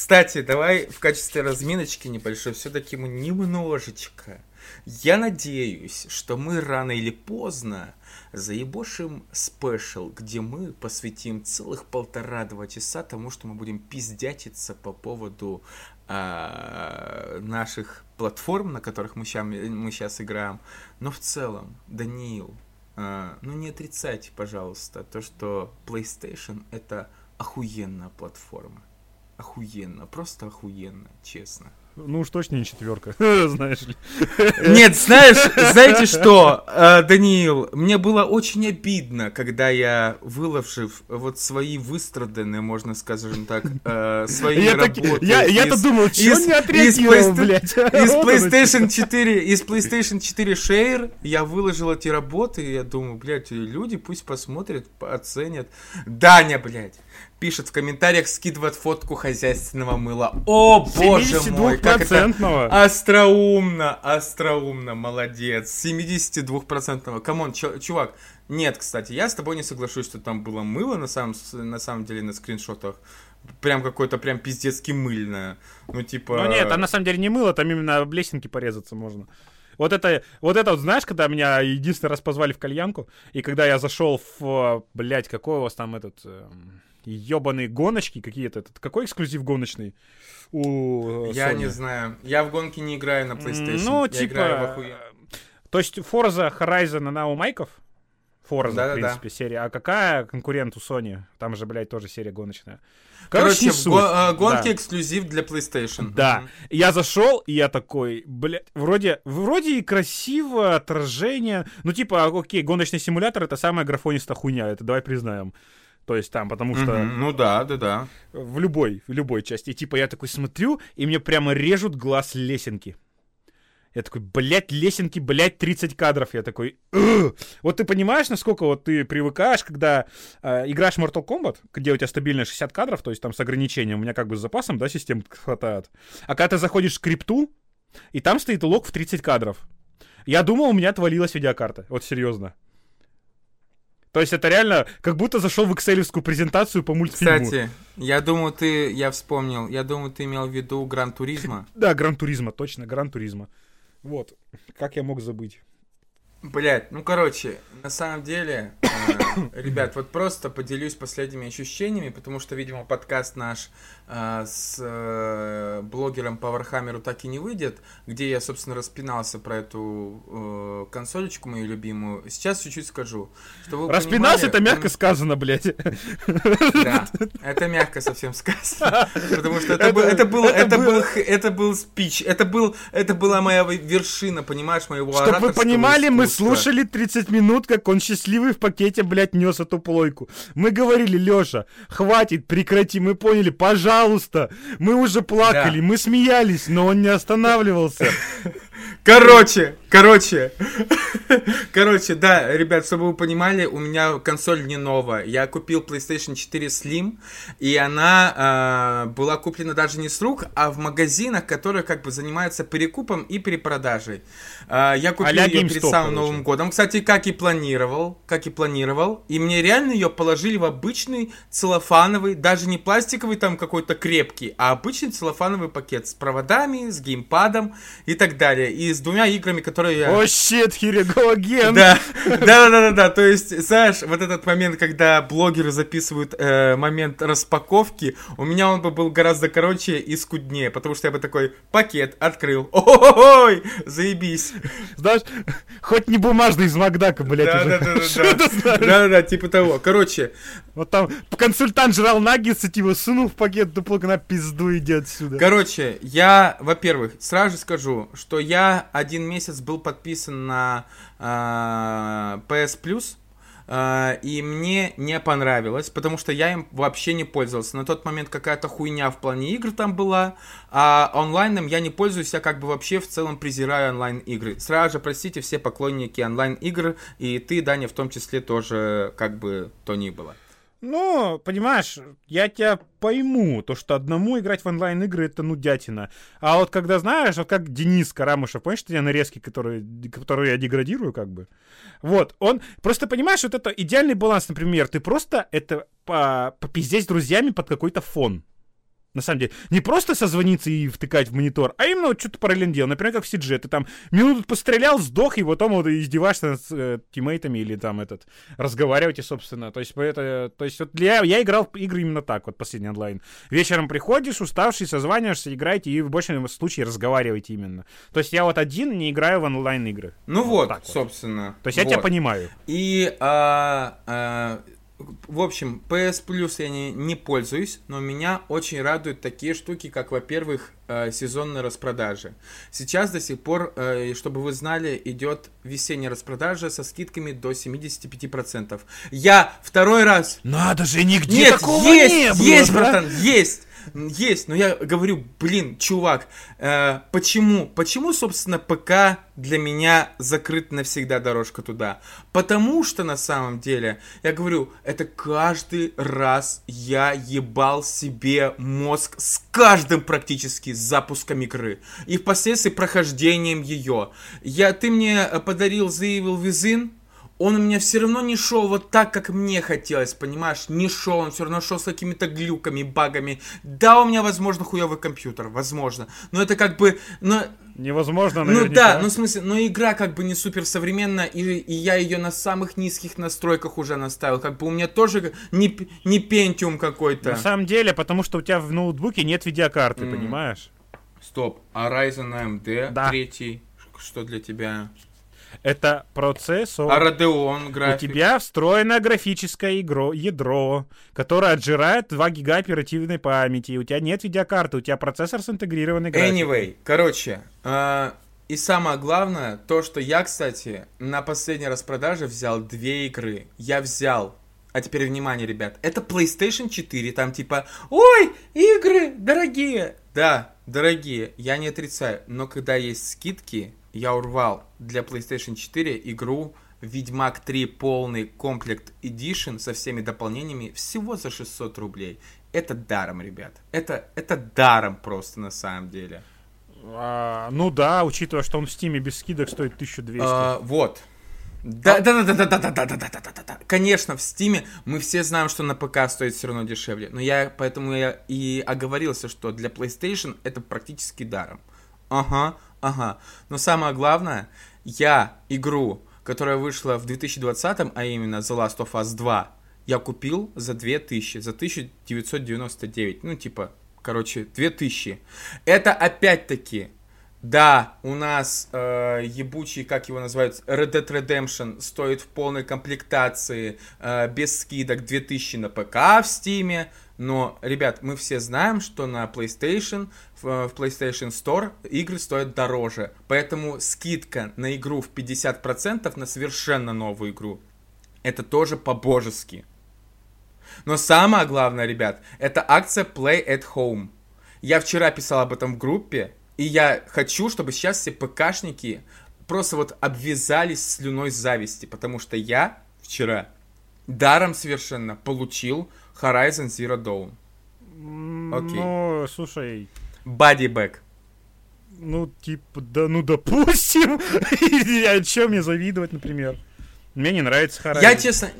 Кстати, давай в качестве разминочки небольшой все-таки мы немножечко. Я надеюсь, что мы рано или поздно заебошим спешл, где мы посвятим целых полтора-два часа тому, что мы будем пиздятиться по поводу э, наших платформ, на которых мы сейчас, мы сейчас играем. Но в целом, Даниил, э, ну не отрицайте, пожалуйста, то, что PlayStation это охуенная платформа. Охуенно, просто охуенно, честно. Ну уж точно не четверка, знаешь ли. Нет, знаешь, знаете что, э, Даниил, мне было очень обидно, когда я, выложив вот свои выстраданные, можно скажем так, э, свои я работы... Так, я, я-то думал, что не отреагировал, блядь. Из PlayStation 4, из PlayStation 4 Share я выложил эти работы, и я думаю, блядь, люди пусть посмотрят, оценят. Даня, блядь, пишет в комментариях, скидывает фотку хозяйственного мыла. О, боже мой, как это остроумно, остроумно, молодец. 72-процентного. Come on, чувак, нет, кстати, я с тобой не соглашусь, что там было мыло на самом, на самом деле на скриншотах. Прям какое-то прям пиздецки мыльное. Ну, типа... Ну нет, там на самом деле не мыло, там именно об лесенке порезаться можно. Вот это, вот это вот, знаешь, когда меня единственный раз позвали в кальянку, и когда я зашел в, блядь, какой у вас там этот... Эм ебаные гоночки какие-то. Какой эксклюзив гоночный у э, Я Sony? не знаю. Я в гонки не играю на PlayStation. Ну, Я типа... То есть Forza Horizon, она у майков? Forza, да, в принципе, да. серия. А какая конкурент у Sony? Там же, блядь, тоже серия гоночная. Короче, Короче го- э, гонки да. эксклюзив для PlayStation. Да. Mm-hmm. Я зашел, и я такой, блядь, вроде, вроде и красиво, отражение. Ну, типа, окей, гоночный симулятор это самая графонистая хуйня, это давай признаем. То есть там, потому что... Mm-hmm. Ну да, да, да. В любой, в любой части. И типа я такой смотрю, и мне прямо режут глаз лесенки. Я такой, блядь, лесенки, блядь, 30 кадров. Я такой, Ugh! вот ты понимаешь, насколько вот ты привыкаешь, когда э, играешь в Mortal Kombat, где у тебя стабильно 60 кадров, то есть там с ограничением, у меня как бы с запасом, да, систем хватает. А когда ты заходишь в скрипту, и там стоит лог в 30 кадров. Я думал, у меня отвалилась видеокарта. Вот серьезно. То есть это реально как будто зашел в экселевскую презентацию по мультфильму. Кстати, я думаю, ты, я вспомнил, я думаю, ты имел в виду Gran Turismo. Да, Gran Turismo, точно, Gran Turismo. Вот, как я мог забыть. Блять, ну короче, на самом деле, э, ребят, вот просто поделюсь последними ощущениями, потому что, видимо, подкаст наш э, с э, блогером по Вархаммеру так и не выйдет, где я, собственно, распинался про эту э, консолечку мою любимую. Сейчас чуть-чуть скажу. Что вы распинался, понимали, это мягко он... сказано, блядь. Да, это мягко совсем сказано. Потому что это, был, это был, это, был, это был спич, это был, это была моя вершина, понимаешь, моего Чтобы вы понимали, мы слушали 30 минут, как он счастливый в пакете, блядь, нес эту плойку. Мы говорили, Лёша, хватит, прекрати, мы поняли, пожалуйста. Мы уже плакали, да. мы смеялись, но он не останавливался. Короче, короче, короче, да, ребят, чтобы вы понимали, у меня консоль не новая. Я купил PlayStation 4 Slim, и она э, была куплена даже не с рук, а в магазинах, которые как бы занимаются перекупом и перепродажей. Э, я купил а ее перед самым Новым годом, кстати, как и планировал, как и планировал, и мне реально ее положили в обычный целлофановый, даже не пластиковый там какой-то крепкий, а обычный целлофановый пакет с проводами, с геймпадом и так далее. И с двумя играми, которые я... О, shit, here you go again. Да, да-да-да-да, то есть, знаешь, вот этот момент, когда блогеры записывают э, момент распаковки, у меня он бы был гораздо короче и скуднее, потому что я бы такой пакет открыл, ой, заебись. Знаешь, хоть не бумажный из Макдака, блядь, Да-да-да, да-да-да, типа того. Короче, вот там консультант жрал наггетсы, типа, сунул в пакет дуплок на пизду, иди отсюда. Короче, я, во-первых, сразу же скажу, что я один месяц был подписан на э, PS Plus, Uh, и мне не понравилось, потому что я им вообще не пользовался. На тот момент какая-то хуйня в плане игр там была, а онлайном я не пользуюсь, я как бы вообще в целом презираю онлайн-игры. Сразу же, простите, все поклонники онлайн-игр, и ты, Даня, в том числе тоже как бы то ни было. Ну, понимаешь, я тебя пойму, то, что одному играть в онлайн-игры это нудятина. А вот когда знаешь, вот как Денис Карамышев, помнишь, что я нарезки, которые, которые я деградирую, как бы? Вот, он, просто понимаешь, вот это идеальный баланс, например, ты просто это по, попиздеть с друзьями под какой-то фон. На самом деле. Не просто созвониться и втыкать в монитор, а именно вот что-то параллельно делать. Например, как в CG. Ты там минуту пострелял, сдох, и потом вот издеваешься над э, тиммейтами или там этот, разговариваете, собственно. То есть, это, то есть вот для, я играл в игры именно так, вот последний онлайн. Вечером приходишь, уставший, созваниваешься, играете, и в большем случае разговариваете именно. То есть я вот один не играю в онлайн-игры. Ну вот, вот собственно. То есть вот. я тебя понимаю. И а, а, в общем, PS Plus я не, не пользуюсь, но меня очень радуют такие штуки, как, во-первых, э, сезонные распродажи. Сейчас до сих пор, э, чтобы вы знали, идет весенняя распродажа со скидками до 75%. Я второй раз... Надо же, нигде Нет, такого есть, не было, есть, да? братан, есть! Есть, но я говорю, блин, чувак, э, почему? Почему, собственно, ПК для меня закрыт навсегда дорожка туда? Потому что на самом деле, я говорю, это каждый раз я ебал себе мозг с каждым практически запуском игры. И впоследствии прохождением ее. Я, ты мне подарил The Evil Within, он у меня все равно не шел вот так, как мне хотелось, понимаешь? Не шел, он все равно шел с какими-то глюками, багами. Да, у меня, возможно, хуевый компьютер, возможно. Но это как бы... Но... Невозможно, наверняка. Ну да, ну в смысле, но игра как бы не супер современная, и, и я ее на самых низких настройках уже наставил. Как бы у меня тоже не, не пентиум какой-то. На самом деле, потому что у тебя в ноутбуке нет видеокарты, mm. понимаешь? Стоп, а Ryzen AMD да. третий, что для тебя? Это процессор. А Radeon график? У тебя встроено графическое игро, ядро, которое отжирает 2 гига оперативной памяти. У тебя нет видеокарты, у тебя процессор с интегрированной графикой. Anyway, короче, э, и самое главное, то, что я, кстати, на последней распродаже взял две игры. Я взял а теперь внимание, ребят. Это PlayStation 4. Там типа, ой, игры дорогие. Да, дорогие, я не отрицаю. Но когда есть скидки, я урвал для PlayStation 4 игру Ведьмак 3 полный комплект Edition со всеми дополнениями всего за 600 рублей. Это даром, ребят. Это, это даром просто на самом деле. А, ну да, учитывая, что он в Steam без скидок стоит 1200. А, вот. Да, да, да, да, да, да, да, да, да, да, да, да. Конечно, в Стиме мы все знаем, что на ПК стоит все равно дешевле. Но я поэтому я и оговорился, что для PlayStation это практически даром. Ага, Ага. Но самое главное, я игру, которая вышла в 2020, а именно The Last of Us 2, я купил за 2000, за 1999. Ну, типа, короче, 2000. Это опять-таки да, у нас э, ебучий, как его называют, Red Dead Redemption стоит в полной комплектации, э, без скидок 2000 на ПК в Стиме, но, ребят, мы все знаем, что на PlayStation, в, в PlayStation Store игры стоят дороже, поэтому скидка на игру в 50% на совершенно новую игру, это тоже по-божески. Но самое главное, ребят, это акция Play at Home. Я вчера писал об этом в группе, и я хочу, чтобы сейчас все ПКшники просто вот обвязались слюной зависти, потому что я вчера даром совершенно получил Horizon Zero Dawn. Окей. Ну, слушай... Bag. Ну, типа, да, ну, допустим. О чем мне завидовать, например? Мне не нравится Horizon. Я честно...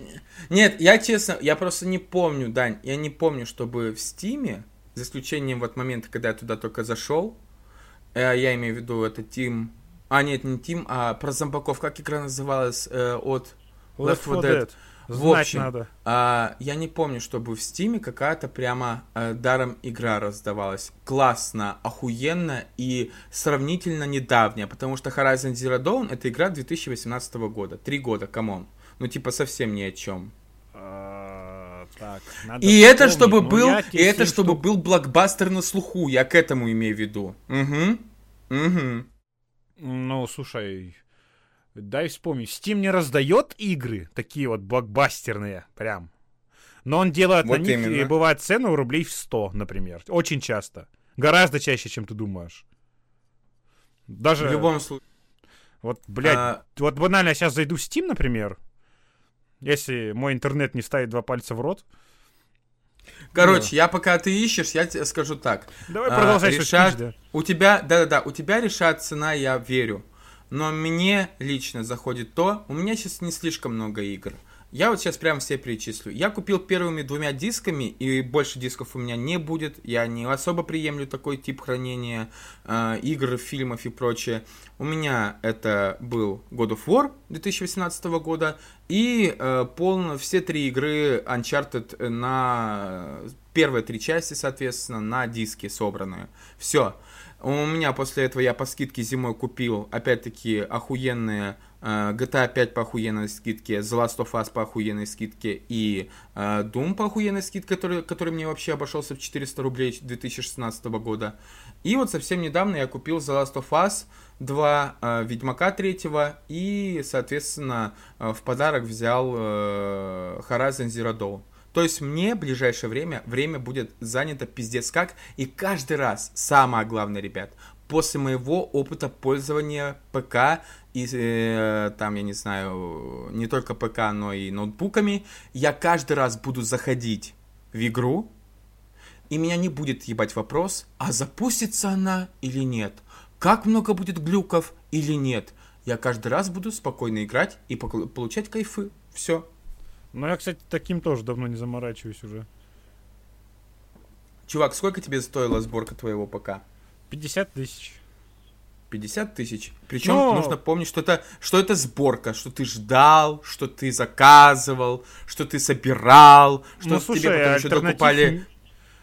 Нет, я честно, я просто не помню, Дань, я не помню, чтобы в Стиме, за исключением вот момента, когда я туда только зашел, Э, я имею в виду, это Тим... А, нет, не Тим, а про зомбаков. Как игра называлась э, от Left 4 Dead? Dead. В общем, надо. А, я не помню, чтобы в Стиме какая-то прямо э, даром игра раздавалась. Классно, охуенно и сравнительно недавняя, потому что Horizon Zero Dawn это игра 2018 года. Три года, come on. Ну, типа, совсем ни о чем. А, так, и это чтобы был, и это чтобы был блокбастер на слуху, я к этому имею в виду. Угу. Угу. Ну, слушай, дай вспомнить. Steam не раздает игры, такие вот блокбастерные, прям. Но он делает вот на них, именно. и бывает цену рублей в 100, например. Очень часто. Гораздо чаще, чем ты думаешь. Даже... В любом случае. Вот, блядь, а... вот банально я сейчас зайду в Steam, например, если мой интернет не ставит два пальца в рот. Короче, да. я пока ты ищешь, я тебе скажу так. Давай продолжай. А, решат... да. У тебя, да-да-да, у тебя решает цена, я верю. Но мне лично заходит то, у меня сейчас не слишком много игр. Я вот сейчас прям все перечислю. Я купил первыми двумя дисками, и больше дисков у меня не будет. Я не особо приемлю такой тип хранения э, игр, фильмов и прочее. У меня это был God of War 2018 года и э, полно все три игры Uncharted на первые три части, соответственно, на диске собранные. Все. У меня после этого я по скидке зимой купил, опять-таки, охуенные э, GTA 5 по охуенной скидке, The Last of Us по охуенной скидке и э, Doom по охуенной скидке, который, который мне вообще обошелся в 400 рублей 2016 года. И вот совсем недавно я купил The Last of Us 2, э, Ведьмака 3 и, соответственно, э, в подарок взял э, Horizon Zero Dawn. То есть мне в ближайшее время время будет занято пиздец как. И каждый раз, самое главное, ребят, после моего опыта пользования ПК и э, там, я не знаю, не только ПК, но и ноутбуками, я каждый раз буду заходить в игру, и меня не будет ебать вопрос, а запустится она или нет, как много будет глюков или нет. Я каждый раз буду спокойно играть и получать кайфы. Все. Ну, я, кстати, таким тоже давно не заморачиваюсь уже. Чувак, сколько тебе стоила сборка твоего ПК? 50 тысяч. 50 тысяч. Причем Но... нужно помнить, что это, что это сборка, что ты ждал, что ты заказывал, что ты собирал, что ну, слушай, тебе потом еще докупали.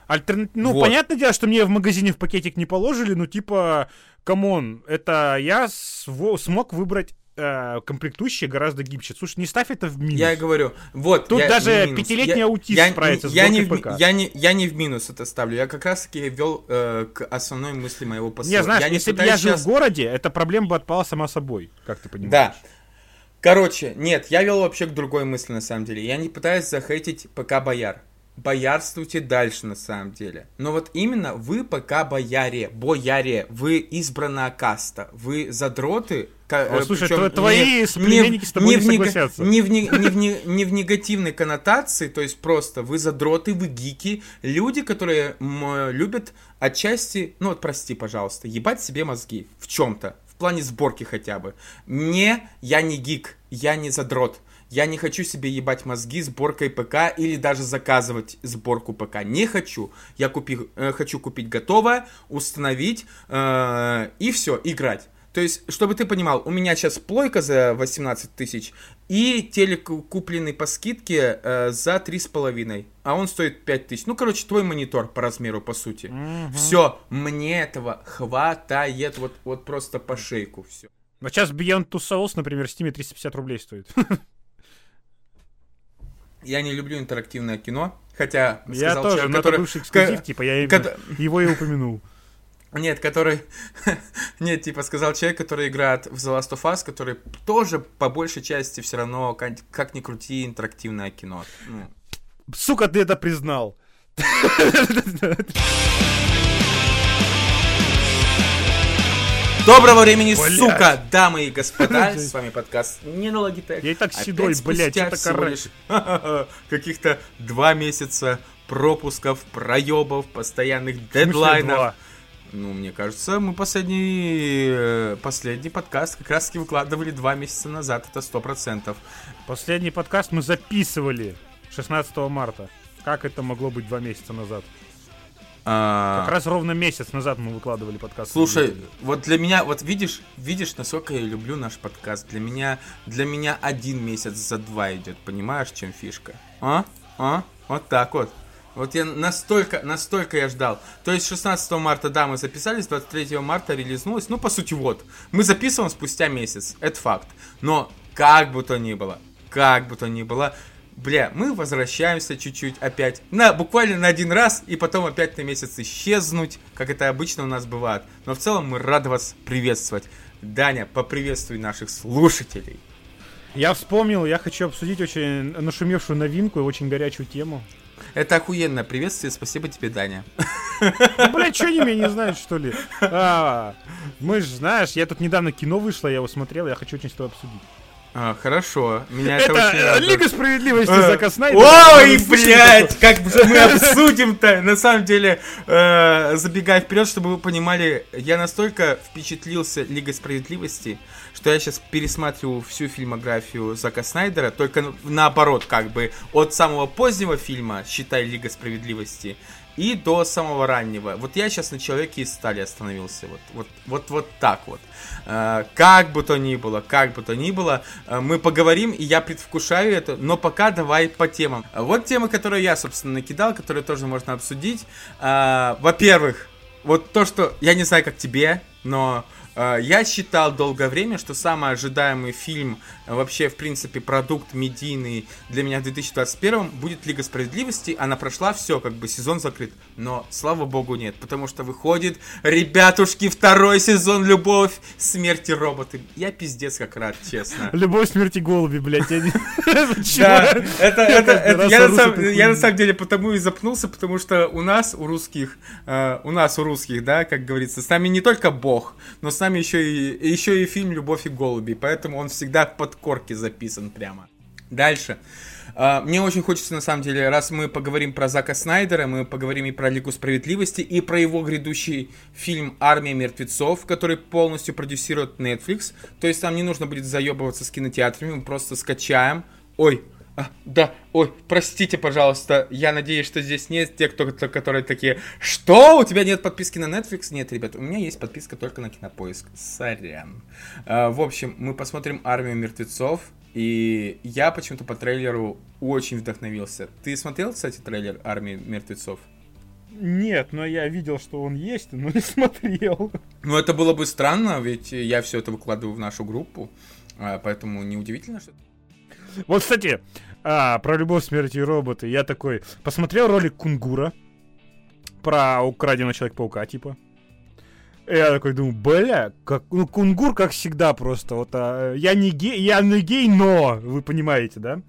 Альтерна... Ну, вот. понятное дело, что мне в магазине в пакетик не положили, ну, типа, come on, это я св... смог выбрать э, комплектующие гораздо гибче. Слушай, не ставь это в минус. Я говорю, вот. Тут даже пятилетний аутист я, справится я, с не ПК. Я не, я не в минус это ставлю. Я как раз таки вел э, к основной мысли моего посыла. Не, знаешь, я если бы я жил сейчас... в городе, эта проблема бы отпала сама собой, как ты понимаешь. Да. Короче, нет, я вел вообще к другой мысли на самом деле. Я не пытаюсь захейтить ПК Бояр боярствуйте дальше на самом деле. Но вот именно вы пока бояре, бояре, вы избранная каста, вы задроты. О, слушай, причем твои не, соплеменники не, с тобой не, не согласятся. Не в, не, не, в, не, не в негативной коннотации, то есть просто вы задроты, вы гики, люди, которые любят отчасти, ну вот прости, пожалуйста, ебать себе мозги в чем-то, в плане сборки хотя бы. Мне, я не гик, я не задрот я не хочу себе ебать мозги сборкой ПК или даже заказывать сборку ПК. Не хочу. Я купи, э, хочу купить готовое, установить э, и все, играть. То есть, чтобы ты понимал, у меня сейчас плойка за 18 тысяч и телек купленный по скидке э, за 3,5. А он стоит 5 тысяч. Ну, короче, твой монитор по размеру, по сути. Угу. Все, мне этого хватает вот, вот просто по шейку. Все. А сейчас Beyond Two Souls, например, в Steam 350 рублей стоит. Я не люблю интерактивное кино, хотя я тоже, человек, но который... это бывший эксклюзив, типа я его и упомянул. Нет, который... Нет, типа сказал человек, который играет в The Last of Us, который тоже по большей части все равно, как, как ни крути, интерактивное кино. Ну. Сука, ты это признал. Доброго времени, блядь. сука, дамы и господа. С вами подкаст не на Logitech. Я и так седой, блядь, это короче. Каких-то два месяца пропусков, проебов, постоянных дедлайнов. Ну, мне кажется, мы последний, э, последний подкаст как раз таки выкладывали два месяца назад, это сто процентов. Последний подкаст мы записывали 16 марта. Как это могло быть два месяца назад? А... Как раз ровно месяц назад мы выкладывали подкаст. Слушай, вот для меня, вот видишь, видишь, насколько я люблю наш подкаст. Для меня, для меня один месяц за два идет, понимаешь, чем фишка? А? А? Вот так вот. Вот я настолько, настолько я ждал. То есть 16 марта, да, мы записались, 23 марта релизнулось. Ну, по сути, вот. Мы записываем спустя месяц. Это факт. Но как бы то ни было, как бы то ни было, бля, мы возвращаемся чуть-чуть опять, на, буквально на один раз, и потом опять на месяц исчезнуть, как это обычно у нас бывает. Но в целом мы рады вас приветствовать. Даня, поприветствуй наших слушателей. Я вспомнил, я хочу обсудить очень нашумевшую новинку и очень горячую тему. Это охуенное приветствие, спасибо тебе, Даня. Ну, блядь, что они меня не знают, что ли? А, мы же, знаешь, я тут недавно кино вышло, я его смотрел, я хочу очень с тобой обсудить. А, хорошо. Меня это, это очень э, радует. Лига справедливости Э, Зака Снайдера. Ой, блядь, как же мы обсудим-то? На самом деле, э, забегая вперед, чтобы вы понимали, я настолько впечатлился Лигой Справедливости, что я сейчас пересматриваю всю фильмографию Зака Снайдера, только наоборот, как бы, от самого позднего фильма, считай, Лига Справедливости, и до самого раннего. Вот я сейчас на Человеке из стали остановился. Вот, вот, вот, вот так вот. Э, Как бы то ни было, как бы то ни было, э, мы поговорим, и я предвкушаю это, но пока давай по темам. Вот темы, которые я, собственно, накидал, которые тоже можно обсудить. Э, Во-первых, вот то, что я не знаю, как тебе, но я считал долгое время, что самый ожидаемый фильм, э, вообще, в принципе, продукт медийный для меня в 2021 будет Лига Справедливости. Она прошла, все, как бы сезон закрыт. Но, слава богу, нет, потому что выходит, ребятушки, второй сезон «Любовь, смерти роботы». Я пиздец как рад, честно. Любовь, смерти, голуби, блядь. Да, это, я, на самом, деле потому и запнулся, потому что у нас, у русских, э, у нас, у русских, да, как говорится, с нами не только Бог, но с нами еще и, еще и фильм «Любовь и голуби», поэтому он всегда в подкорке записан прямо. Дальше. А, Мне очень хочется, на самом деле, раз мы поговорим про Зака Снайдера, мы поговорим и про Лигу Справедливости, и про его грядущий фильм «Армия мертвецов», который полностью продюсирует Netflix. То есть там не нужно будет заебываться с кинотеатрами, мы просто скачаем. Ой, а, да, ой, простите, пожалуйста, я надеюсь, что здесь нет тех, кто, кто- которые такие, что, у тебя нет подписки на Netflix? Нет, ребят, у меня есть подписка только на Кинопоиск, сорян. А, в общем, мы посмотрим «Армию мертвецов», и я почему-то по трейлеру очень вдохновился. Ты смотрел, кстати, трейлер «Армии мертвецов»? Нет, но я видел, что он есть, но не смотрел. Ну, это было бы странно, ведь я все это выкладываю в нашу группу, а, поэтому неудивительно, что... Вот, кстати, а, про любовь, смерть и роботы. Я такой посмотрел ролик Кунгура про украденного Человека-паука, типа. И я такой думаю, бля, как, ну, Кунгур, как всегда, просто вот, а, я не гей, я не гей, но, вы понимаете, да?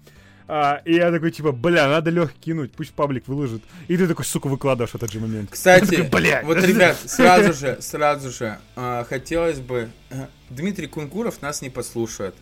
А, и я такой, типа, бля, надо Лех кинуть, пусть паблик выложит. И ты такой, сука, выкладываешь в этот же момент. Кстати, Я такой, «Бля». вот, ребят, сразу же, сразу же, а, хотелось бы... э, Дмитрий Кунгуров нас не послушает.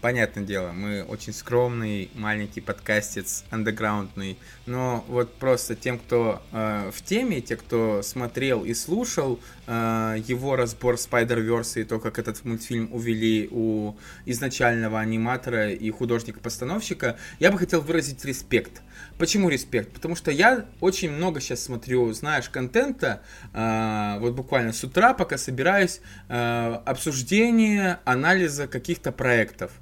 Понятное дело, мы очень скромный, маленький подкастец, андеграундный, но вот просто тем, кто э, в теме, те, кто смотрел и слушал э, его разбор Spider-Verse и то, как этот мультфильм увели у изначального аниматора и художника-постановщика, я бы хотел выразить респект. Почему респект? Потому что я очень много сейчас смотрю, знаешь, контента, э, вот буквально с утра, пока собираюсь, э, обсуждение, анализа каких-то проектов.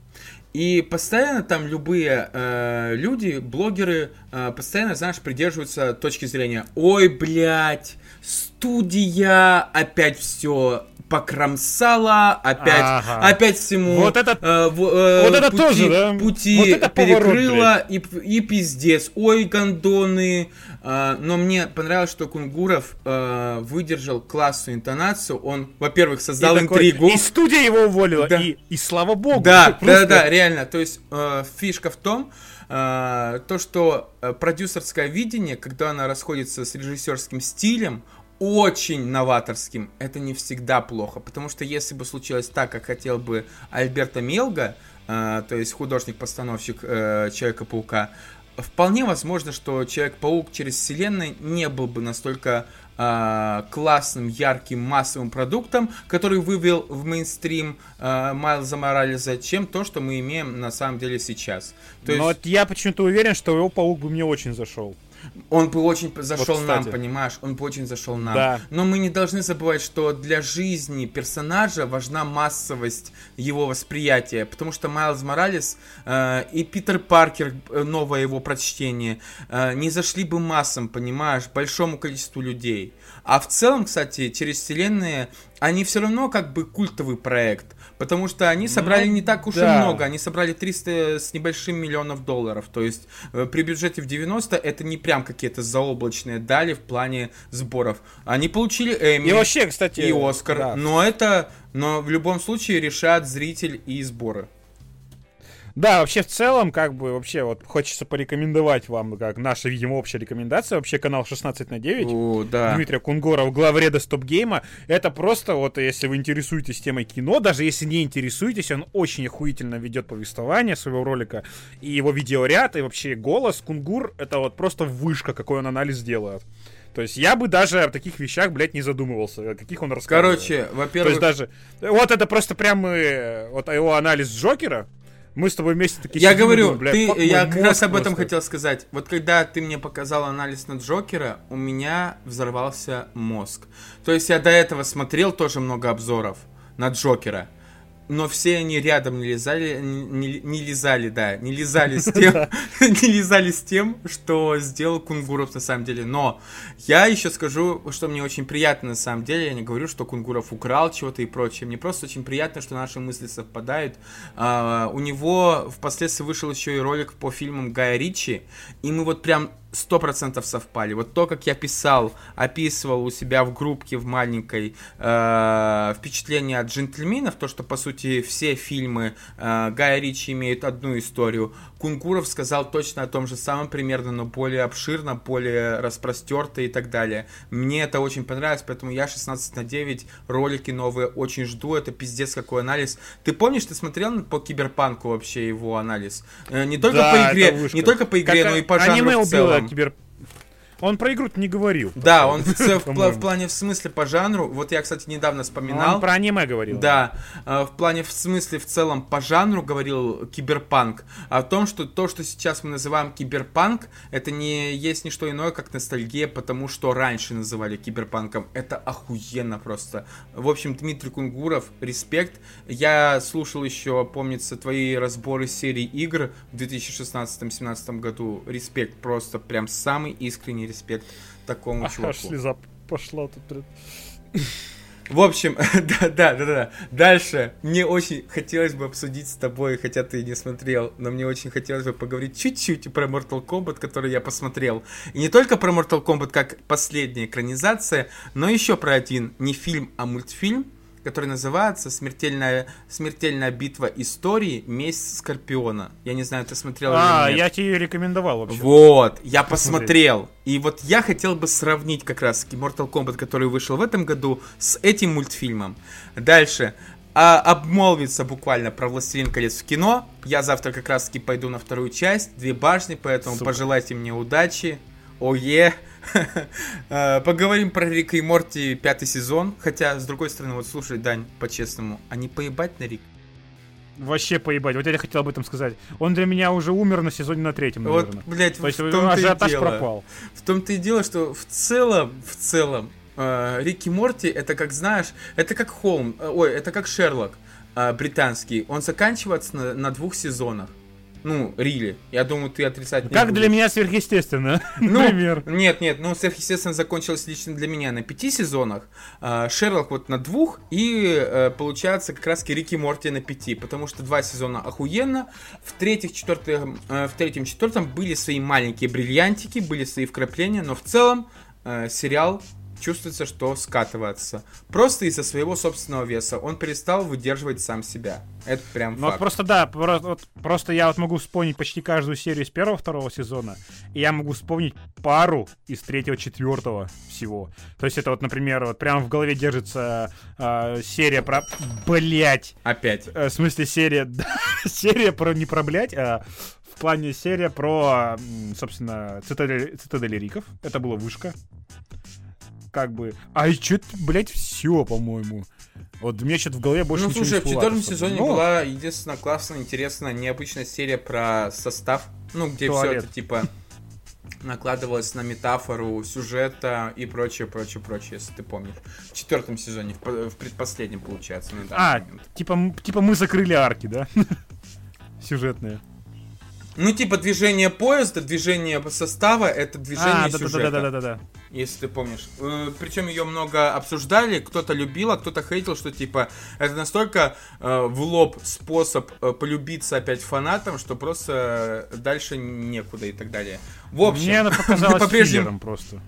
И постоянно там любые э, люди, блогеры, э, постоянно, знаешь, придерживаются точки зрения, ой, блядь, студия опять все покромсала, опять, Ага. опять всему Вот это- э, в- э, вот это пути, тоже, да? пути Вот это поворот, перекрыла и, и пиздец, ой, гондоны. Э, но мне понравилось, что Кунгуров э, выдержал классную интонацию. Он, во-первых, создал И такой, интригу. И студия его уволила, Да. и, и слава богу. Да, Просто- да, да, реально. То есть э, фишка в том, э, то, что э, продюсерское видение, когда оно расходится с режиссерским стилем, очень новаторским, это не всегда плохо. Потому что если бы случилось так, как хотел бы Альберто Мелго, э, то есть художник-постановщик э, Человека-паука, вполне возможно, что Человек-паук через вселенной не был бы настолько э, классным, ярким, массовым продуктом, который вывел в мейнстрим э, Майлза Морализа, чем то, что мы имеем на самом деле сейчас. То есть Но вот я почему-то уверен, что его паук бы мне очень зашел. Он бы очень зашел Вот, нам, понимаешь? Он бы очень зашел нам. Да. Но мы не должны забывать, что для жизни персонажа важна массовость его восприятия. Потому что Майлз Моралес э, и Питер Паркер, э, новое его прочтение, э, не зашли бы массам, понимаешь, большому количеству людей. А в целом, кстати, через вселенные они все равно как бы культовый проект. Потому что они собрали Ну, не так уж да. и много. Они собрали 300 с небольшим миллионов долларов. То есть э, при бюджете в 90 это не прям какие-то заоблачные дали в плане сборов. Они получили Эмми И вообще, кстати... и Оскар. да. Но это... Но в любом случае решат зритель и сборы. Да, вообще в целом, как бы, вообще, вот хочется порекомендовать вам, как наша, видимо, общая рекомендация, вообще канал 16 на 9. О, да. Дмитрия Кунгорова, главреда Стопгейма. Это просто вот, если вы интересуетесь темой кино, даже если не интересуетесь, он очень охуительно ведет повествование своего ролика. И его видеоряд, и вообще голос Кунгур, это вот просто вышка, какой он анализ делает. То есть я бы даже о таких вещах, блядь, не задумывался, о каких он рассказывает. Короче, То во-первых... есть даже... Вот это просто прям э, вот его анализ Джокера, мы с тобой вместе такие Я говорю, думаем, блядь, ты, я как раз об этом просто. хотел сказать. Вот когда ты мне показал анализ на Джокера, у меня взорвался мозг. То есть я до этого смотрел тоже много обзоров на Джокера. Но все они рядом не лизали, не, не лизали, да, не лизали с тем, не лизали с тем, что сделал Кунгуров на самом деле. Но я еще скажу, что мне очень приятно на самом деле. Я не говорю, что Кунгуров украл чего-то и прочее. Мне просто очень приятно, что наши мысли совпадают. А, у него впоследствии вышел еще и ролик по фильмам Гая Ричи, и мы вот прям сто процентов совпали. Вот то, как я писал, описывал у себя в группке в маленькой э, впечатление от джентльменов, то, что по сути все фильмы э, Гая Ричи имеют одну историю. Кунгуров сказал точно о том же самом примерно, но более обширно, более распростерто и так далее. Мне это очень понравилось, поэтому я 16 на 9 ролики новые очень жду. Это пиздец какой анализ. Ты помнишь, ты смотрел по Киберпанку вообще его анализ? Э, не только Да, по игре, не только по игре, Как но и по аниме жанру в убило целом. кибер... Он про игру не говорил. Да, он в, в плане в смысле по жанру. Вот я, кстати, недавно вспоминал. Он про аниме говорил. Да, э, в плане в смысле в целом по жанру говорил киберпанк. О том, что то, что сейчас мы называем киберпанк, это не есть не что иное, как ностальгия, потому что раньше называли киберпанком. Это охуенно просто. В общем, Дмитрий Кунгуров, респект. Я слушал еще, помнится, твои разборы серий игр в 2016-2017 году. Респект, просто прям самый искренний респект такому Аж чуваку. слеза пошла тут. В общем, да, да, да, да. Дальше. Мне очень хотелось бы обсудить с тобой, хотя ты не смотрел, но мне очень хотелось бы поговорить чуть-чуть про Mortal Kombat, который я посмотрел. И не только про Mortal Kombat как последняя экранизация, но еще про один не фильм, а мультфильм, который называется «Смертельная, смертельная битва истории. Месть Скорпиона». Я не знаю, ты смотрел А, или нет. я тебе рекомендовал вообще. Вот, я посмотрел. И вот я хотел бы сравнить как раз Mortal Kombat, который вышел в этом году, с этим мультфильмом. Дальше. А, обмолвиться буквально про «Властелин колец» в кино. Я завтра как раз таки пойду на вторую часть, «Две башни», поэтому Сука. пожелайте мне удачи. Ое. Э, Поговорим про Рика и Морти пятый сезон. Хотя, с другой стороны, вот слушай, Дань, по-честному, а не поебать на Рик? Вообще поебать. Вот я хотел об этом сказать. Он для меня уже умер на сезоне на третьем, Вот, наверное. блядь, То в том-то и дело. пропал. В том-то и дело, что в целом, в целом, э, Рик и Морти, это как, знаешь, это как Холм, э, ой, это как Шерлок э, британский. Он заканчивается на, на двух сезонах. Ну, Рили. Я думаю, ты отрицать не Как будешь. для меня сверхъестественно, Ну, например. Нет, нет, ну, сверхъестественно закончилось лично для меня на пяти сезонах, а, Шерлок вот на двух, и э, получается как раз Рик и Морти на пяти, потому что два сезона охуенно, в, третьих, четвертых, э, в третьем, четвертом были свои маленькие бриллиантики, были свои вкрапления, но в целом э, сериал чувствуется, что скатывается. Просто из-за своего собственного веса. Он перестал выдерживать сам себя. Это прям Ну вот просто да, про- вот просто я вот могу вспомнить почти каждую серию из первого-второго сезона, и я могу вспомнить пару из третьего-четвертого всего. То есть это вот, например, вот прямо в голове держится э, серия про... Блять! Опять. в смысле серия... серия про не про блять, а в плане серия про, собственно, цитадель, цитадель Риков. Это была вышка. Как бы... А и чё блять, все, по-моему. Вот мне что-то в голове больше ну, ничего слушай, не в всплывает четвертом сезоне Но- была единственная классная, интересная, необычная серия про состав. Ну, где все это типа накладывалось на метафору сюжета и прочее, прочее, прочее, если ты помнишь. В четвертом сезоне, в, в предпоследнем, получается, на данный А, момент. типа, типа мы закрыли арки, да? Сюжетные. Ну, типа, движение поезда, движение состава, это движение А, да, сюжета. да, да, да, да, да. если ты помнишь. Причем ее много обсуждали, кто-то любил, а кто-то хейтил, что типа это настолько э, в лоб способ э, полюбиться опять фанатам, что просто дальше некуда и так далее. В общем, Мне она показалась по-прежнему- просто.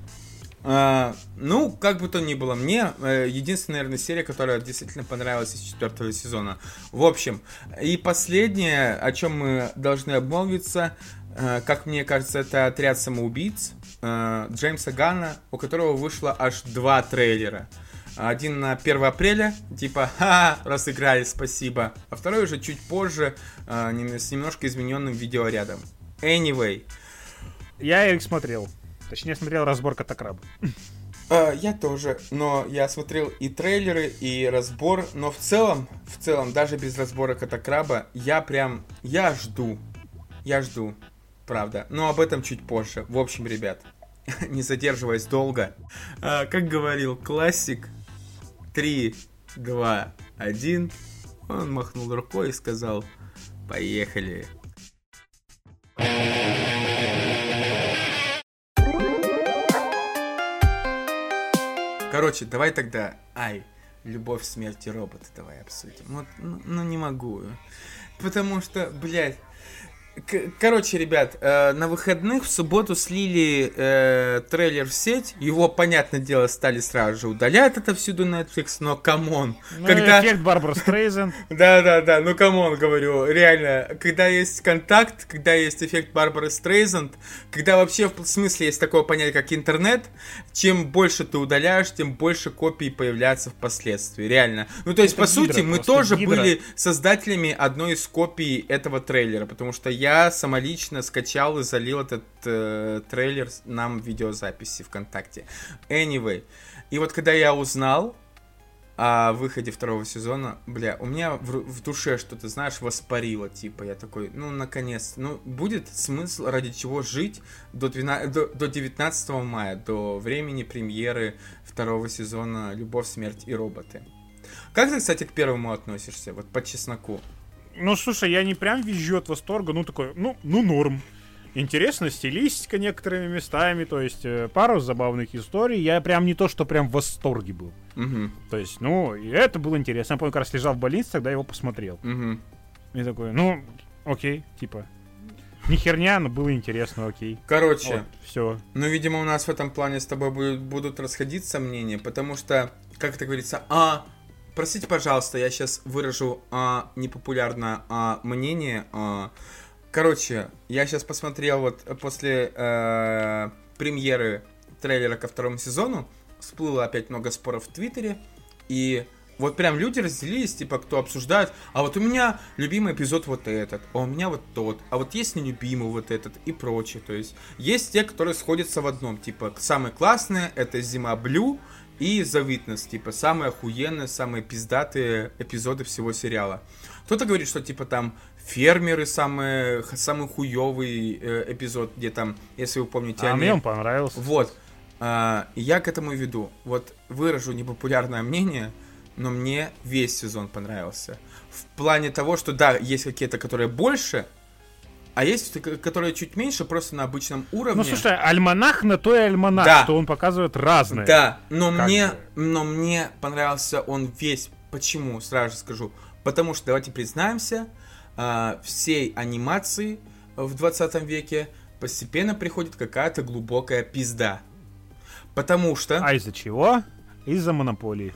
А, ну, как бы то ни было, мне э, единственная, наверное, серия, которая действительно понравилась из четвертого сезона. В общем, и последнее, о чем мы должны обмолвиться, э, как мне кажется, это отряд самоубийц э, Джеймса Ганна, у которого вышло аж два трейлера. Один на 1 апреля, типа, ха, разыграли, спасибо. А второй уже чуть позже, с немножко измененным видеорядом. Anyway. Я их смотрел. Точнее, смотрел разбор Катакраба. Uh, я тоже, но я смотрел и трейлеры, и разбор, но в целом, в целом, даже без разбора Катакраба, я прям, я жду, я жду, правда, но об этом чуть позже. В общем, ребят, не задерживаясь долго, uh, как говорил классик, 3, 2, 1, он махнул рукой и сказал, поехали. Короче, давай тогда, ай, любовь, смерть и роботы давай обсудим. Вот, ну, ну не могу. Потому что, блядь, Короче, ребят, э, на выходных в субботу слили э, трейлер в сеть. Его, понятное дело, стали сразу же удалять это всюду Netflix, но come on. Ну, когда... эффект Барбара Стрейзен. Да-да-да, ну come on, говорю, реально. Когда есть контакт, когда есть эффект Барбары Стрейзен, когда вообще в смысле есть такое понятие, как интернет, чем больше ты удаляешь, тем больше копий появляется впоследствии, реально. Ну, то есть, это по сути, мы тоже гидра. были создателями одной из копий этого трейлера, потому что я я самолично скачал и залил этот э, трейлер нам в видеозаписи ВКонтакте. Anyway. И вот когда я узнал о выходе второго сезона, бля, у меня в, в душе что-то, знаешь, воспарило, типа, я такой, ну, наконец, ну, будет смысл ради чего жить до, 12, до, до 19 мая, до времени премьеры второго сезона «Любовь, смерть и роботы». Как ты, кстати, к первому относишься, вот по чесноку? Ну, слушай, я не прям визжу от восторга, ну, такой, ну, ну, норм. Интересно, стилистика некоторыми местами, то есть э, пару забавных историй. Я прям не то, что прям в восторге был. Угу. То есть, ну, и это было интересно. Я помню, как раз лежал в больнице, тогда его посмотрел. Угу. И такой, ну, окей, типа, не херня, но было интересно, окей. Короче, вот, все. Ну, видимо, у нас в этом плане с тобой будут, будут расходиться мнения, потому что, как это говорится, а, Простите, пожалуйста, я сейчас выражу а, непопулярное а, мнение. А, короче, я сейчас посмотрел вот после а, премьеры трейлера ко второму сезону. Всплыло опять много споров в Твиттере. И вот прям люди разделились, типа, кто обсуждает, а вот у меня любимый эпизод вот этот, а у меня вот тот, а вот есть нелюбимый вот этот и прочее. То есть есть те, которые сходятся в одном, типа, самое классное это Зима Блю, и The Witness, типа, самые охуенные, самые пиздатые эпизоды всего сериала. Кто-то говорит, что, типа, там фермеры самые, самый хуёвый э, эпизод, где там, если вы помните... А они... мне он понравился. Вот. А, я к этому веду. Вот выражу непопулярное мнение, но мне весь сезон понравился. В плане того, что да, есть какие-то, которые больше, а есть, которые чуть меньше, просто на обычном уровне. Ну, слушай, альманах на то и альманах, да. что он показывает разное. Да, но мне, бы. но мне понравился он весь. Почему? Сразу же скажу. Потому что, давайте признаемся, э, всей анимации в 20 веке постепенно приходит какая-то глубокая пизда. Потому что... А из-за чего? Из-за монополии.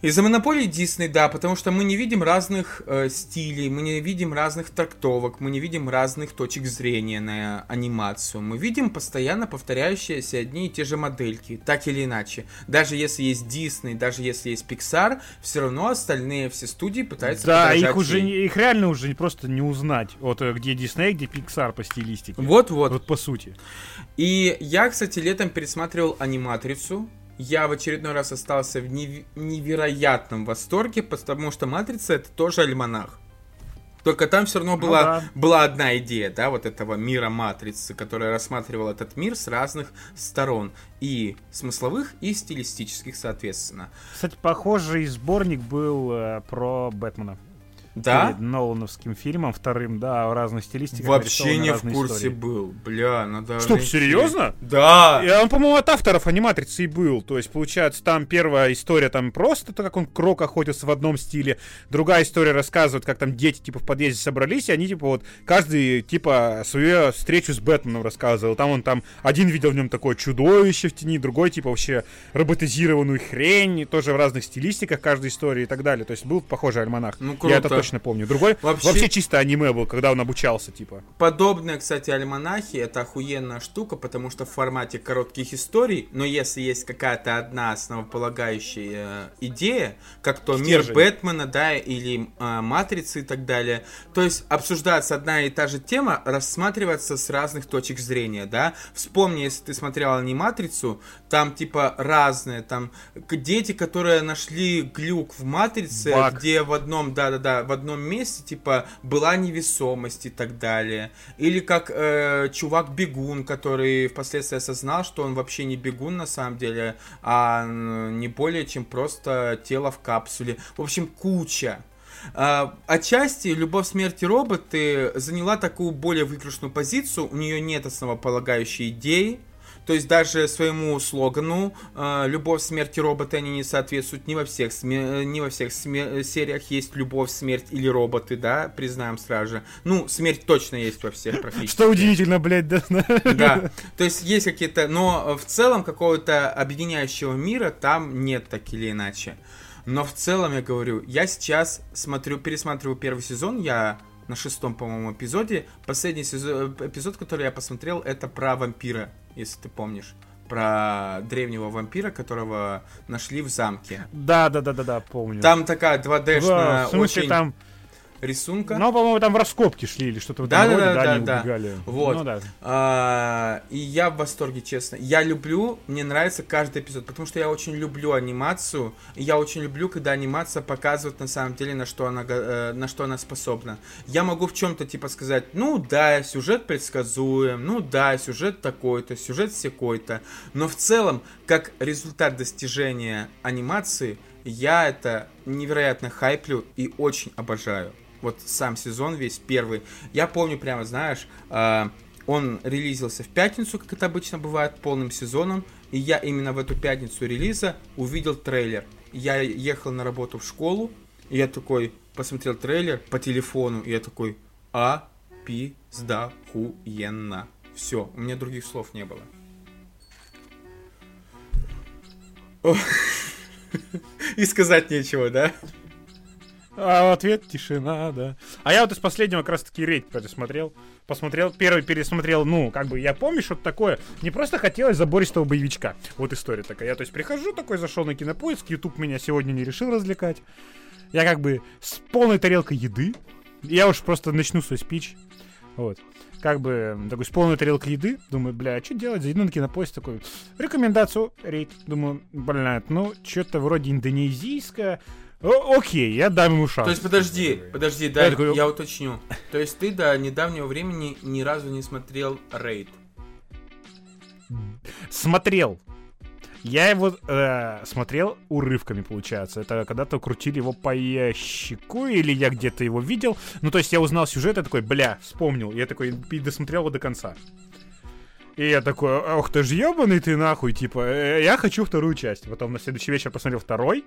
Из-за монополии Дисней, да, потому что мы не видим разных э, стилей, мы не видим разных трактовок, мы не видим разных точек зрения на анимацию. Мы видим постоянно повторяющиеся одни и те же модельки, так или иначе. Даже если есть Дисней, даже если есть Pixar, все равно остальные все студии пытаются Да, их уже их реально уже просто не узнать, вот э, где Дисней, где Pixar по стилистике. Вот-вот. Вот по сути. И я, кстати, летом пересматривал аниматрицу, я в очередной раз остался в невероятном восторге, потому что «Матрица» — это тоже альманах. Только там все равно ну была, ну, да. была одна идея, да, вот этого мира матрицы, которая рассматривала этот мир с разных сторон. И смысловых, и стилистических, соответственно. Кстати, похожий сборник был э, про Бэтмена. Да? перед Нолановским фильмом, вторым, да, в разных стилистиках. Вообще не в курсе истории. был. Бля, надо... Что, найти. серьезно? Да. И он, по-моему, от авторов аниматрицы и был. То есть, получается, там первая история там просто то, как он крок охотился в одном стиле. Другая история рассказывает, как там дети, типа, в подъезде собрались, и они, типа, вот, каждый, типа, свою встречу с Бэтменом рассказывал. Там он там, один видел в нем такое чудовище в тени, другой, типа, вообще роботизированную хрень, тоже в разных стилистиках каждой истории и так далее. То есть, был похожий альманах. Ну, Я это круто. Точно помню. Другой Вообще- вообще... чисто аниме был, когда он обучался, типа. Подобные, кстати, альманахи это охуенная штука, потому что в формате коротких историй, но если есть какая-то одна основополагающая э, идея, как то мир Стержень. Бэтмена, да, или э, Матрицы и так далее, то есть обсуждаться одна и та же тема, рассматриваться с разных точек зрения, да. Вспомни, если ты смотрел аниматрицу, там типа разные, там дети, которые нашли глюк в Матрице, Баг. где в одном, да-да-да, в одном месте, типа, была невесомость и так далее. Или как э, чувак-бегун, который впоследствии осознал, что он вообще не бегун на самом деле, а не более чем просто тело в капсуле. В общем, куча. А, Отчасти «Любовь, смерть и роботы» заняла такую более выигрышную позицию, у нее нет основополагающей идеи, то есть даже своему слогану э, «Любовь, смерть и роботы» они не соответствуют не во всех, сме- э, не во всех сме- сериях есть «Любовь, смерть или роботы», да, признаем сразу же. Ну, смерть точно есть во всех практически. Что удивительно, блядь, да? Да, то есть есть какие-то, но в целом какого-то объединяющего мира там нет так или иначе. Но в целом я говорю, я сейчас смотрю, пересматриваю первый сезон, я на шестом, по-моему, эпизоде. Последний сезон, эпизод, который я посмотрел, это про вампира, если ты помнишь. Про древнего вампира, которого нашли в замке. Да, да, да, да, да, помню. Там такая Да, 2D-шная в смысле, очень там, рисунка. ну, по-моему, там в раскопки шли или что-то в этом да, роде, да, да, да, они да. убегали. Вот. Ну, да. А, и я в восторге, честно. Я люблю, мне нравится каждый эпизод, потому что я очень люблю анимацию. И я очень люблю, когда анимация показывает на самом деле, на что она, э, на что она способна. Я могу в чем-то типа сказать, ну да, сюжет предсказуем, ну да, сюжет такой-то, сюжет секой-то. Но в целом, как результат достижения анимации, я это невероятно хайплю и очень обожаю. Вот сам сезон весь первый. Я помню прямо, знаешь, а, он релизился в пятницу, как это обычно бывает, полным сезоном. И я именно в эту пятницу релиза увидел трейлер. Я ехал на работу в школу, и я такой посмотрел трейлер по телефону, и я такой, а, пизда, хуенно. Все, у меня других слов не было. И сказать нечего, да? А в ответ тишина, да. А я вот из последнего как раз таки рейд пересмотрел. Посмотрел, первый пересмотрел, ну, как бы, я помню, что такое. Не просто хотелось забористого боевичка. Вот история такая. Я, то есть, прихожу такой, зашел на кинопоиск, YouTube меня сегодня не решил развлекать. Я как бы с полной тарелкой еды. Я уж просто начну свой спич. Вот. Как бы, такой, с полной тарелкой еды. Думаю, бля, а что делать? Зайду на кинопоиск такой. Рекомендацию, рейд. Думаю, бля, ну, что-то вроде индонезийское. О, окей, я дам ему шанс. То есть подожди, подожди, да, Я такой, я уточню. То есть ты до недавнего времени ни разу не смотрел рейд. Смотрел. Я его э, смотрел урывками, получается. Это когда-то крутили его по ящику, или я где-то его видел. Ну, то есть я узнал сюжет, я такой, бля, вспомнил. Я такой, и досмотрел его до конца. И я такой, ох ты ж ебаный ты нахуй, типа, э, я хочу вторую часть. Потом на следующий вечер посмотрел второй.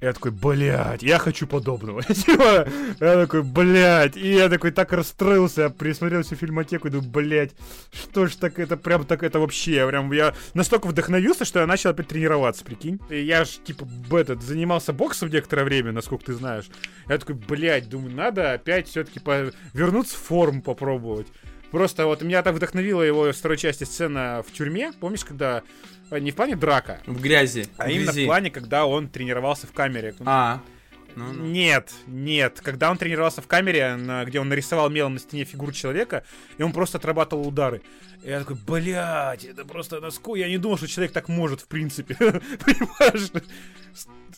Я такой, блядь, я хочу подобного. Типа, я такой, блядь. И я такой так расстроился, я присмотрел всю фильмотеку и думаю, блядь, что ж так, это прям так, это вообще, я прям, я настолько вдохновился, что я начал опять тренироваться, прикинь. И я ж, типа, этот, занимался боксом некоторое время, насколько ты знаешь. Я такой, блядь, думаю, надо опять все-таки вернуться в форму попробовать. Просто вот меня так вдохновила его второй части сцена в тюрьме. Помнишь, когда... э, Не в плане драка, В грязи. а в именно в грязи. плане, когда он тренировался в камере. А. Ну, ну. Нет, нет. Когда он тренировался в камере, на- где он нарисовал мелом на стене фигуру человека, и он просто отрабатывал удары. И я такой, блядь, это просто насколько... Я не думал, что человек так может, в принципе. Понимаешь?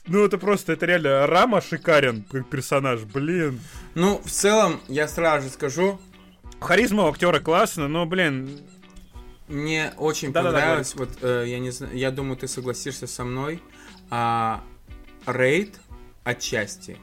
Ну, это просто, это реально Рама шикарен, как персонаж, блин. Ну, в целом, я сразу же скажу, Харизма у актера классно, но, блин, мне очень Да-да-да, понравилось, вот э, я не знаю, я думаю, ты согласишься со мной, а, рейд отчасти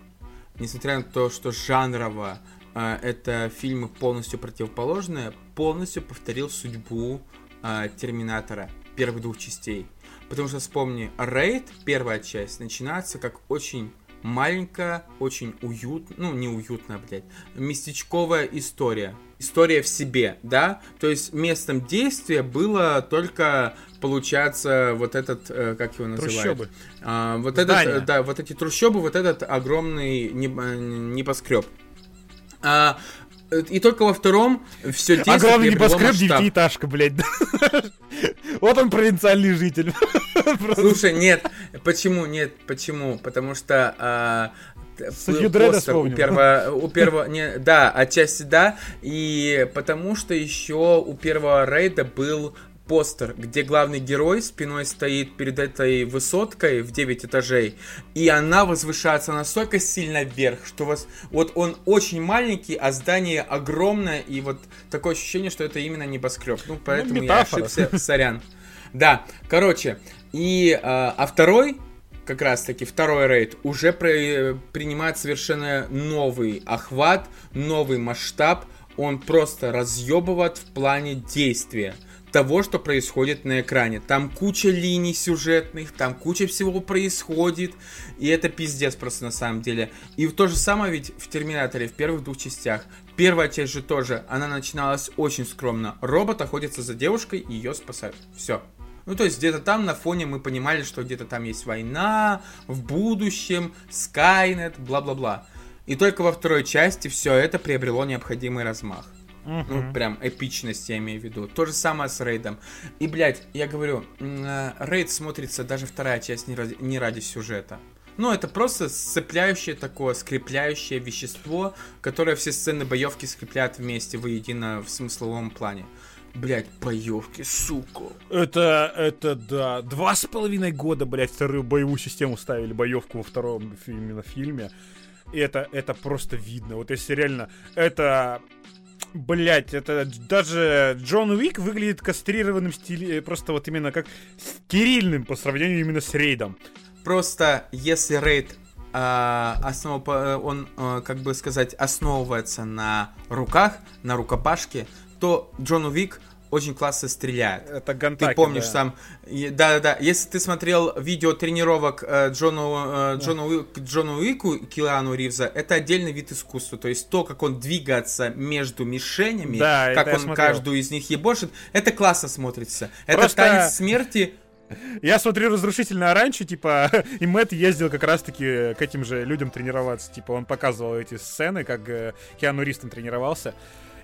несмотря на то, что жанрово э, это фильмы полностью противоположные, полностью повторил судьбу э, Терминатора первых двух частей. Потому что вспомни, Рейд, первая часть, начинается как очень маленькая, очень уютная, ну не уютная, блядь, местечковая история. История в себе, да? То есть местом действия было только, получается, вот этот, э, как его называют? Трущобы. А, вот этот, да, вот эти трущобы, вот этот огромный небоскреб. А, и только во втором все действие А главный небоскреб девятиэтажка, блядь. Вот он провинциальный житель. Слушай, нет, почему, нет, почему? Потому что а, Судью Дреда вспомнил. У первого, у первого, не, да, отчасти да, и потому что еще у первого рейда был постер, где главный герой спиной стоит перед этой высоткой в 9 этажей, и она возвышается настолько сильно вверх, что вас... Вот он очень маленький, а здание огромное, и вот такое ощущение, что это именно небоскреб. Ну, поэтому ну, я ошибся, сорян. Да, короче, и... А, а второй, как раз таки второй рейд уже при, принимает совершенно новый охват, новый масштаб, он просто разъебывает в плане действия того, что происходит на экране. Там куча линий сюжетных, там куча всего происходит, и это пиздец просто на самом деле. И то же самое ведь в Терминаторе, в первых двух частях. Первая часть же тоже, она начиналась очень скромно. Робот охотится за девушкой и ее спасает. Все. Ну, то есть где-то там на фоне мы понимали, что где-то там есть война, в будущем, Скайнет, бла-бла-бла. И только во второй части все это приобрело необходимый размах. Uh-huh. Ну, прям эпичность я имею в виду. То же самое с рейдом. И, блядь, я говорю, э, рейд смотрится даже вторая часть не ради, не ради сюжета. Ну, это просто сцепляющее такое, скрепляющее вещество, которое все сцены боевки скрепляют вместе воедино в смысловом плане. Блять, боевки, сука. Это, это, да. Два с половиной года, блядь, вторую боевую систему ставили, боевку во втором именно фильме. И это, это просто видно. Вот если реально, это Блять, это даже Джон Уик выглядит кастрированным стиле, просто вот именно как стерильным по сравнению именно с рейдом. Просто если рейд а, основ, он, а, как бы сказать, основывается на руках, на рукопашке, то Джон Уик очень классно стреляет. Это Гантаки, Ты помнишь да. сам... Да-да-да. Если ты смотрел видео тренировок э, Джону, э, Джону, Уик, Джону Уику, Килану Ривза, это отдельный вид искусства. То есть то, как он двигается между мишенями, да, как он каждую из них ебошит, это классно смотрится. Просто... Это танец смерти... Я смотрю разрушительное раньше, типа, и Мэтт ездил как раз-таки к этим же людям тренироваться. Типа, он показывал эти сцены, как э, Киану Ривз там тренировался.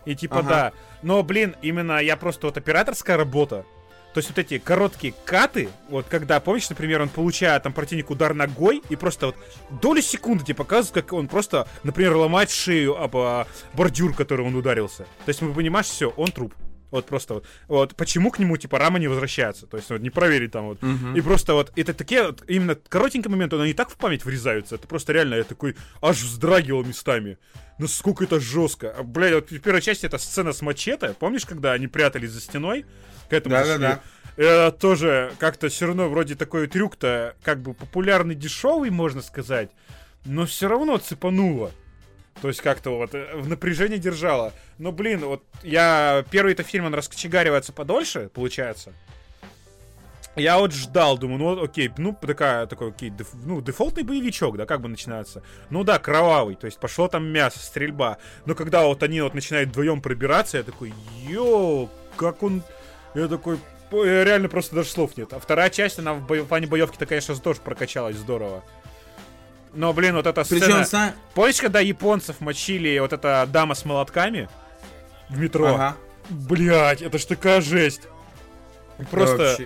И типа, ага. да. Но, блин, именно я просто вот операторская работа. То есть вот эти короткие каты, вот когда, помнишь, например, он получает там противник удар ногой, и просто вот доли секунды тебе показывают, как он просто, например, ломает шею об а, бордюр, который он ударился. То есть, мы понимаешь, все, он труп. Вот просто вот. Вот почему к нему, типа, рама не возвращается. То есть, вот не проверить там вот. Угу. И просто вот, это такие вот, именно коротенькие моменты, они так в память врезаются. Это просто реально, я такой аж вздрагивал местами. Насколько это жестко. А, блядь, вот в первой части эта сцена с мачете. Помнишь, когда они прятались за стеной? К этому да, да, да. Это тоже как-то все равно вроде такой трюк-то как бы популярный, дешевый, можно сказать. Но все равно цепануло. То есть как-то вот э, в напряжении держала. Но, блин, вот я... Первый-то фильм, он раскочегаривается подольше, получается. Я вот ждал, думаю, ну окей, ну такая, такой, окей, деф, ну дефолтный боевичок, да, как бы начинается. Ну да, кровавый, то есть пошло там мясо, стрельба. Но когда вот они вот начинают вдвоем пробираться, я такой, йоу, как он... Я такой, реально просто даже слов нет. А вторая часть, она в, бо... в плане боевки-то, конечно, тоже прокачалась здорово. Но, блин, вот эта сцена... Причем, сна... Помнишь, когда японцев мочили вот эта дама с молотками в метро? Ага. Блять, это ж такая жесть. Просто...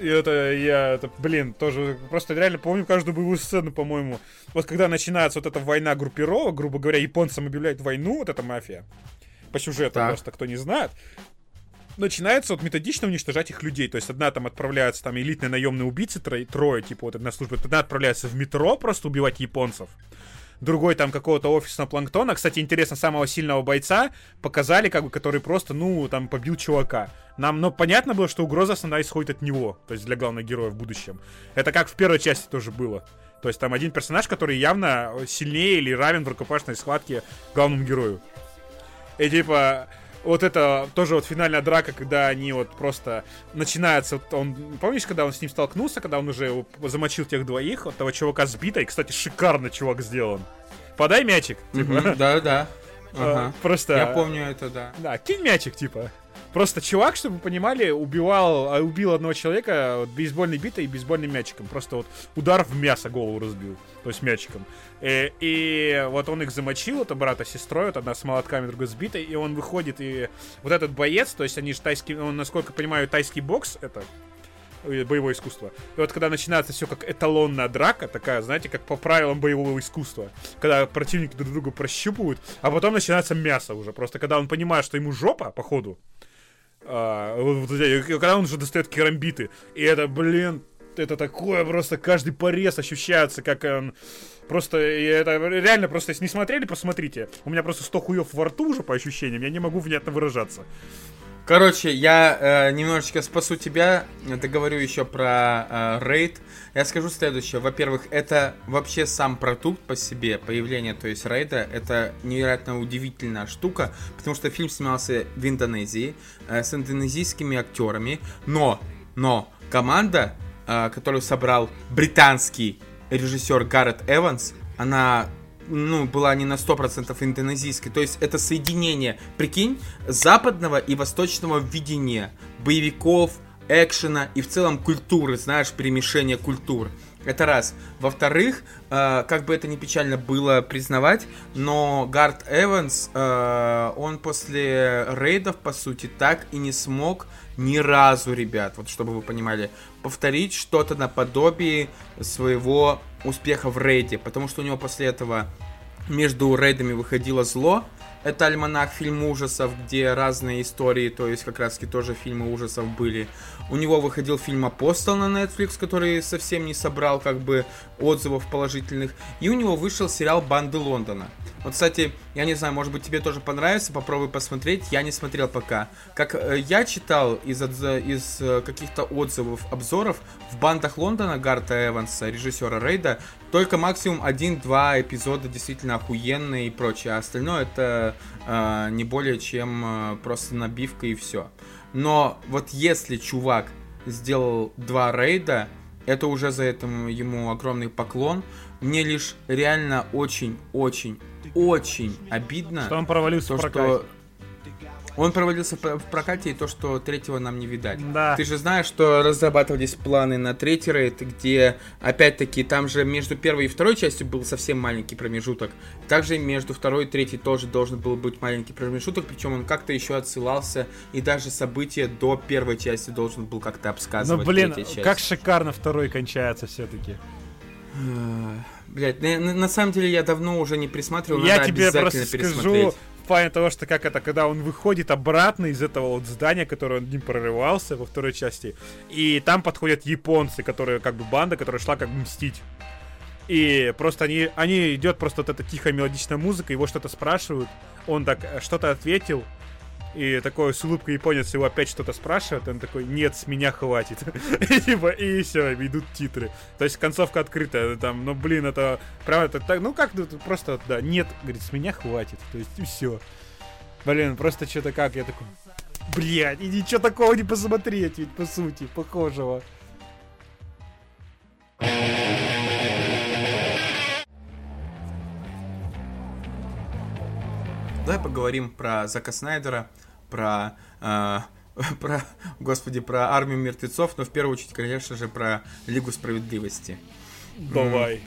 И это я, это, блин, тоже просто реально помню каждую боевую сцену, по-моему. Вот когда начинается вот эта война группировок, грубо говоря, японцам объявляют войну, вот эта мафия, по сюжету так. просто, кто не знает, начинается вот методично уничтожать их людей. То есть одна там отправляется, там элитные наемные убийцы, трое, трое типа вот одна служба, одна отправляется в метро просто убивать японцев. Другой там какого-то офисного планктона. Кстати, интересно, самого сильного бойца показали, как бы, который просто, ну, там, побил чувака. Нам, ну, понятно было, что угроза основная исходит от него, то есть для главного героя в будущем. Это как в первой части тоже было. То есть там один персонаж, который явно сильнее или равен в рукопашной схватке главному герою. И типа, вот это тоже вот финальная драка, когда они вот просто начинается, вот он, помнишь, когда он с ним столкнулся, когда он уже замочил тех двоих, вот того чувака сбита, и, кстати, шикарно чувак сделан. Подай мячик, типа. Да, да. Просто... Я помню это, да. Да, кинь мячик, типа. Просто чувак, чтобы вы понимали, убивал, а, убил одного человека вот, бейсбольной битой и бейсбольным мячиком. Просто вот удар в мясо голову разбил. То есть мячиком. И, э, и вот он их замочил, это брата с сестрой, вот одна с молотками, другая с и он выходит, и вот этот боец, то есть они же тайский, он, насколько понимаю, тайский бокс, это э, боевое искусство. И вот когда начинается все как эталонная драка, такая, знаете, как по правилам боевого искусства, когда противники друг друга прощупывают, а потом начинается мясо уже. Просто когда он понимает, что ему жопа, походу, а, когда он уже достает керамбиты. И это, блин, это такое просто каждый порез ощущается, как он просто это реально просто если не смотрели, посмотрите. У меня просто 100 хуев во рту уже по ощущениям, я не могу внятно выражаться. Короче, я э, немножечко спасу тебя, договорю еще про э, рейд. Я скажу следующее. Во-первых, это вообще сам продукт по себе, появление, то есть рейда, это невероятно удивительная штука, потому что фильм снимался в Индонезии э, с индонезийскими актерами, но, но команда, э, которую собрал британский режиссер Гаррет Эванс, она ну, была не на 100% индонезийской. То есть это соединение, прикинь, западного и восточного видения боевиков, экшена и в целом культуры, знаешь, перемешение культур. Это раз. Во-вторых, э, как бы это ни печально было признавать, но Гард Эванс, э, он после рейдов, по сути, так и не смог ни разу, ребят, вот чтобы вы понимали, повторить что-то наподобие своего успеха в рейде, потому что у него после этого между рейдами выходило зло, это альманах фильм ужасов, где разные истории, то есть как раз таки тоже фильмы ужасов были. У него выходил фильм «Апостол» на Netflix, который совсем не собрал как бы отзывов положительных. И у него вышел сериал «Банды Лондона». Вот, кстати, я не знаю, может быть тебе тоже понравится, попробуй посмотреть, я не смотрел пока. Как э, я читал из, из э, каких-то отзывов, обзоров, в «Бандах Лондона» Гарта Эванса, режиссера Рейда, только максимум один-два эпизода действительно охуенные и прочее, а остальное это э, не более чем э, просто набивка и все. Но вот если чувак сделал два рейда, это уже за этим ему огромный поклон. Мне лишь реально очень-очень очень обидно. Что он провалился то, в прокате. Что он провалился в прокате, и то, что третьего нам не видать. Да. Ты же знаешь, что разрабатывались планы на третий рейд, где, опять-таки, там же между первой и второй частью был совсем маленький промежуток. Также между второй и третьей тоже должен был быть маленький промежуток, причем он как-то еще отсылался, и даже события до первой части должен был как-то обсказывать. Ну, блин, как шикарно второй кончается все-таки. Блять, на, на, на самом деле я давно уже не присматривал, я тебе просто скажу, в плане того, что как это, когда он выходит обратно из этого вот здания, которое он не прорывался во второй части, и там подходят японцы, которые как бы банда, которая шла как бы мстить. И просто они, они идет просто вот эта тихая мелодичная музыка, его что-то спрашивают, он так э, что-то ответил, и такой с улыбкой японец его опять что-то спрашивает, он такой, нет, с меня хватит. Типа, и все, идут титры. То есть концовка открытая, там, ну, блин, это, правда, это так, ну, как, просто, да, нет, говорит, с меня хватит. То есть, все. Блин, просто что-то как, я такой, блядь, и ничего такого не посмотреть, ведь, по сути, похожего. Давай поговорим про Зака Снайдера, про, э, про, господи, про армию мертвецов, но в первую очередь, конечно же, про Лигу справедливости. Давай.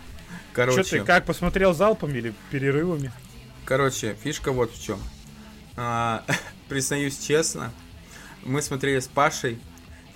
Короче. Что ты как посмотрел залпами или перерывами? Короче, фишка вот в чем. А, признаюсь честно, мы смотрели с Пашей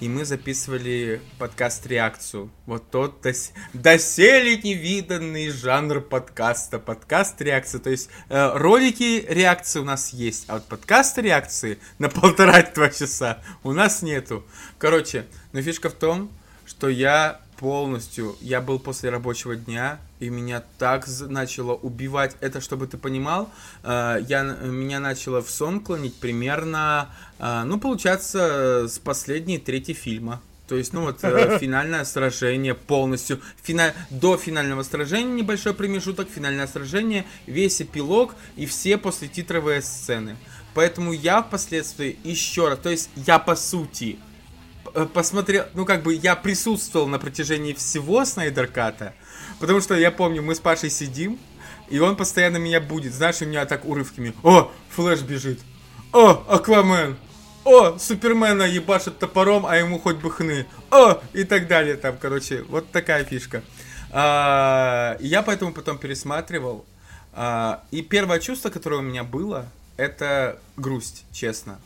и мы записывали подкаст-реакцию. Вот тот дос... доселе невиданный жанр подкаста, подкаст-реакция. То есть э, ролики реакции у нас есть, а вот подкаст-реакции на полтора-два часа у нас нету. Короче, но фишка в том, что я полностью, я был после рабочего дня, и меня так начало убивать. Это, чтобы ты понимал, э, я, меня начало в сон клонить примерно, э, ну, получается, с последней трети фильма. То есть, ну вот, э, финальное сражение полностью. Фина... До финального сражения небольшой промежуток, финальное сражение, весь эпилог и все после титровые сцены. Поэтому я впоследствии еще раз, то есть я по сути посмотрел, ну как бы я присутствовал на протяжении всего Снайдерката, потому что я помню, мы с Пашей сидим, и он постоянно меня будет, знаешь, у меня так урывками. О, Флэш бежит. О, Аквамен. О, Супермена ебашит топором, а ему хоть бы хны. О, и так далее там, короче, вот такая фишка. А, я поэтому потом пересматривал. А, и первое чувство, которое у меня было, это грусть, честно.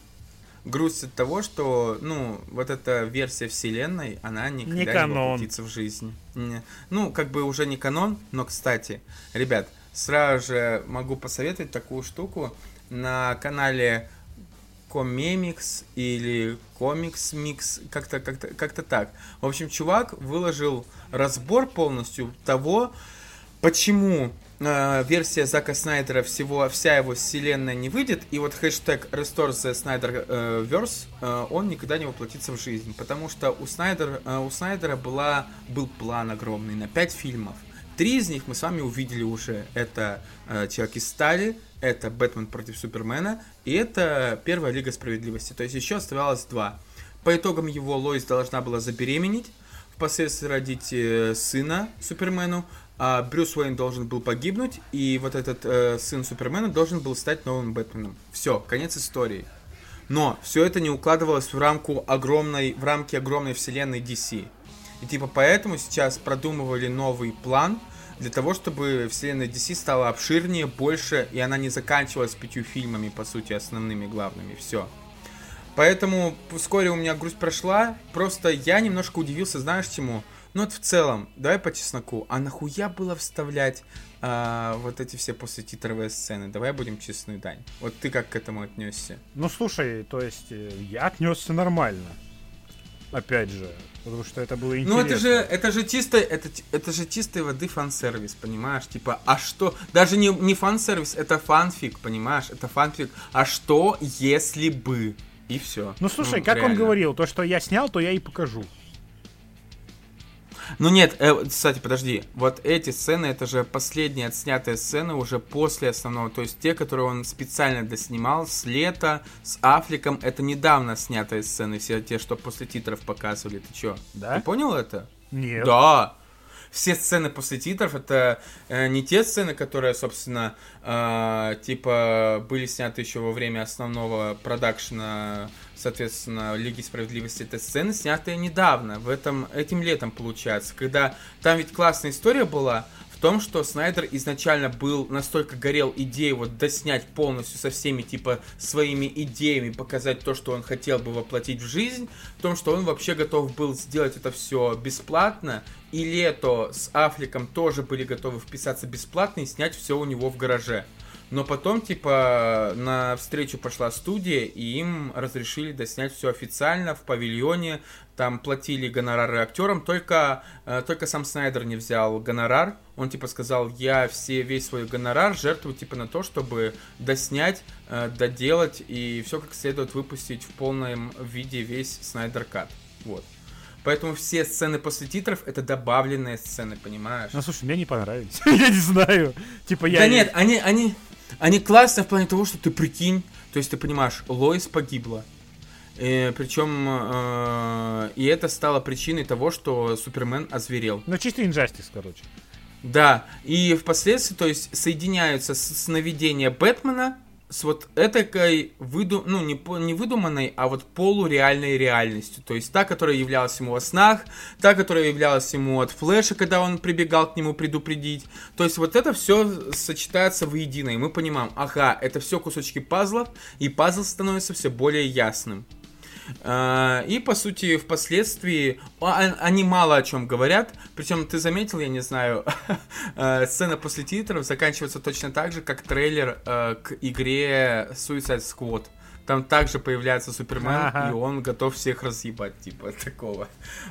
Грусть от того, что, ну, вот эта версия вселенной, она никогда не, канон. не воплотится в жизнь. Не- Ну, как бы уже не канон, но, кстати, ребят, сразу же могу посоветовать такую штуку на канале Комемикс или Комикс Микс, как-то как-то как-то так. В общем, чувак выложил разбор полностью того, почему э, версия Зака Снайдера всего вся его вселенная не выйдет, и вот хэштег Restore the Snyder э, э, он никогда не воплотится в жизнь, потому что у Снайдера, э, у Снайдера была, был план огромный на 5 фильмов. Три из них мы с вами увидели уже. Это э, Человек из стали, это Бэтмен против Супермена, и это Первая Лига Справедливости. То есть еще оставалось два. По итогам его Лоис должна была забеременеть, впоследствии родить э, сына Супермену, а Брюс Уэйн должен был погибнуть, и вот этот э, сын Супермена должен был стать новым Бэтменом. Все, конец истории. Но все это не укладывалось в рамку огромной, в рамки огромной вселенной DC. И типа поэтому сейчас продумывали новый план для того, чтобы вселенная DC стала обширнее, больше, и она не заканчивалась пятью фильмами, по сути, основными, главными. Все. Поэтому вскоре у меня грусть прошла. Просто я немножко удивился, знаешь чему? Ну вот в целом, давай по чесноку. А нахуя было вставлять а, вот эти все послетитровые сцены? Давай будем честны, Дань. Вот ты как к этому отнесся? Ну, слушай, то есть э, я отнесся нормально. Опять же, потому что это было интересно. Ну это же, это же чисто, это, это же чистой воды фан-сервис, понимаешь? Типа, а что? Даже не, не фан-сервис, это фанфик, понимаешь? Это фанфик. А что, если бы? И все. Ну, слушай, как он говорил, то, что я снял, то я и покажу. Ну нет, э, кстати, подожди. Вот эти сцены, это же последние отснятые сцены уже после основного. То есть те, которые он специально доснимал с лета, с Афликом. Это недавно снятые сцены, все те, что после титров показывали. Ты чё? Да? Ты понял это? Нет. Да. Все сцены после титров это э, не те сцены, которые, собственно, э, типа были сняты еще во время основного продакшена, соответственно, Лиги Справедливости. Это сцены, снятые недавно, в этом, этим летом, получается, когда там ведь классная история была в том, что Снайдер изначально был настолько горел идеей вот доснять полностью со всеми типа своими идеями, показать то, что он хотел бы воплотить в жизнь, в том, что он вообще готов был сделать это все бесплатно, и Лето с Афликом тоже были готовы вписаться бесплатно и снять все у него в гараже. Но потом, типа, на встречу пошла студия, и им разрешили доснять все официально в павильоне. Там платили гонорары актерам, только, э, только сам Снайдер не взял гонорар. Он, типа, сказал, я все, весь свой гонорар жертвую, типа, на то, чтобы доснять, э, доделать и все как следует выпустить в полном виде весь Снайдер Кат. Вот. Поэтому все сцены после титров это добавленные сцены, понимаешь? Ну, слушай, мне не понравились. я не знаю. Типа я... Да нет, они, они, они классные в плане того, что ты прикинь, то есть ты понимаешь, Лоис погибла. Э, причем э, и это стало причиной того, что Супермен озверел. Ну, чисто инжастис, короче. Да, и впоследствии, то есть, соединяются с- сновидения Бэтмена с вот этой выду... ну, не, не выдуманной, а вот полуреальной реальностью. То есть та, которая являлась ему во снах, та, которая являлась ему от Флэша, когда он прибегал к нему предупредить. То есть вот это все сочетается воедино, и мы понимаем, ага, это все кусочки пазлов, и пазл становится все более ясным. А, И, по сути, впоследствии а- они мало о чем говорят. Причем, ты заметил, я не знаю, э, сцена после титров заканчивается точно так же, как трейлер э, к игре Suicide Squad. Там также появляется Супермен, Ага. и он готов всех разъебать, типа, такого.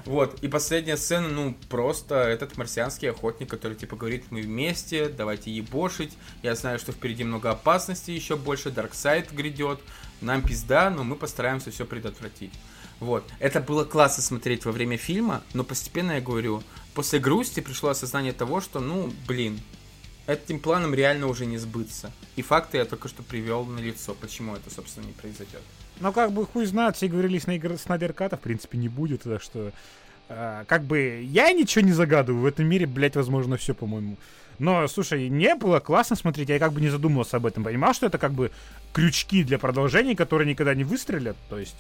Вот, и последняя сцена, ну, просто этот марсианский охотник, который, типа, говорит, мы вместе, давайте ебошить, я знаю, что впереди много опасностей, еще больше, Дарксайд грядет, нам пизда, но мы постараемся все предотвратить. Вот. Это было классно смотреть во время фильма, но постепенно, я говорю, после грусти пришло осознание того, что, ну, блин, этим планом реально уже не сбыться. И факты я только что привел на лицо, почему это, собственно, не произойдет. Ну, как бы, хуй знает, все говорили, Снайдерката, в принципе, не будет, так что... Э, как бы, я ничего не загадываю, в этом мире, блядь, возможно, все, по-моему. Но, слушай, мне было классно смотреть, я как бы не задумывался об этом. Понимал, что это как бы крючки для продолжений, которые никогда не выстрелят, то есть...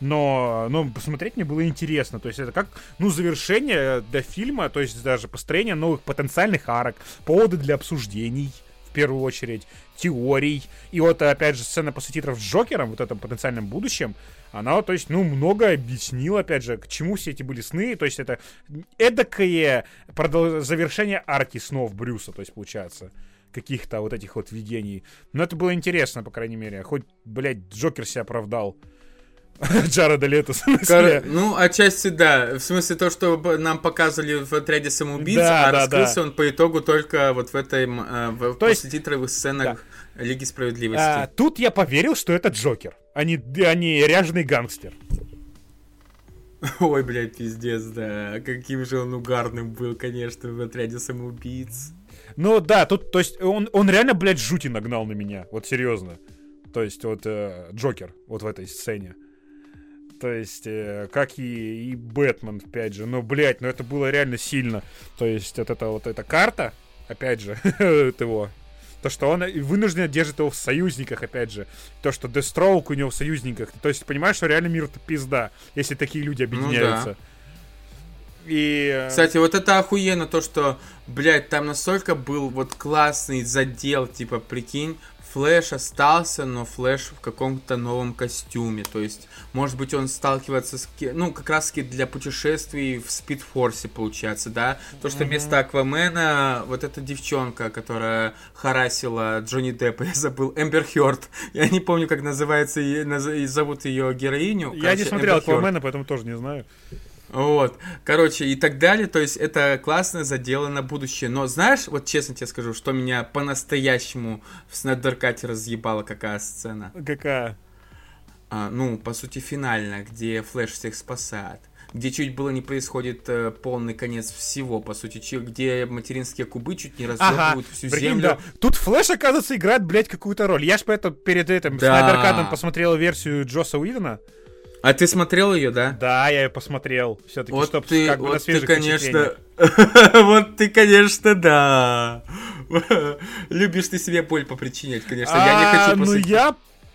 Но, но посмотреть мне было интересно. То есть это как, ну, завершение для фильма, то есть даже построение новых потенциальных арок, поводы для обсуждений, в первую очередь, теорий. И вот, опять же, сцена после титров с Джокером, вот этом потенциальном будущем, она, то есть, ну, много объяснила, опять же, к чему все эти были сны. То есть это эдакое продол- завершение арки снов Брюса, то есть, получается каких-то вот этих вот видений. Но это было интересно, по крайней мере. Хоть, блядь, Джокер себя оправдал. Джареда Лето. Кор... Ну, отчасти да. В смысле то, что нам показывали в отряде самоубийц, да, а да, раскрылся да. он по итогу только вот в этой, э, в, то после титровых сценах да. Лиги Справедливости. А, тут я поверил, что это Джокер, а не, а не ряженый гангстер. Ой, блядь, пиздец, да. Каким же он угарным был, конечно, в отряде самоубийц. Ну да, тут, то есть, он, он реально, блядь, жути нагнал на меня. Вот серьезно. То есть, вот э, Джокер, вот в этой сцене. То есть, э, как и, и Бэтмен, опять же. Но, блядь, ну это было реально сильно. То есть, вот эта вот эта карта, опять же, его. То, что он вынужден держит его в союзниках, опять же. То, что Дестроук у него в союзниках. То есть, понимаешь, что реально мир это пизда, если такие люди объединяются. Ну, да. И... Э, Кстати, вот это охуенно, то, что, блядь, там настолько был вот классный задел, типа, прикинь, Флэш остался, но Флэш в каком-то новом костюме. То есть, может быть, он сталкивается с... Ну, как раз таки для путешествий в Спидфорсе, получается, да? То, что вместо Аквамена вот эта девчонка, которая харасила Джонни Деппа, я забыл, Эмбер Хёрд. Я не помню, как называется, и зовут ее героиню. Я Короче, не смотрел Аквамена, поэтому тоже не знаю. Вот, короче, и так далее, то есть это классно заделано на будущее. Но знаешь, вот честно тебе скажу, что меня по-настоящему в Снайдеркате разъебала какая сцена? Какая? А, ну, по сути, финальная, где Флэш всех спасает где чуть было не происходит э, полный конец всего, по сути, че, где материнские кубы чуть не разъебывают ага, всю прикинь, землю. Да. Тут Флэш, оказывается, играет, блядь, какую-то роль. Я ж поэтому перед этим да. Снайдеркатом посмотрел версию Джоса Уидона. А ты смотрел ее, да? Да, я ее посмотрел. Все-таки, вот чтоб ты, как бы вот на ты, конечно, Вот ты, конечно, да. Любишь ты себе боль попричинять, конечно. я не хочу Ну, я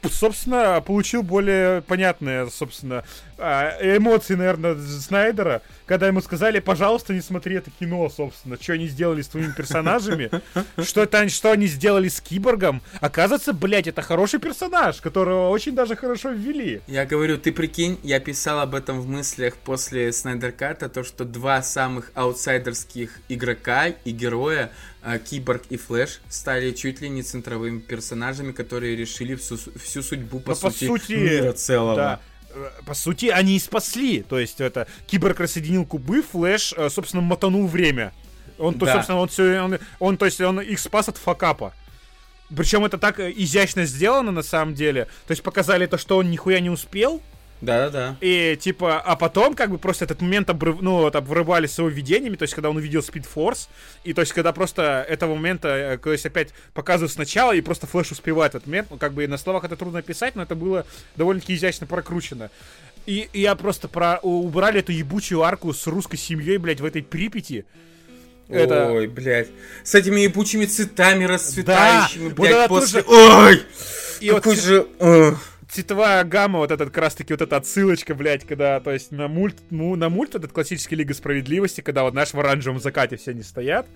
собственно, получил более понятные, собственно, а, эмоции, наверное, Снайдера, когда ему сказали, пожалуйста, не смотри это кино, собственно, что они сделали с твоими персонажами, что это, что они сделали с Киборгом. Оказывается, блядь, это хороший персонаж, которого очень даже хорошо ввели. Я говорю, ты прикинь, я писал об этом в мыслях после Снайдерката, то, что два самых аутсайдерских игрока и героя Киборг и Флэш стали чуть ли не центровыми персонажами, которые решили всю, всю судьбу, по, Но, сути, по сути, мира целого. Да э, по сути, они и спасли. То есть, это Киборг рассоединил кубы, Флэш, э, собственно, мотанул время. Он, то, да. собственно, он все, он, он, то есть, он их спас от факапа. Причем это так э, изящно сделано на самом деле. То есть показали то, что он нихуя не успел, да-да-да. И типа, а потом как бы просто этот момент обрыв, ну, вот, обрывали с его видениями, то есть когда он увидел Speed Force, и то есть когда просто этого момента, э, то есть опять показывают сначала, и просто Флэш успевает в этот момент, ну, как бы на словах это трудно описать, но это было довольно-таки изящно прокручено. И, и я просто про убрали эту ебучую арку с русской семьей, блядь, в этой Припяти. Это... Ой, блядь. С этими ебучими цветами расцветающими, да, блядь, вот после... Тоже... Ой! И Какой вот... же... Ох цветовая гамма, вот этот как раз таки вот эта отсылочка, блядь, когда, то есть на мульт, ну, на мульт этот классический Лига Справедливости, когда вот, знаешь, в оранжевом закате все они стоят.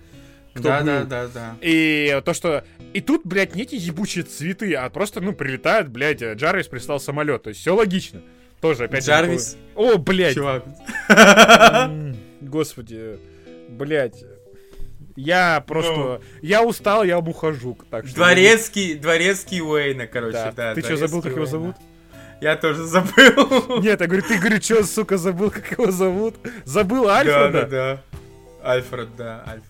Кто да, был. да, да, да. И то, что... И тут, блядь, не эти ебучие цветы, а просто, ну, прилетает, блядь, Джарвис прислал самолет. То есть все логично. Тоже, опять Джарвис? Такой... О, блядь. Чувак. Господи. Блядь. Я просто... Ну, я устал, я ухожу. Так что дворецкий, дворецкий Уэйна, короче, да. да ты что, забыл, как Уэйна. его зовут? Я тоже забыл. Нет, я говорю, ты, говорю, что, сука, забыл, как его зовут? Забыл Альфреда? Да, да, да. Альфред, да, Альфред.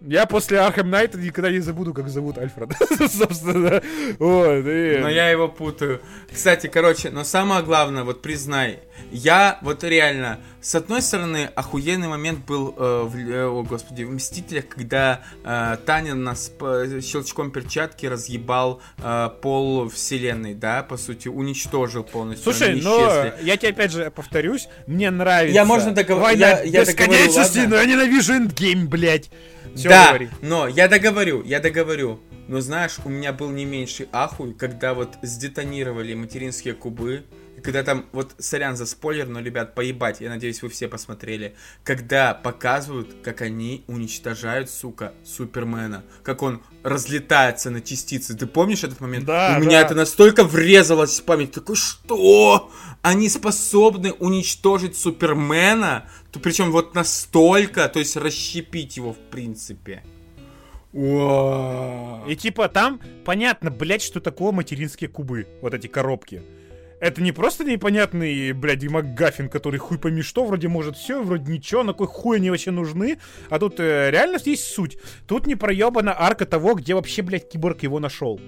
Я после Архем Найта никогда не забуду, как зовут Альфреда. Собственно, вот. И... Но я его путаю. Кстати, короче, но самое главное, вот признай, я вот реально, с одной стороны, охуенный момент был, э, в, э, о господи, в Мстителях, когда э, Таня нас по щелчком перчатки разъебал э, пол вселенной, да, по сути, уничтожил полностью. Слушай, но я тебе опять же повторюсь, мне нравится. Я, можно, договор- Война я- я договорю, бесконечности, ладно? но я ненавижу эндгейм, блядь. Всё, да, говори. но я договорю, я договорю. Но знаешь, у меня был не меньший ахуй, когда вот сдетонировали материнские кубы, когда там, вот, сорян за спойлер, но, ребят, поебать, я надеюсь, вы все посмотрели, когда показывают, как они уничтожают, сука, Супермена, как он разлетается на частицы. Ты помнишь этот момент? Да, У меня да. это настолько врезалось в память. Такой, что? Они способны уничтожить Супермена? То, причем вот настолько, то есть расщепить его в принципе. Уа. И типа там понятно, блядь, что такое материнские кубы, вот эти коробки. Это не просто непонятный, блядь, МакГаффин, который хуй пойми что, вроде может все, вроде ничего, на какой хуй они вообще нужны. А тут э, реально есть суть. Тут не проебана арка того, где вообще, блядь, киборг его нашел.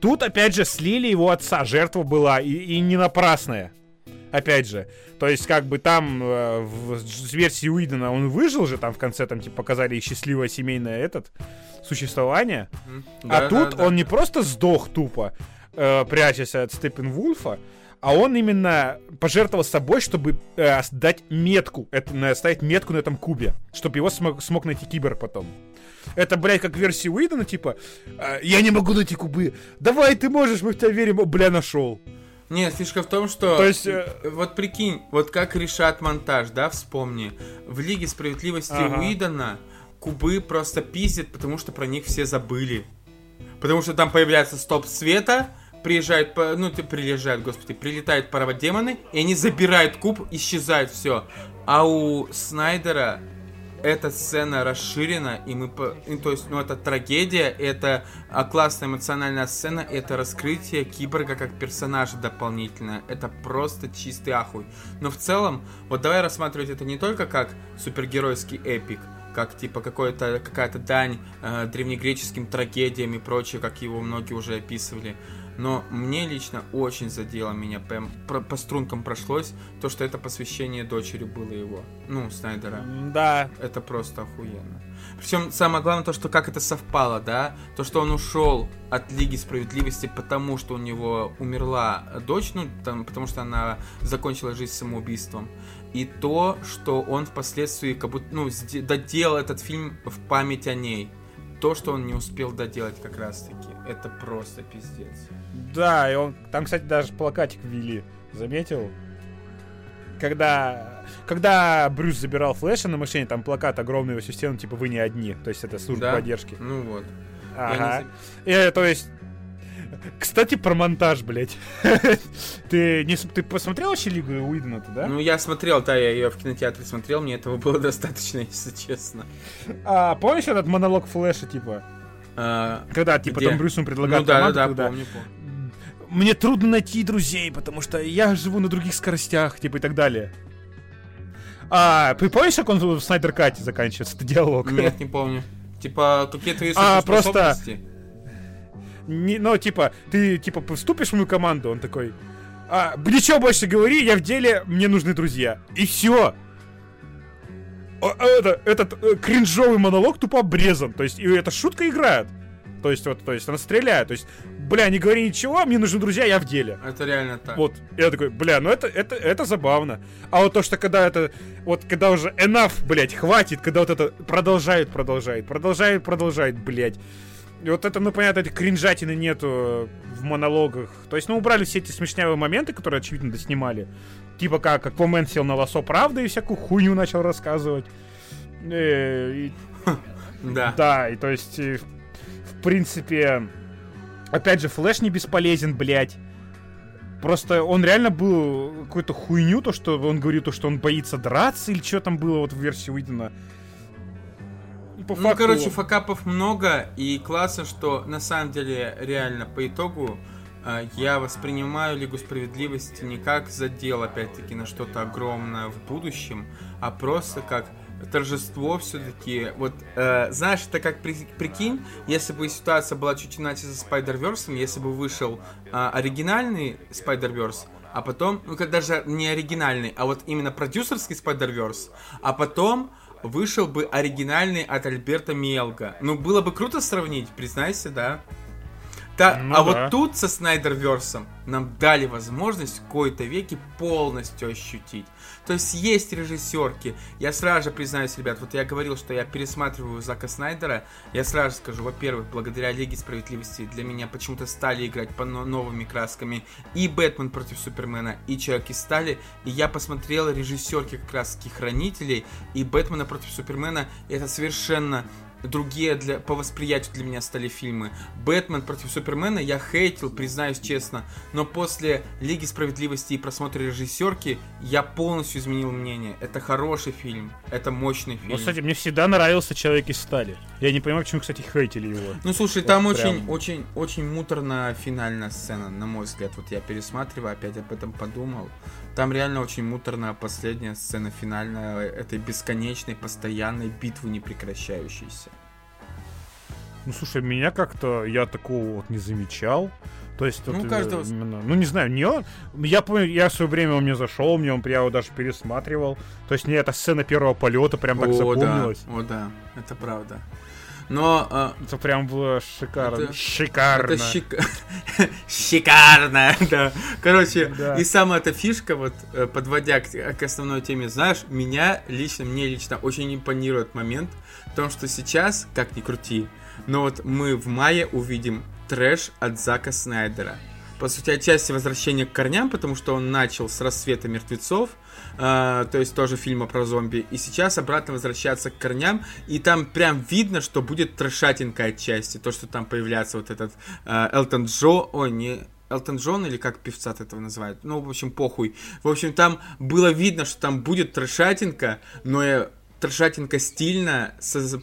Тут, опять же, слили его отца, жертва была, и, и не напрасная. Опять же. То есть, как бы там э, в с версии Уидона он выжил же, там в конце там типа показали счастливое семейное этот существование. М, А да, тут да, да. он не просто сдох тупо, э, прячась от Степенвульфа, а он именно пожертвовал собой, чтобы э, дать метку, это, ставить метку на этом кубе, чтобы его смог, смог найти киберг потом. Это, блядь, как в версии Уидона, типа, «А, я не могу найти кубы, давай, ты можешь, мы в тебя верим, бля, нашел. Нет, фишка в том, что... То есть, э, Вот прикинь, вот как решат монтаж, да, вспомни. В Лиге Справедливости Ага. Уидона кубы просто пиздят, потому что про них все забыли. Потому что там появляется стоп света, приезжают, ну, ты приезжают, господи, прилетают пароводемоны, и они забирают куб, исчезает все. А у Снайдера эта сцена расширена, и мы, и то есть, ну, это трагедия, это а, классная эмоциональная сцена, это раскрытие киборга как персонажа дополнительно, это просто чистый ахуй. Но в целом, вот давай рассматривать это не только как супергеройский эпик, как типа какой-то какая-то дань э, древнегреческим трагедиям и прочее, как его многие уже описывали. Но мне лично очень задело меня, прям про- по стрункам прошлось, то, что это посвящение дочери было его, ну, Снайдера. Да, Это просто охуенно. Причем самое главное то, что как это совпало, да? То, что он ушел от Лиги Справедливости, потому что у него умерла дочь, ну, там, потому что она закончила жизнь самоубийством. И то, что он впоследствии как будто, ну, доделал этот фильм в память о ней. То, что он не успел доделать как раз-таки. Это просто пиздец. Да, и он там, кстати, даже плакатик ввели. Заметил? Когда, когда Брюс забирал Флэша на машине, там плакат огромный во всю стену, типа вы не одни. То есть это служба Да? поддержки. Ну вот. Я Ага. не И, то есть... Кстати, про монтаж, блядь. ты, не, ты посмотрел вообще Лигу Уидона, да? Ну, я смотрел, да, я ее в кинотеатре смотрел, мне этого было достаточно, если честно. А помнишь этот монолог Флэша, типа? А, Когда, типа, Где? там Брюсу ну предлагают да, да, команду, да, когда помню, помню. Мне трудно найти друзей, потому что я живу на других скоростях, типа, и так далее. А, ты помнишь, как он в Снайдер Кате заканчивается, этот диалог? Нет, не помню. Типа, какие твои А, просто-? Не, ну, типа, ты, типа, вступишь в мою команду, он такой, а, ничего больше говори, я в деле, мне нужны друзья. И все. это, этот э, кринжовый монолог тупо обрезан. То есть, и эта шутка играет. То есть, вот, то есть, она стреляет. То есть, бля, не говори ничего, мне нужны друзья, я в деле. Это реально так. Вот, я такой, бля, ну это, это, это забавно. А вот то, что когда это, вот когда уже enough, блядь, хватит, когда вот это продолжает, продолжает, продолжает, продолжает, блядь. И вот это, ну, понятно, этой кринжатины нету э, в монологах. То есть, ну, убрали все эти смешнявые моменты, которые, очевидно, доснимали. Типа как Аквамен сел на лосо правды и всякую хуйню начал рассказывать. Э, и Да. да, и то есть, э, в, принципе, опять же, Флэш не бесполезен, блядь. Просто он реально был какую-то хуйню, то, что он говорит, то, что он боится драться, или что там было вот в версии Уидона. По Ну, факту- короче, факапов много, и классно, что на самом деле реально по итогу э, я воспринимаю Лигу Справедливости не как задел, опять-таки, на что-то огромное в будущем, а просто как торжество все-таки. Вот, э, знаешь, это как при- прикинь, если бы ситуация была чуть иначе со Spider-Verse, если бы вышел э, оригинальный Spider-Verse, а потом, ну как даже не оригинальный, а вот именно продюсерский Spider-Verse, а потом вышел бы оригинальный от Альберта Мелга. Ну, было бы круто сравнить, признайся, да? Та, Ну а да. вот тут со Снайдерверсом нам дали возможность в кои-то веки полностью ощутить. То есть есть режиссерки. Я сразу же признаюсь, ребят, вот я говорил, что я пересматриваю Зака Снайдера. Я сразу скажу, во-первых, благодаря Лиге Справедливости для меня почему-то стали играть по но- новыми красками и Бэтмен против Супермена, и Человек из Стали. И я посмотрел режиссерки как раз Хранителей и Бэтмена против Супермена. И это совершенно другие для, по восприятию для меня стали фильмы. Бэтмен против Супермена я хейтил, признаюсь честно, но после Лиги Справедливости и просмотра режиссерки я полностью изменил мнение. Это хороший фильм, это мощный фильм. Ну, кстати, мне всегда нравился Человек из стали. Я не понимаю, почему, кстати, хейтили его. Ну слушай, там Вот очень, прям. очень, очень муторная финальная сцена, на мой взгляд. Вот я пересматриваю, опять об этом подумал. Там реально очень муторная последняя сцена финальная этой бесконечной, постоянной битвы непрекращающейся. Ну, слушай, меня как-то, я такого вот не замечал. То есть, Ну, вот, э, каждого именно- ну, не знаю, не он. Я помню, я в свое время он мне зашел, мне он я его даже пересматривал. То есть, мне эта сцена первого полета прям так О, запомнилась. да, о да, это правда. Но а, Это прям было шикарно. Это- шикарно. Это шик- шикарно, да. Короче, Да. и самая эта фишка, вот, э, подводя к, к основной теме, знаешь, меня лично, мне лично очень импонирует момент в том, что сейчас, как ни крути, но вот мы в мае увидим трэш от Зака Снайдера. По сути, отчасти возвращение к корням, потому что он начал с рассвета мертвецов, э, то есть тоже фильма про зомби, и сейчас обратно возвращаться к корням, и там прям видно, что будет трешатинка отчасти, то, что там появляется вот этот э, Элтон Джо, ой, не Элтон Джон или как певца этого называют, ну, в общем, похуй. В общем, там было видно, что там будет трешатинка, но э, трешатинка стильно,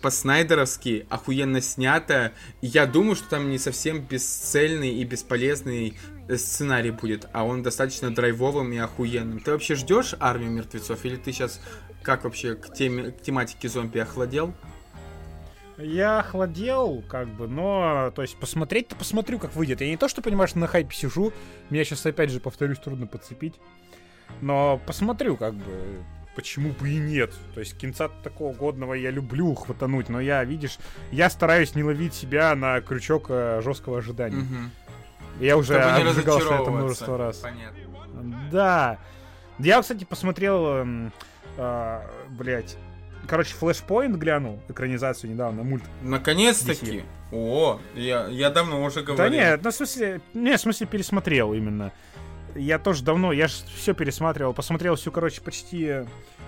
по-снайдеровски, охуенно снята. И я думаю, что там не совсем бесцельный и бесполезный э, сценарий будет, а он достаточно драйвовым и охуенным. Ты вообще ждешь армию мертвецов, или ты сейчас как вообще к, теме, к тематике зомби охладел? Я охладел, как бы, но, то есть, посмотреть-то посмотрю, как выйдет. Я не то, что, понимаешь, на хайпе сижу, меня сейчас, опять же, повторюсь, трудно подцепить, но посмотрю, как бы, почему бы и нет. То есть, кинца такого годного я люблю хватануть, но я, видишь, я стараюсь не ловить себя на крючок э, жесткого ожидания. Мгм. Я уже Чтобы обжигался это множество раз. Понятно. Да. Я, кстати, посмотрел, эм, а, блядь, короче, Flashpoint глянул, экранизацию недавно, мульт. Наконец-таки. О, я, я давно уже говорил. Да нет, ну, в смысле, не, в смысле, пересмотрел именно. Я тоже давно, я же все пересматривал, посмотрел всю, короче, почти э,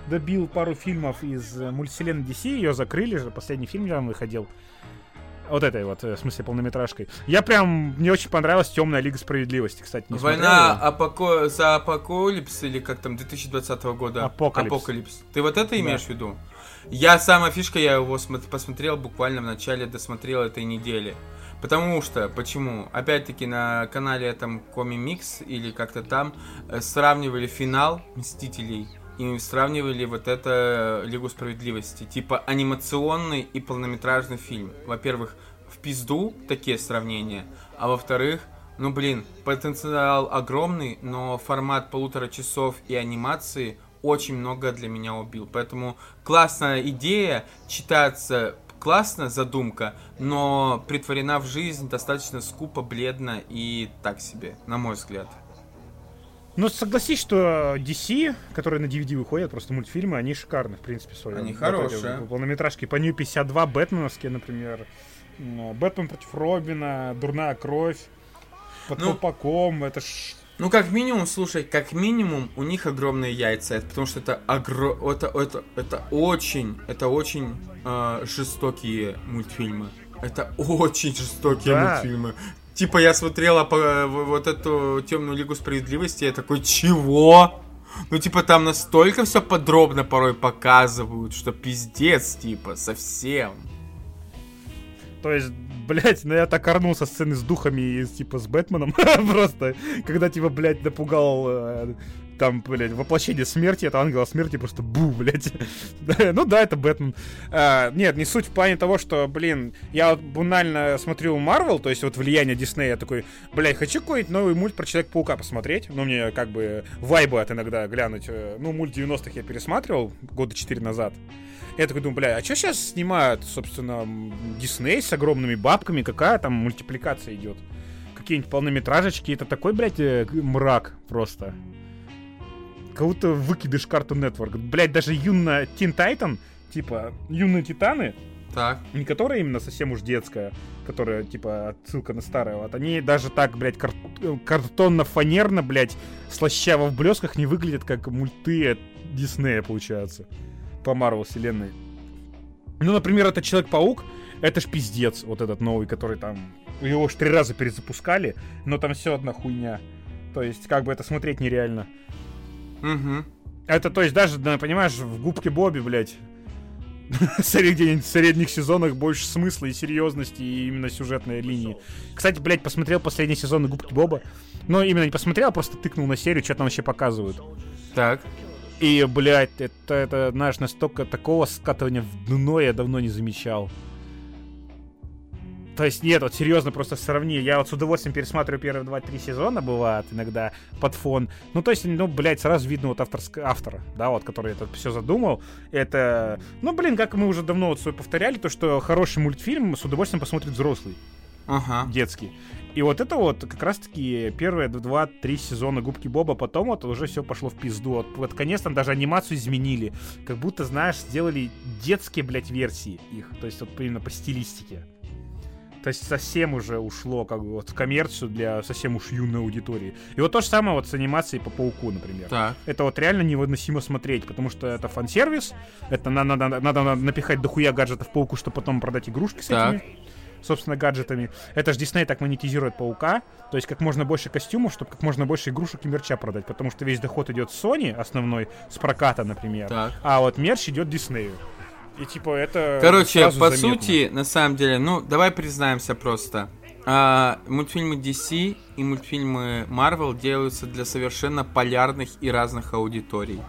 добил пару фильмов из э, мультивселенной DC, ее закрыли же, последний фильм недавно выходил. Вот этой вот, э, в смысле, полнометражкой. Я прям, мне очень понравилась Темная Лига Справедливости, кстати, не Война апоко... за апокалипс или как там 2020 года? Апокалипс. Ты вот это Да. имеешь в виду? Я самая фишка, я его смо- посмотрел буквально в начале, досмотрел этой недели. Потому что, почему? Опять-таки на канале там Коми Микс или как-то там э, сравнивали финал Мстителей и сравнивали вот это э, Лигу Справедливости. Типа анимационный и полнометражный фильм. Во-первых, в пизду такие сравнения, а во-вторых, ну блин, потенциал огромный, но формат полутора часов и анимации очень много для меня убил. Поэтому классная идея, читается классно задумка, но притворена в жизнь достаточно скупо, бледно и так себе, на мой взгляд. Ну, согласись, что DC, которые на DVD выходят, просто мультфильмы, они шикарны, в принципе, в своем. Они Вот хорошие. эти Полнометражки по Нью 52, Бэтменовские, например. Бэтмен против Робина, Дурная кровь. Под Ну, колпаком, это ж... Ну, как минимум, слушай, как минимум, у них огромные яйца, это потому что это огро... это, это, это очень, это очень э, жестокие мультфильмы. Это очень жестокие Да. мультфильмы. Типа я смотрела по, вот эту темную лигу справедливости, я такой, чего? Ну, типа, там настолько все подробно порой показывают, что пиздец, типа, совсем. То есть, блядь, ну я так орнул со сцены с духами и типа с Бэтменом. Просто, когда типа, блядь, напугал э, там, блядь, воплощение смерти, это ангела смерти, просто бу, блядь. ну да, это Бэтмен. А, нет, не суть в плане того, что, блин, я вот банально смотрю Марвел, то есть вот влияние Диснея, я такой, блядь, хочу какой-нибудь новый мульт про Человека-паука посмотреть. Ну, мне как бы вайбы от иногда глянуть. Э, ну, мульт 90-х я пересматривал года 4 назад. Я такой думаю, бля, а что сейчас снимают, собственно, Дисней с огромными бабками? Какая там мультипликация идет? Какие-нибудь полнометражечки? Это такой, блядь, э, мрак просто. Кого-то выкидыш Cartoon Network. Блядь, даже юная Teen Titan, типа, юные Титаны, так. Не которая именно совсем уж детская, которая, типа, отсылка на старое. Вот они даже так, блядь, кар- картонно-фанерно, блядь, слащаво в блесках не выглядят, как мульты от Диснея, получается. По Марвел вселенной. Ну, например, это Человек-паук, это ж пиздец, вот этот новый, который там... Его уж три раза перезапускали, но там все одна хуйня. То есть, как бы это смотреть нереально. Угу. Это, то есть, даже, да, понимаешь, в губке Бобби, блядь, средних, средних сезонах больше смысла и серьезности, и именно сюжетной линии. Кстати, блядь, посмотрел последний сезон Губки Боба. Но именно не посмотрел, а просто тыкнул на серию, что там вообще показывают. Так. И, блядь, это, это, знаешь, настолько такого скатывания в дно я давно не замечал. То есть нет, вот серьезно, просто сравни. Я вот с удовольствием пересматриваю первые два-три сезона, бывает, иногда под фон. Ну, то есть, ну, блядь, сразу видно вот авторск... автора, да, вот, который это все задумал. Это, ну, блин, как мы уже давно вот повторяли, то, что хороший мультфильм с удовольствием посмотрит взрослый. Ага. Детский. И вот это вот как раз-таки первые два-три сезона Губки Боба, потом вот уже все пошло в пизду. Вот под конец там даже анимацию изменили. Как будто, знаешь, сделали детские, блядь, версии их. То есть вот именно по стилистике. То есть совсем уже ушло как бы вот в коммерцию для совсем уж юной аудитории. И вот то же самое вот с анимацией по Пауку, например. Так. Это вот реально невыносимо смотреть, потому что это фан-сервис, это надо, надо, надо напихать дохуя гаджетов Пауку, чтобы потом продать игрушки с Так. этими собственно, гаджетами. Это же Дисней так монетизирует Паука, то есть как можно больше костюмов, чтобы как можно больше игрушек и мерча продать, потому что весь доход идет с Sony, основной, с проката, например, Так. а вот мерч идет Диснею. И типа это Короче, по заметно. сути, на самом деле, ну, давай признаемся просто. А, мультфильмы DC и мультфильмы Marvel делаются для совершенно полярных и разных аудиторий.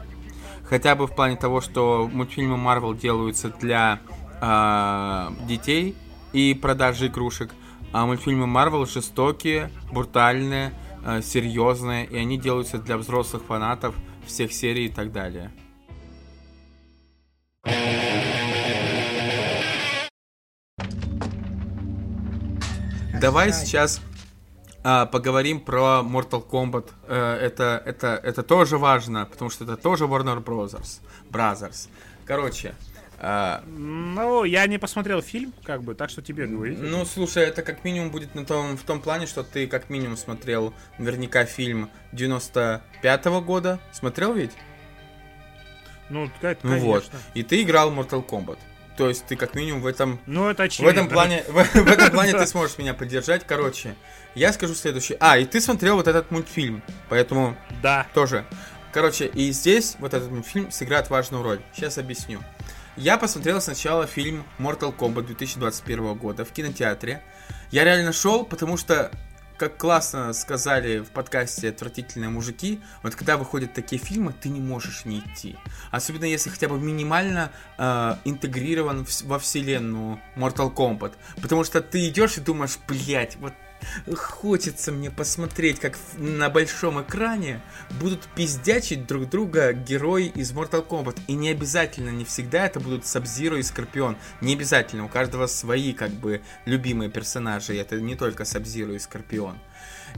Хотя бы в плане того, что мультфильмы Marvel делаются для а, детей и продажи игрушек, а мультфильмы Marvel жестокие, брутальные, а, серьезные, и они делаются для взрослых фанатов всех серий и так далее. Давай сейчас а, поговорим про Mortal Kombat. Э, это, это, это тоже важно, потому что это тоже Warner Brothers. Brothers. Короче, а, Ну, я не посмотрел фильм, как бы, так что тебе говорить. ну слушай, это как минимум будет на том, в том плане, что ты как минимум смотрел наверняка фильм 95-го года. Смотрел ведь? Ну, ка- Ну конечно. вот. И ты играл в Mortal Kombat. То есть ты как минимум в этом Ну, это В очевидно. этом плане, в, в этом плане ты сможешь меня поддержать. Короче, я скажу следующее. А, и ты смотрел вот этот мультфильм, поэтому Да. тоже. Короче, и здесь вот этот мультфильм сыграет важную роль. Сейчас объясню. Я посмотрел сначала фильм Mortal Kombat 2021 года в кинотеатре. Я реально шел, потому что, как классно сказали в подкасте «Отвратительные мужики», вот когда выходят такие фильмы, ты не можешь не идти. Особенно если хотя бы минимально э, интегрирован в- во вселенную Mortal Kombat. Потому что ты идешь и думаешь, блять, вот хочется мне посмотреть, как на большом экране будут пиздячить друг друга герои из Mortal Kombat. И не обязательно, не всегда это будут Сабзиро и Скорпион. Не обязательно, у каждого свои, как бы, любимые персонажи. и Это не только Сабзиро и Скорпион.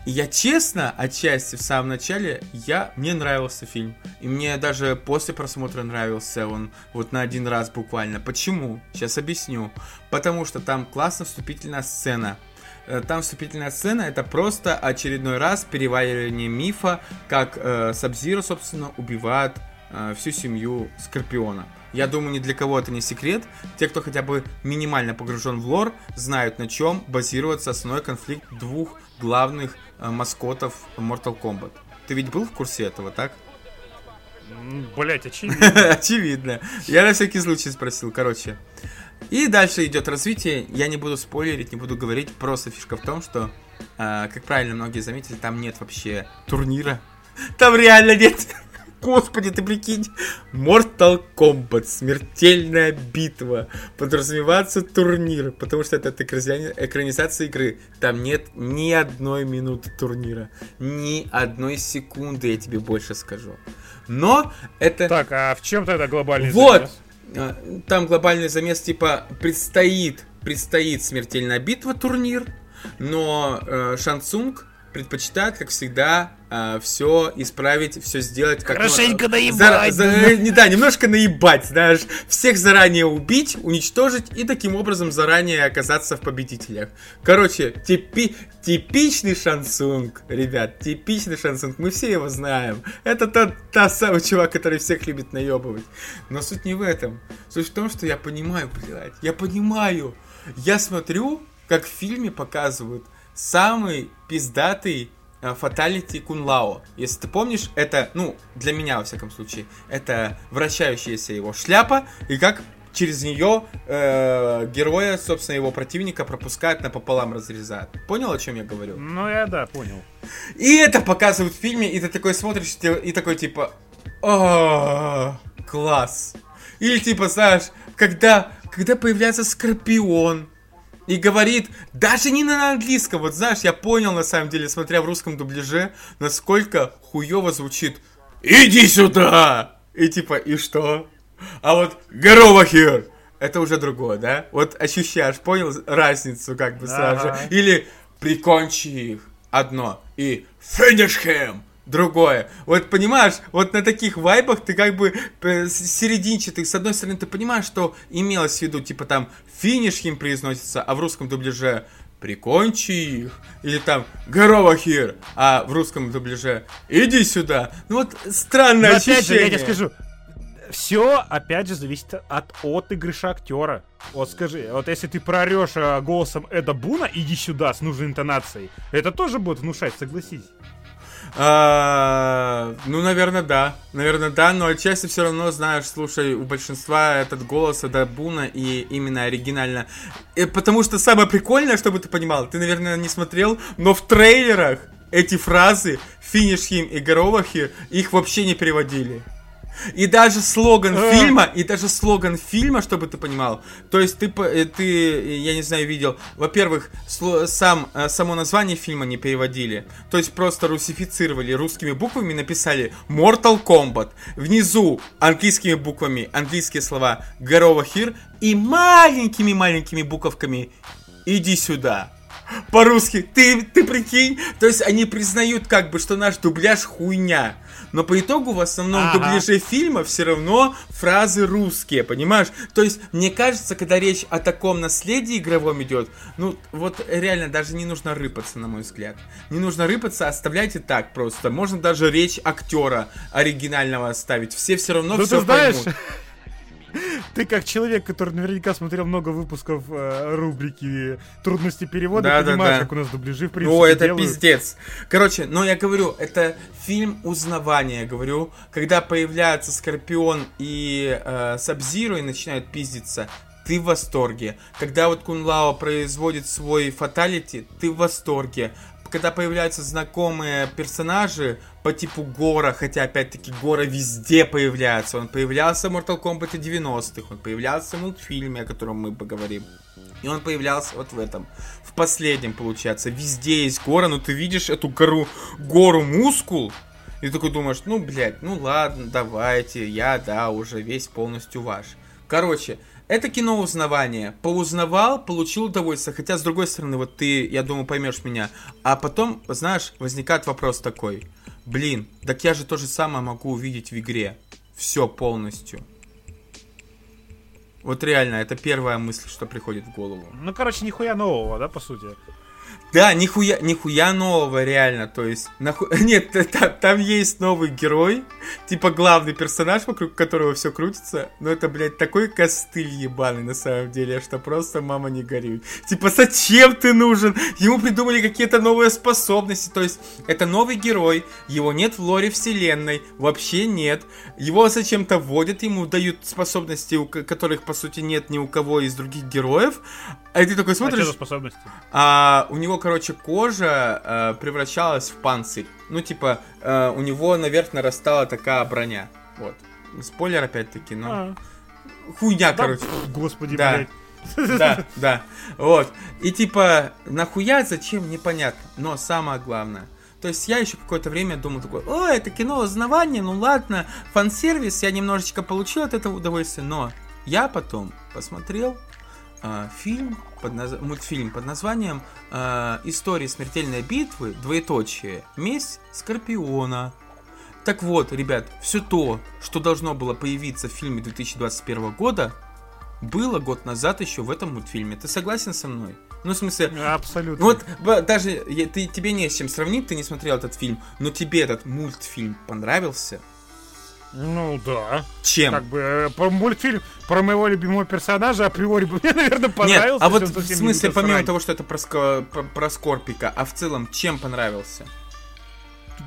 И я честно, отчасти в самом начале, я, мне нравился фильм. И мне даже после просмотра нравился он вот на один раз буквально. Почему? Сейчас объясню. Потому что там классная вступительная сцена. Э, Там вступительная сцена это просто очередной раз переваривание мифа, как э, Сабзиро, собственно, убивает э, всю семью Скорпиона. Я думаю, ни для кого это не секрет. Те, кто хотя бы минимально погружен в лор, знают, на чем базируется основной конфликт двух главных э, маскотов Mortal Kombat. Ты ведь был в курсе этого, так? Блять, очевидно. Очевидно. Я на всякий случай спросил, короче. И дальше идет развитие. Я не буду спойлерить, не буду говорить. Просто фишка в том, что, а, как правильно многие заметили, там нет вообще турнира. Там реально нет. Господи, ты прикинь. Mortal Kombat. Смертельная битва. Подразумевается турнир. Потому что это экранизация игры. Там нет ни одной минуты турнира. Ни одной секунды, я тебе больше скажу. Но это... Так, а в чем тогда глобальный вот. замес? Вот! Там глобальный замес типа предстоит, предстоит смертельная битва турнир, но э, Шансунг предпочитает, как всегда, э, все исправить, все сделать как Хорошенько ну, наебать. За, за, не, да, немножко наебать, знаешь, всех заранее убить, уничтожить и таким образом заранее оказаться в победителях. Короче, типи, типичный шансунг, ребят, типичный шансунг, мы все его знаем. Это тот, та самый чувак, который всех любит наебывать. Но суть не в этом. Суть в том, что я понимаю, блядь, я понимаю. Я смотрю, как в фильме показывают самый пиздатый фаталити э, Кунлао. Если ты помнишь, это, ну, для меня, во всяком случае, это вращающаяся его шляпа, и как через нее э, героя, собственно, его противника пропускают напополам, разрезают. Понял, о чем я говорю? Ну, я да, понял. И это показывают в фильме, и ты такой смотришь, и такой типа, о, класс. Или типа, знаешь, когда, когда появляется Скорпион, и говорит, даже не на английском, вот знаешь, я понял на самом деле, смотря в русском дубляже, насколько хуево звучит «Иди сюда!» И типа, и что? А вот «Горова here!» Это уже другое, да? Вот ощущаешь, понял разницу как бы сразу ага. Или «Прикончи их!» Одно. И «Finish him!» Другое. Вот понимаешь, вот на таких вайбах ты как бы э, серединчатых, с одной стороны, ты понимаешь, что имелось в виду, типа там финиш им произносится, а в русском дубляже прикончи их, или там Горова хир, а в русском дубляже иди сюда. Ну вот странное Но ощущение. опять же, я тебе скажу, все, опять же, зависит от отыгрыша актера. Вот скажи, вот если ты прорешь э, голосом Эда Буна, иди сюда с нужной интонацией, это тоже будет внушать, согласись. А, ну, наверное, да. Наверное, да, но отчасти все равно, знаешь, слушай, у большинства этот голос это Буна и именно оригинально. И потому что самое прикольное, чтобы ты понимал, ты, наверное, не смотрел, но в трейлерах эти фразы «финиш хим» и «горовахи» их вообще не переводили. И даже слоган а. фильма, и даже слоган фильма, чтобы ты понимал, то есть ты, э, ты я не знаю, видел, во-первых, сам, э, само название фильма не переводили, то есть просто русифицировали русскими буквами, написали Mortal Kombat, внизу английскими буквами, английские слова Гарова Хир, и маленькими-маленькими буковками иди сюда. По-русски, ты, ты прикинь? То есть они признают как бы, что наш дубляж хуйня но по итогу в основном ага. дубляже фильма все равно фразы русские, понимаешь? То есть, мне кажется, когда речь о таком наследии игровом идет, ну, вот реально даже не нужно рыпаться, на мой взгляд. Не нужно рыпаться, оставляйте так просто. Можно даже речь актера оригинального оставить. Все все равно ну, все поймут. Ты как человек, который наверняка смотрел много выпусков э, рубрики «Трудности перевода», да, понимаешь, да, да. как у нас дубляжи, в принципе, О, это делают. пиздец. Короче, но я говорю, это фильм узнавания, говорю. Когда появляется Скорпион и э, Сабзиру и начинают пиздиться, ты в восторге. Когда вот Кунлао производит свой фаталити, ты в восторге когда появляются знакомые персонажи по типу Гора, хотя опять-таки Гора везде появляется. Он появлялся в Mortal Kombat 90-х, он появлялся в мультфильме, о котором мы поговорим. И он появлялся вот в этом. В последнем, получается. Везде есть гора, но ты видишь эту гору, гору мускул, и ты такой думаешь, ну, блядь, ну ладно, давайте, я, да, уже весь полностью ваш. Короче, это кино узнавания. Поузнавал, получил удовольствие. Хотя, с другой стороны, вот ты, я думаю, поймешь меня. А потом, знаешь, возникает вопрос такой. Блин, так я же то же самое могу увидеть в игре. Все полностью. Вот реально, это первая мысль, что приходит в голову. Ну, короче, нихуя нового, да, по сути? Да, нихуя, нихуя нового, реально. То есть, наху... нет, там, там есть новый герой, типа главный персонаж, вокруг которого все крутится. Но это, блядь, такой костыль ебаный на самом деле, что просто мама не горюй. Типа, зачем ты нужен? Ему придумали какие-то новые способности. То есть, это новый герой, его нет в лоре вселенной, вообще нет. Его зачем-то вводят, ему дают способности, у которых, по сути, нет ни у кого из других героев. А ты такой смотришь... А способности? А, у него, короче, кожа э, превращалась в панцирь. Ну, типа, э, у него наверх нарастала такая броня. Вот. Спойлер опять-таки, но... А, Хуйня, да, короче. Господи, Да. блядь. Да, да. Вот. И типа, нахуя, зачем, непонятно. Но самое главное. То есть я еще какое-то время думал такой, о, это кино узнавание, ну ладно, фан-сервис, я немножечко получил от этого удовольствие, но я потом посмотрел а, фильм, под наз- мультфильм под названием а, «История смертельной битвы. Двоеточие. Месть Скорпиона». Так вот, ребят, все то, что должно было появиться в фильме 2021 года, было год назад еще в этом мультфильме. Ты согласен со мной? Ну, в смысле, Абсолютно. вот даже ты, тебе не с чем сравнить, ты не смотрел этот фильм, но тебе этот мультфильм понравился? Ну да. Чем? Как бы э, про мультфильм про моего любимого персонажа априори бы мне, наверное, Нет, понравился. а вот в смысле, помимо срань. того, что это про, Ско- про, про Скорпика, а в целом, чем понравился?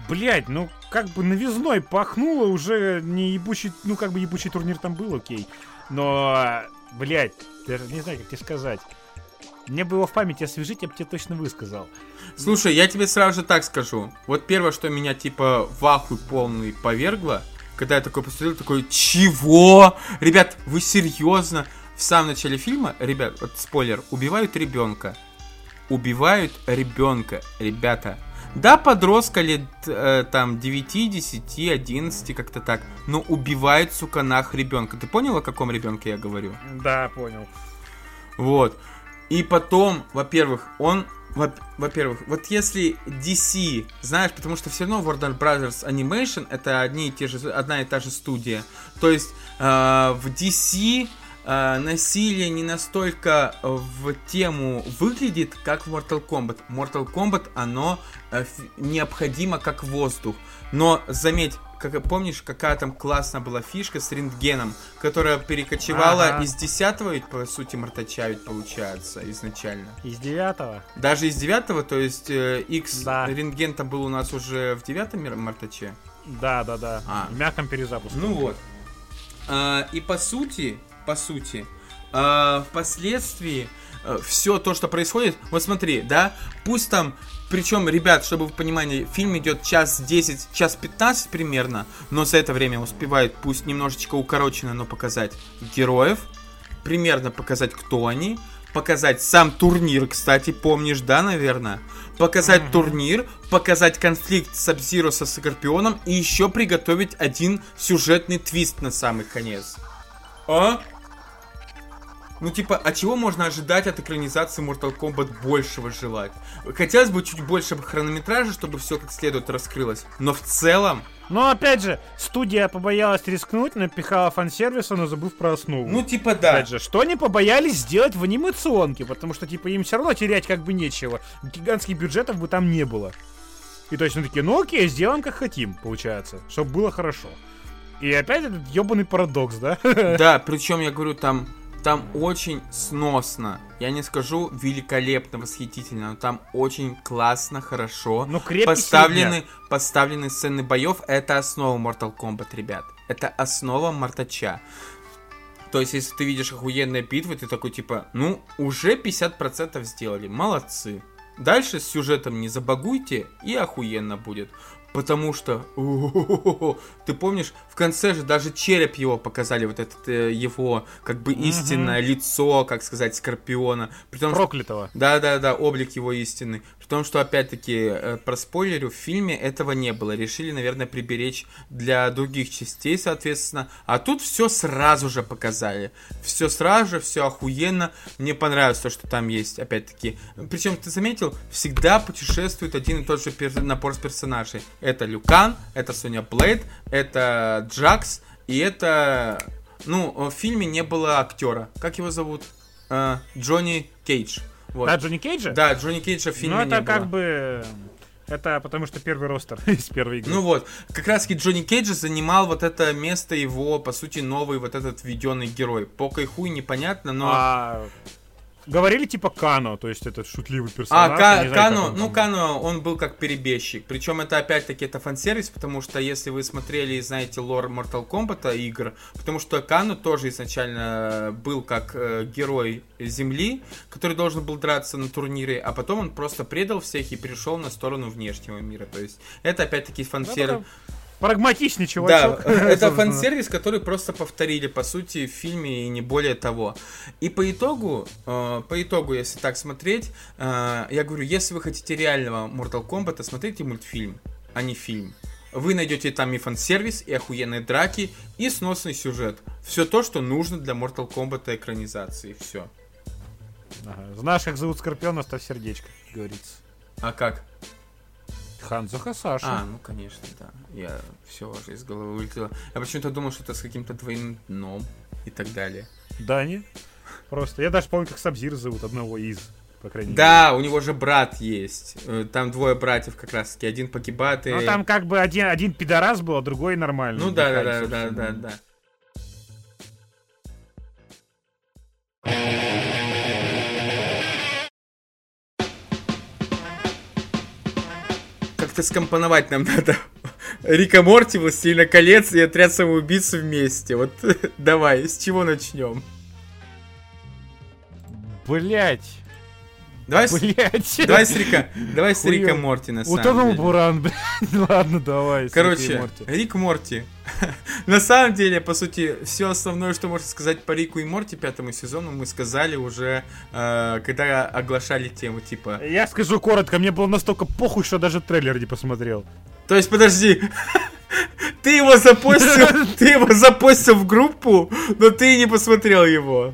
Блять, ну как бы новизной пахнуло уже не ебучий, ну как бы ебучий турнир там был, окей. Но, блять, даже не знаю, как тебе сказать. Мне бы его в памяти освежить, я бы тебе точно высказал. Слушай, я тебе сразу же так скажу. Вот первое, что меня типа в ахуй полный повергло, когда я такой посмотрел, такой, чего? Ребят, вы серьезно? В самом начале фильма, ребят, вот спойлер, убивают ребенка. Убивают ребенка, ребята. Да, подростка лет э, там 9, 10, 11, как-то так. Но убивает, сука, нах ребенка. Ты понял, о каком ребенке я говорю? Да, понял. Вот. И потом, во-первых, он... во- Во-первых, вот если DC, знаешь, потому что все равно Warner Brothers Animation это одни и те же, одна и та же студия. То есть э, в DC э, насилие не настолько в тему выглядит, как в Mortal Kombat. Mortal Kombat, оно э, необходимо как воздух. Но заметь, как помнишь, какая там классная была фишка с рентгеном, которая перекочевала Ага. из 10 ведь, по сути, Мартача ведь получается изначально. Из девятого. Даже из 9 то есть э, X Да. рентген там был у нас уже в 9 Мартаче. Да, да, да. А. В мягком перезапуске. Ну вот. А, и по сути, по сути, а, впоследствии все то, что происходит, вот смотри, да, пусть там, причем, ребят, чтобы вы понимали, фильм идет час 10, час 15 примерно, но за это время успевает, пусть немножечко укороченно, но показать героев, примерно показать, кто они, показать сам турнир, кстати, помнишь, да, наверное? Показать Мгм. турнир, показать конфликт Сабзиро со Скорпионом и еще приготовить один сюжетный твист на самый конец. А? Ну, типа, а чего можно ожидать от экранизации Mortal Kombat большего желать? Хотелось бы чуть больше хронометража, чтобы все как следует раскрылось. Но в целом, Но опять же, студия побоялась рискнуть, напихала фан-сервиса, но забыв про основу. ну, типа, да. Опять же, что они побоялись сделать в анимационке, потому что, типа, им все равно терять как бы нечего. Гигантских бюджетов бы там не было. И точно такие, ну окей, сделаем как хотим, получается, чтобы было хорошо. И опять этот ебаный парадокс, да? Да, причем я говорю, там, там очень сносно. Я не скажу великолепно, восхитительно, но там очень классно, хорошо. Ну, крепкий поставлены, поставлены сцены боев. Это основа Mortal Kombat, ребят. Это основа Мартача. То есть, если ты видишь охуенные битвы, ты такой, типа, ну, уже 50% сделали, молодцы. Дальше с сюжетом не забагуйте, и охуенно будет. Потому что, ты помнишь, в конце же даже череп его показали, вот этот э, его, как бы, истинное лицо, как сказать, Скорпиона. При том, Проклятого. да, да, да, облик его истинный. При том, что, опять-таки, э, про спойлерю, в фильме этого не было. Решили, наверное, приберечь для других частей, соответственно. А тут все сразу же показали. Все сразу же, все охуенно. Мне понравилось то, что там есть, опять-таки. Причем, ты заметил, всегда путешествует один и тот же пер- набор персонажей. Это Люкан, это Соня Блейд, это Джакс, и это... Ну, в фильме не было актера. Как его зовут? Э, Джонни Кейдж. Вот. Да, Джонни Кейджа? Да, Джонни Кейджа в фильме Ну, это не как было. бы... Это потому что первый ростер из первой игры. Ну вот, как раз таки Джонни Кейджа занимал вот это место его, по сути, новый вот этот введенный герой. Покой хуй непонятно, но... А говорили типа Кано, то есть это шутливый персонаж. А, Ка- знаю, Кано, ну Кано, он был как перебежчик. Причем это опять-таки это фан-сервис, потому что если вы смотрели и знаете лор Mortal Kombat игр, потому что Кано тоже изначально был как э, герой Земли, который должен был драться на турнире, а потом он просто предал всех и перешел на сторону внешнего мира. То есть это опять-таки фан-сервис. Ну, Прагматичный чувачок. Да, это фан-сервис, который просто повторили, по сути, в фильме и не более того. И по итогу, э, по итогу, если так смотреть, э, я говорю, если вы хотите реального Mortal Kombat, смотрите мультфильм, а не фильм. Вы найдете там и фан-сервис, и охуенные драки, и сносный сюжет. Все то, что нужно для Mortal Kombat экранизации. Все. Ага. Знаешь, как зовут Скорпиона, ставь сердечко, говорится. А как? Ханзо Хасаши. А, ну конечно, да. Я все уже из головы вылетело. Я почему-то думал, что это с каким-то двойным дном и так далее. Да, не. Просто. Я даже помню, как Сабзир зовут одного из по крайней да, мере. у него же брат есть. Э, там двое братьев как раз таки. Один погибает и... Ну, там как бы один, один пидорас был, а другой нормальный. Ну да, да, да, да, да, да. Как-то скомпоновать нам надо. Рика Морти, Властелина колец и Отряд самоубийц вместе. Вот давай, с чего начнем? Блять. Давай, Блять. С, давай с Рика, давай с Рика Морти на самом Утонул деле. Буран, блядь. Ладно, давай. Короче, Морти. Рик Морти. на самом деле, по сути, все основное, что можно сказать по Рику и Морти пятому сезону, мы сказали уже, э, когда оглашали тему, типа... Я скажу коротко, мне было настолько похуй, что даже трейлер не посмотрел. То есть, подожди, ты его запостил, ты его запостил в группу, но ты не посмотрел его.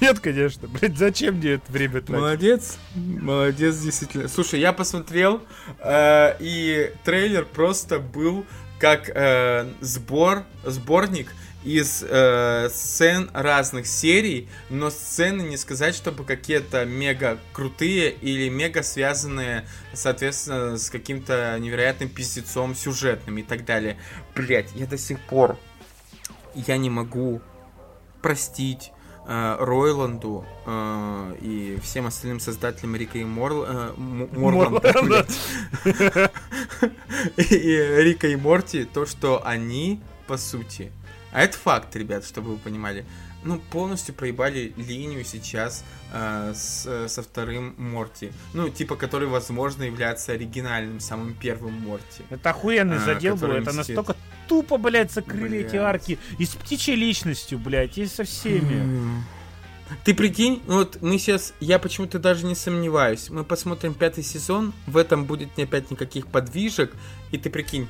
Нет, конечно. Блять, зачем мне это время тратить? Молодец. Молодец, действительно. Слушай, я посмотрел, э, и трейлер просто был как э, сбор, сборник из э, сцен разных серий, но сцены не сказать, чтобы какие-то мега крутые или мега связанные, соответственно, с каким-то невероятным пиздецом сюжетным и так далее. Блять, я до сих пор я не могу простить Ройланду э, и всем остальным создателям Рика и Мор... Э, Морланда, и Рика и Морти, то, что они, по сути, а это факт, ребят, чтобы вы понимали, ну, полностью проебали линию сейчас э, с, со вторым Морти. Ну, типа, который, возможно, является оригинальным, самым первым Морти. Это охуенный э, задел был, это настолько тупо, блядь, закрыли блядь. эти арки. И с птичьей личностью, блядь, и со всеми. Ты прикинь, вот мы сейчас, я почему-то даже не сомневаюсь, мы посмотрим пятый сезон, в этом будет не опять никаких подвижек, и ты прикинь,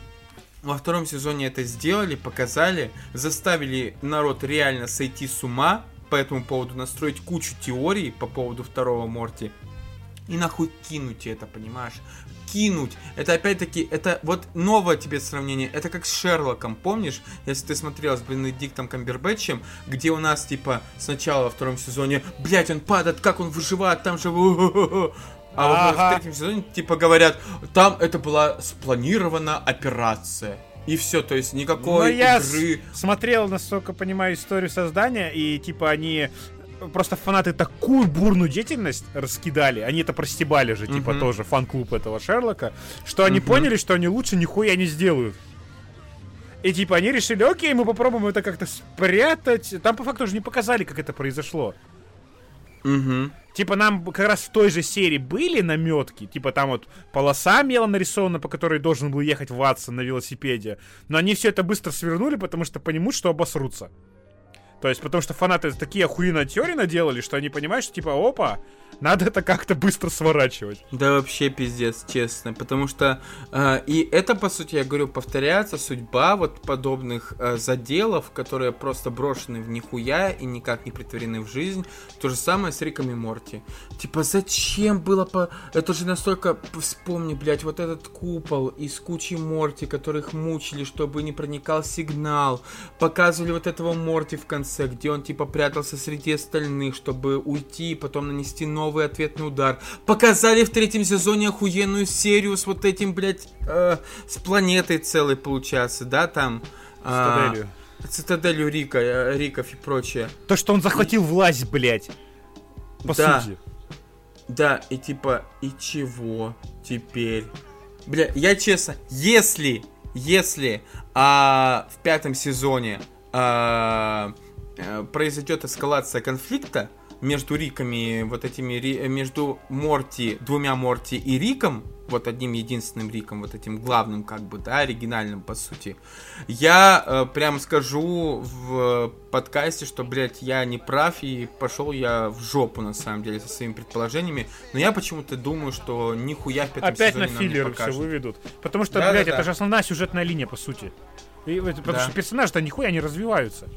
во втором сезоне это сделали, показали, заставили народ реально сойти с ума по этому поводу, настроить кучу теорий по поводу второго Морти. И нахуй кинуть это, понимаешь? кинуть. Это опять-таки, это вот новое тебе сравнение. Это как с Шерлоком, помнишь? Если ты смотрел с Бенедиктом Камбербэтчем, где у нас, типа, сначала во втором сезоне, блять, он падает, как он выживает, там же... А ага. вот в третьем сезоне, типа, говорят, там это была спланирована операция. И все, то есть никакой Но игры. Я смотрел, насколько понимаю, историю создания, и типа они просто фанаты такую бурную деятельность раскидали, они это простебали же, типа, uh-huh. тоже фан-клуб этого Шерлока, что они uh-huh. поняли, что они лучше нихуя не сделают. И типа они решили, окей, мы попробуем это как-то спрятать. Там по факту уже не показали, как это произошло. Угу. Типа нам как раз в той же серии были наметки, типа там вот полоса мела нарисована, по которой должен был ехать Ватсон на велосипеде. Но они все это быстро свернули, потому что понимают, что обосрутся. То есть, потому что фанаты такие охуенные теории наделали, что они понимают, что типа, опа, надо это как-то быстро сворачивать. Да вообще пиздец, честно. Потому что э, и это, по сути, я говорю, повторяется судьба вот подобных э, заделов, которые просто брошены в нихуя и никак не притворены в жизнь. То же самое с Риком и Морти. Типа, зачем было по... Это же настолько... Вспомни, блядь, вот этот купол из кучи Морти, которых мучили, чтобы не проникал сигнал. Показывали вот этого Морти в конце, где он типа прятался среди остальных, чтобы уйти и потом нанести новый ответный удар. Показали в третьем сезоне охуенную серию с вот этим, блядь, э, с планетой целой, получается, да, там. Цитаделью. Э, цитаделью Рика, э, Риков и прочее. То, что он захватил и... власть, блядь. по Да. сути. Да, и типа, и чего теперь? Бля, я честно, если, если а, в пятом сезоне а, э, произойдет эскалация конфликта между Риками, вот этими, Ри- между Морти, двумя Морти и Риком, вот одним единственным Риком, вот этим главным, как бы, да, оригинальным, по сути, я э, прям скажу в подкасте, что, блядь, я не прав, и пошел я в жопу, на самом деле, со своими предположениями. Но я почему-то думаю, что нихуя в пятом Опять на сезоне нам не все выведут. Потому что, Да-да-да. блядь, это же основная сюжетная линия, по сути. И потому Да. что персонажи-то нихуя не развиваются.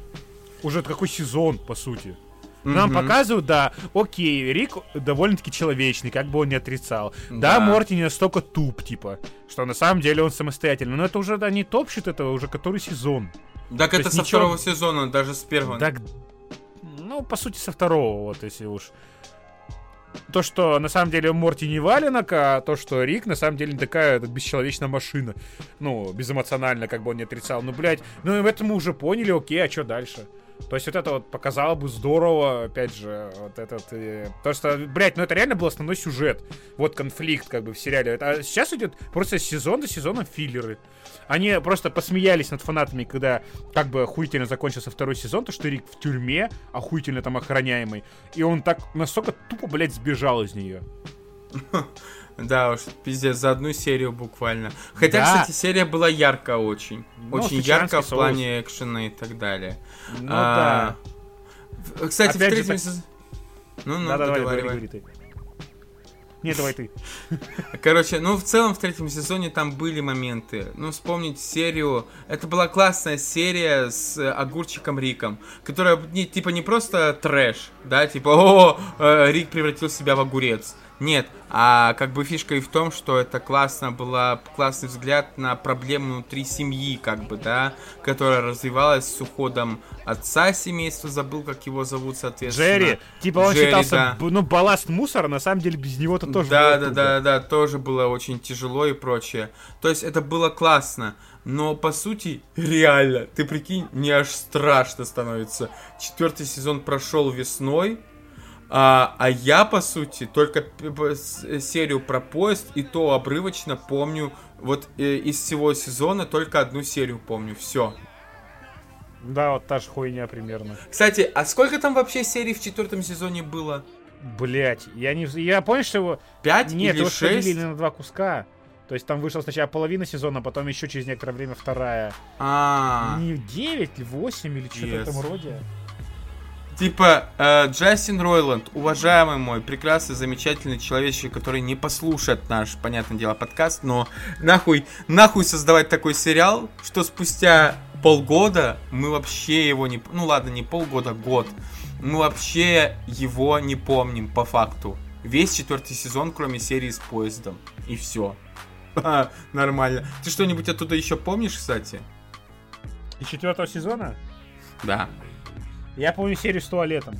Уже какой сезон, по сути. Нам Мгм. показывают, да, окей, Рик довольно-таки человечный, как бы он не отрицал. Да, Да. Морти не настолько туп, типа, что на самом деле он самостоятельный. Но это уже, да, не топчет этого уже который сезон. Так То это со ничего- второго сезона, даже с первого. Так, ну, по сути, со второго, вот, если уж. То, что на самом деле Морти не валенок, а то, что Рик на самом деле не такая этот, бесчеловечная машина. Ну, безэмоционально, как бы он не отрицал. Ну, блядь, ну, в этом мы уже поняли, окей, а что дальше? То есть вот это вот показало бы здорово, опять же, вот этот... э, то, что, блядь, ну это реально был основной сюжет. Вот конфликт как бы в сериале. А сейчас идет просто сезон за сезоном филлеры. Они просто посмеялись над фанатами, когда как бы охуительно закончился второй сезон, то что Рик в тюрьме, охуительно там охраняемый, и он так настолько тупо, блядь, сбежал из нее. Да уж, пиздец, за одну серию буквально. Хотя, Да. кстати, серия была ярко очень. Ну, очень ярко в соус. плане экшена и так далее. Ну А, в- Кстати, Опять в третьем так- сезоне... Ну, да. ну, Да, давай, говори, говори ты. Не, давай ты. Короче, ну в целом в третьем сезоне там были моменты. Ну, вспомнить серию. Это была классная серия с э, огурчиком Риком, которая не, типа не просто трэш, да, типа, о, э, Рик превратил себя в огурец. Нет, а как бы фишка и в том, что это классно была классный взгляд на проблему внутри семьи, как бы, да, которая развивалась с уходом отца семейства, забыл, как его зовут, соответственно. Джерри, типа он Джерри, считался, да. ну, балласт мусора, на самом деле без него-то тоже да, было да, туго. да, да, тоже было очень тяжело и прочее. То есть это было классно, но по сути реально, ты прикинь, мне аж страшно становится. Четвертый сезон прошел весной, а, а я по сути только э, серию про поезд и то обрывочно помню. Вот э, из всего сезона только одну серию помню. Все. Да, вот та же хуйня примерно. Кстати, а сколько там вообще серий в четвертом сезоне было? Блять, я не... Я понял, что его... Пять Нет, или его шесть? на два куска. То есть там вышла сначала половина сезона, потом еще через некоторое время вторая. А, Не 9 или 8 или что-то в этом роде. Типа, э, Джастин Ройланд, уважаемый мой, прекрасный, замечательный человечек, который не послушает наш, понятное дело, подкаст, но нахуй, нахуй создавать такой сериал, что спустя полгода мы вообще его не... Ну ладно, не полгода, год. Мы вообще его не помним, по факту. Весь четвертый сезон, кроме серии с поездом. И все. Нормально. Ты что-нибудь оттуда еще помнишь, кстати? И четвертого сезона Да. Я помню серию с туалетом.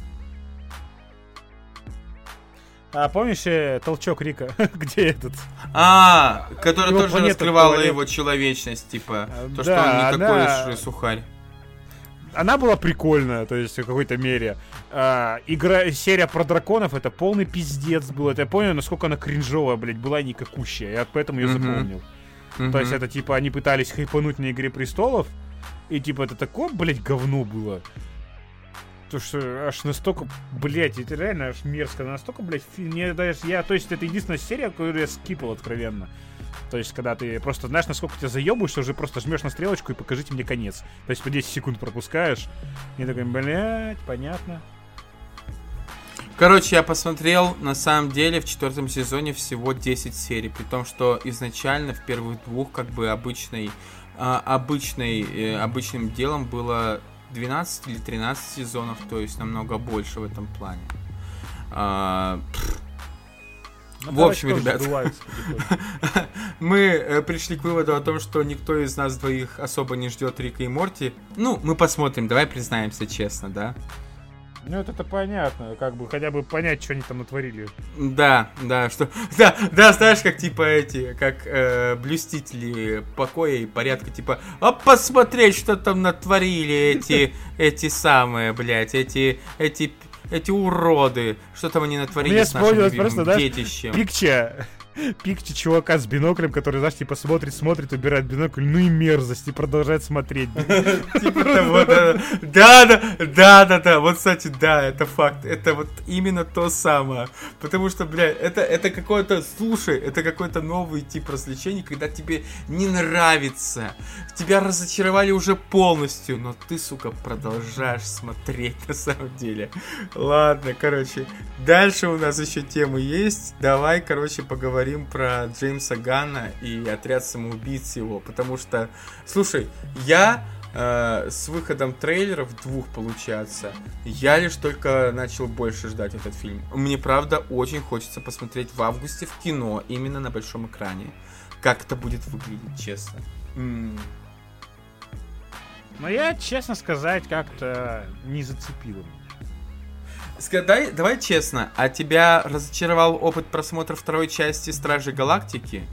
А помнишь э, толчок Рика? Где этот? А, которая Его тоже раскрывала туалет. его человечность, типа, А, то, да, что он не такой она- уж и сухарь. Она была прикольная, то есть в какой-то мере. А, игра, серия про драконов это полный пиздец был. Это я понял, насколько она кринжовая, блядь, была никакущая. Я поэтому ее Мгм. запомнил. То есть это типа они пытались хайпануть на Игре Престолов, и типа это такое, блядь, говно было. То что аж настолько, блядь, это реально аж мерзко, настолько, блядь, мне даже, я, то есть это единственная серия, которую я скипал откровенно. То есть, когда ты просто знаешь, насколько тебя заебываешь, уже просто жмешь на стрелочку и покажите мне конец. То есть по 10 секунд пропускаешь. И такой, блядь, понятно. Короче, я посмотрел, на самом деле, в четвертом сезоне всего 10 серий, при том, что изначально в первых двух, как бы, обычной, а, обычной, э, обычным делом было 12 или 13 сезонов, то есть намного больше в этом плане. А, Ну, В общем, ребят. Мы э, пришли к выводу о том, что никто из нас двоих особо не ждет Рика и Морти. Ну, мы посмотрим, давай признаемся честно, да? Ну, это понятно, как бы, хотя бы понять, что они там натворили. Да, да, что... Да, да, знаешь, как типа эти, как э, блюстители покоя и порядка, типа, а посмотреть, что там натворили эти, эти самые, блядь, эти, эти эти уроды, что там они натворили с нашим любимым просто, детищем. Пикча. Пикча чувака с биноклем, который, знаешь, типа смотрит, смотрит, убирает бинокль, ну и мерзость, и продолжает смотреть. Типа того, да. Да, да, да, да. Вот, кстати, да, это факт. Это вот именно то самое. Потому что, блядь, это, это какое-то, слушай, это какой-то новый тип развлечений, когда тебе не нравится. Тебя разочаровали уже полностью, но ты, сука, продолжаешь смотреть на самом деле. Ладно, короче. Дальше у нас еще темы есть. Давай, короче, поговорим про Джеймса Ганна и отряд самоубийц его. Потому что, слушай, я э, с выходом трейлеров двух получается, я лишь только начал больше ждать этот фильм. Мне правда очень хочется посмотреть в августе в кино, именно на большом экране. Как это будет выглядеть, честно. М. Но я, честно сказать, как-то не зацепил меня. Сказай, давай честно, а тебя разочаровал опыт просмотра второй части Стражей Галактики?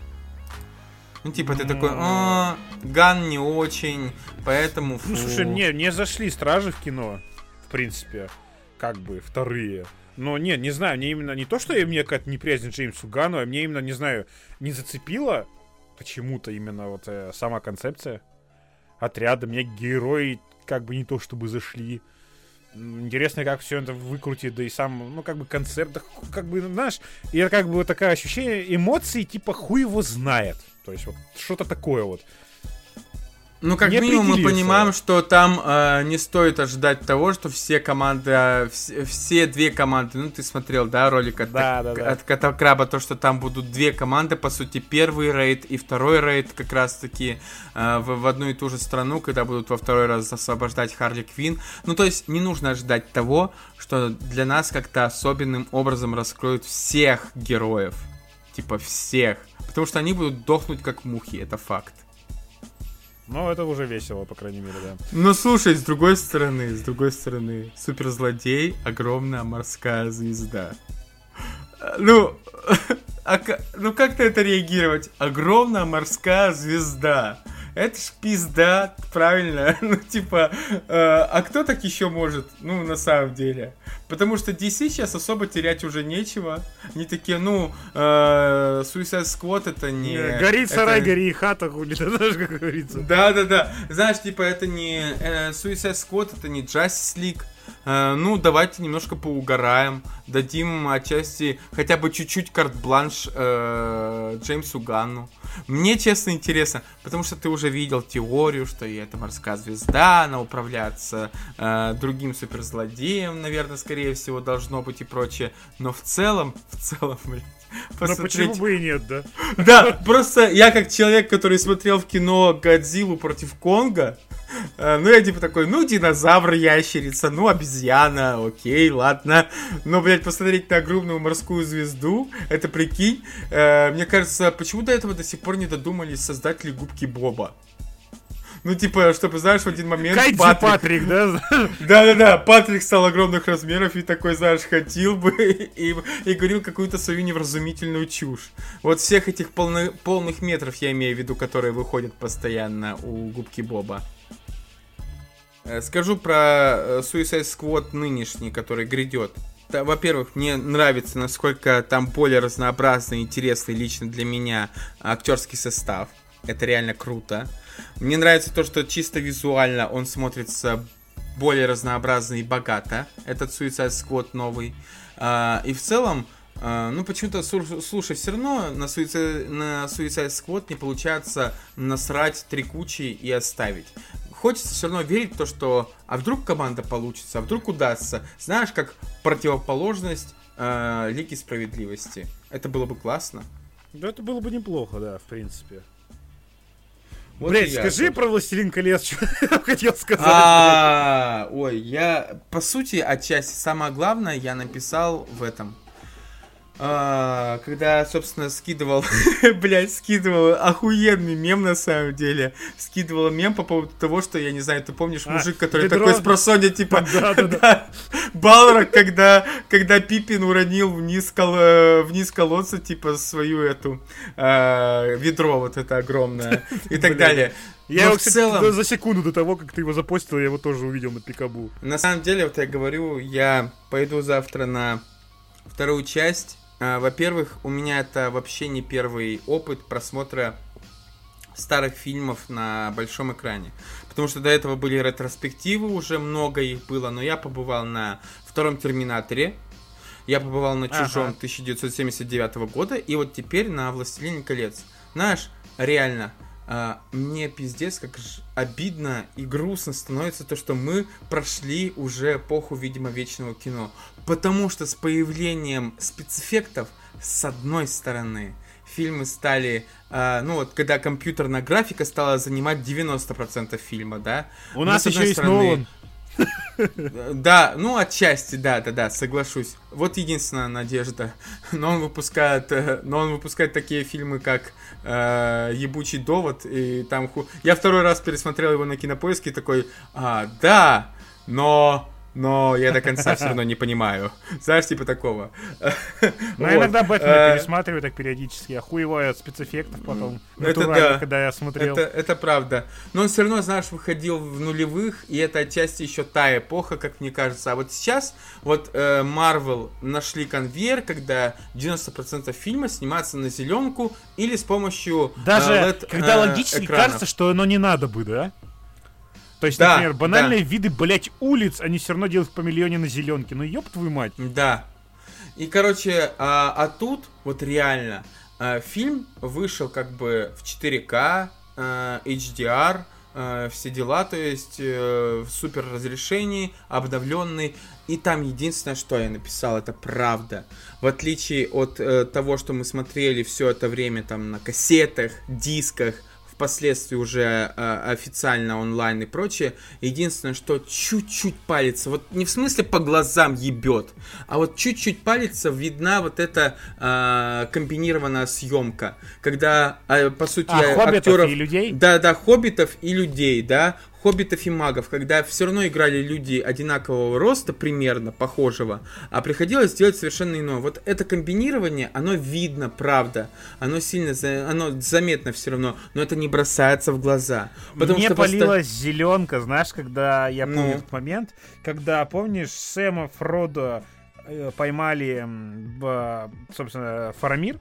Ну, типа, ты такой, «А, Ган не очень, поэтому фу. Ну, слушай, не, не зашли стражи в кино, в принципе, как бы вторые. Но не, не знаю, мне именно не то, что мне какая-то неприязнь Джеймсу Гану, а мне именно, не знаю, не зацепила почему-то именно вот э, сама концепция отряда. Мне герои как бы не то чтобы зашли. Интересно, как все это выкрутит, да и сам, ну, как бы концерт, как бы, знаешь, и это как бы вот такое ощущение эмоций, типа, хуй его знает. То есть вот что-то такое вот. Ну, как не минимум, мы понимаем, что там э, не стоит ожидать того, что все команды, э, вс- все две команды, ну, ты смотрел, да, ролик от, Да, да, да. от Катакраба, то, что там будут две команды, по сути, первый рейд и второй рейд как раз-таки э, в, в одну и ту же страну, когда будут во второй раз освобождать Харли Квин. Ну, то есть, не нужно ожидать того, что для нас как-то особенным образом раскроют всех героев. Типа всех. Потому что они будут дохнуть как мухи, это факт. Но это уже весело, по крайней мере, да. Ну слушай, с другой стороны, с другой стороны, суперзлодей, огромная морская звезда. Ну, а ну как на это реагировать? Огромная морская звезда. Это ж пизда, правильно? Ну, типа, э, а кто так еще может? Ну, на самом деле. Потому что DC сейчас особо терять уже нечего. Они такие, ну, э, Suicide Squad это не... Горит сарай, это- гори и хата, хули, ты знаешь, как говорится. да, да, да. Знаешь, типа, это не э, Suicide Squad, это не Justice League. Э, ну, давайте немножко поугараем. Дадим отчасти хотя бы чуть-чуть карт-бланш э, Джеймсу Ганну. Мне, честно, интересно, потому что ты уже видел теорию, что и это морская звезда, она управляется э, другим суперзлодеем, наверное, скорее всего, должно быть и прочее. Но в целом, в целом, блядь, Но почему бы и нет, да? да, просто я как человек, который смотрел в кино Годзиллу против Конга, э, ну я типа такой, ну динозавр, ящерица, ну обезьяна, окей, ладно. Но, блядь, посмотреть на огромную морскую звезду, это прикинь, э, мне кажется, почему до этого до сих пор не додумались создатели губки Боба? Ну, типа, чтобы, знаешь, в один момент Кайдзи Патрик- Патрик, да? да-да-да, Патрик стал огромных размеров и такой, знаешь, ходил бы и, и говорил какую-то свою невразумительную чушь. Вот всех этих полны- полных метров я имею в виду, которые выходят постоянно у губки Боба. Э, Скажу про э, Suicide Squad нынешний, который грядет. Во-первых, мне нравится, насколько там более разнообразный интересный лично для меня актерский состав. Это реально круто. Мне нравится то, что чисто визуально он смотрится более разнообразно и богато. Этот Suicide Squad новый. А, и в целом, а, ну почему-то, слу- слушай, все равно на Suicide, на Suicide Squad не получается насрать три кучи и оставить. Хочется все равно верить в то, что а вдруг команда получится, а вдруг удастся. Знаешь, как противоположность а, Лиги Справедливости. Это было бы классно. Да это было бы неплохо, да, в принципе. Вот Блять, я скажи про Властелин колец, что я хотел сказать. А, ой, я, по сути, отчасти, самое главное, я написал в этом, а, когда, собственно, скидывал, блядь, скидывал охуенный мем на самом деле. Скидывал мем по поводу того, что, я не знаю, ты помнишь, А, мужик, который ведро, такой с просонья, типа, да, Балрог, когда, когда Пипин уронил вниз, кол- э, вниз колодца, типа, свою эту э, ведро вот это огромное и так далее. Я Но его, кстати, целом- за секунду до того, как ты его запостил, я его тоже увидел на Пикабу. На самом деле, вот я говорю, я пойду завтра на вторую часть. А, Во-первых, у меня это вообще не первый опыт просмотра старых фильмов на большом экране. Потому что до этого были ретроспективы, уже много их было, но я побывал на втором Терминаторе, я побывал на Чужом Ага. 1979 года, и вот теперь на Властелине колец. Знаешь, реально, а, мне пиздец как ж обидно и грустно становится то, что мы прошли уже эпоху, видимо, вечного кино. Потому что с появлением спецэффектов, с одной стороны, фильмы стали, а, ну вот, когда компьютерная графика стала занимать 90% фильма, да? У нас еще есть стороны, Нолан. Да, ну отчасти, да, да, да, соглашусь. Вот единственная надежда. Но он выпускает, э, но он выпускает такие фильмы, как э, "Ебучий довод" и там. ху- Я второй раз пересмотрел его на кинопоиске такой, а, да, но но я до конца все равно не понимаю. Знаешь, типа такого. Но Вот. иногда Бэтмена Э, пересматриваю так периодически, охуеваю от спецэффектов потом. Это Натурально, да. когда я смотрел. Это, это правда. Но он все равно, знаешь, выходил в нулевых, и это отчасти еще та эпоха, как мне кажется. А вот сейчас, вот э, Marvel нашли конвейер, когда 90% фильма снимается на зеленку или с помощью э, Даже LED, когда э, логически экранов. кажется, что оно не надо бы, да? То есть, Да, например, банальные виды, блять, улиц, они все равно делают по миллионе на зеленке. Ну ёб твою мать. Да. И, короче, а, а тут, вот реально, а, фильм вышел как бы в 4К, а, HDR, а, все дела, то есть э, в супер разрешении, обновленный. И там единственное, что я написал, это правда. В отличие от э, того, что мы смотрели все это время там на кассетах, дисках, впоследствии уже э, официально онлайн и прочее. Единственное, что чуть-чуть палится, вот не в смысле по глазам ебет, а вот чуть-чуть палится, видна вот эта э, комбинированная съемка, когда, э, по сути, А, актеров... и людей? Да, да, хоббитов и людей, да, хоббитов и магов, когда все равно играли люди одинакового роста, примерно, похожего, а приходилось делать совершенно иное. Вот это комбинирование, оно видно, правда, оно сильно, оно заметно все равно, но это не бросается в глаза. Потому Мне что полилась зеленка, знаешь, когда я помню Ну. этот момент, когда, помнишь, Сэма Фродо э, поймали, собственно, Фарамир,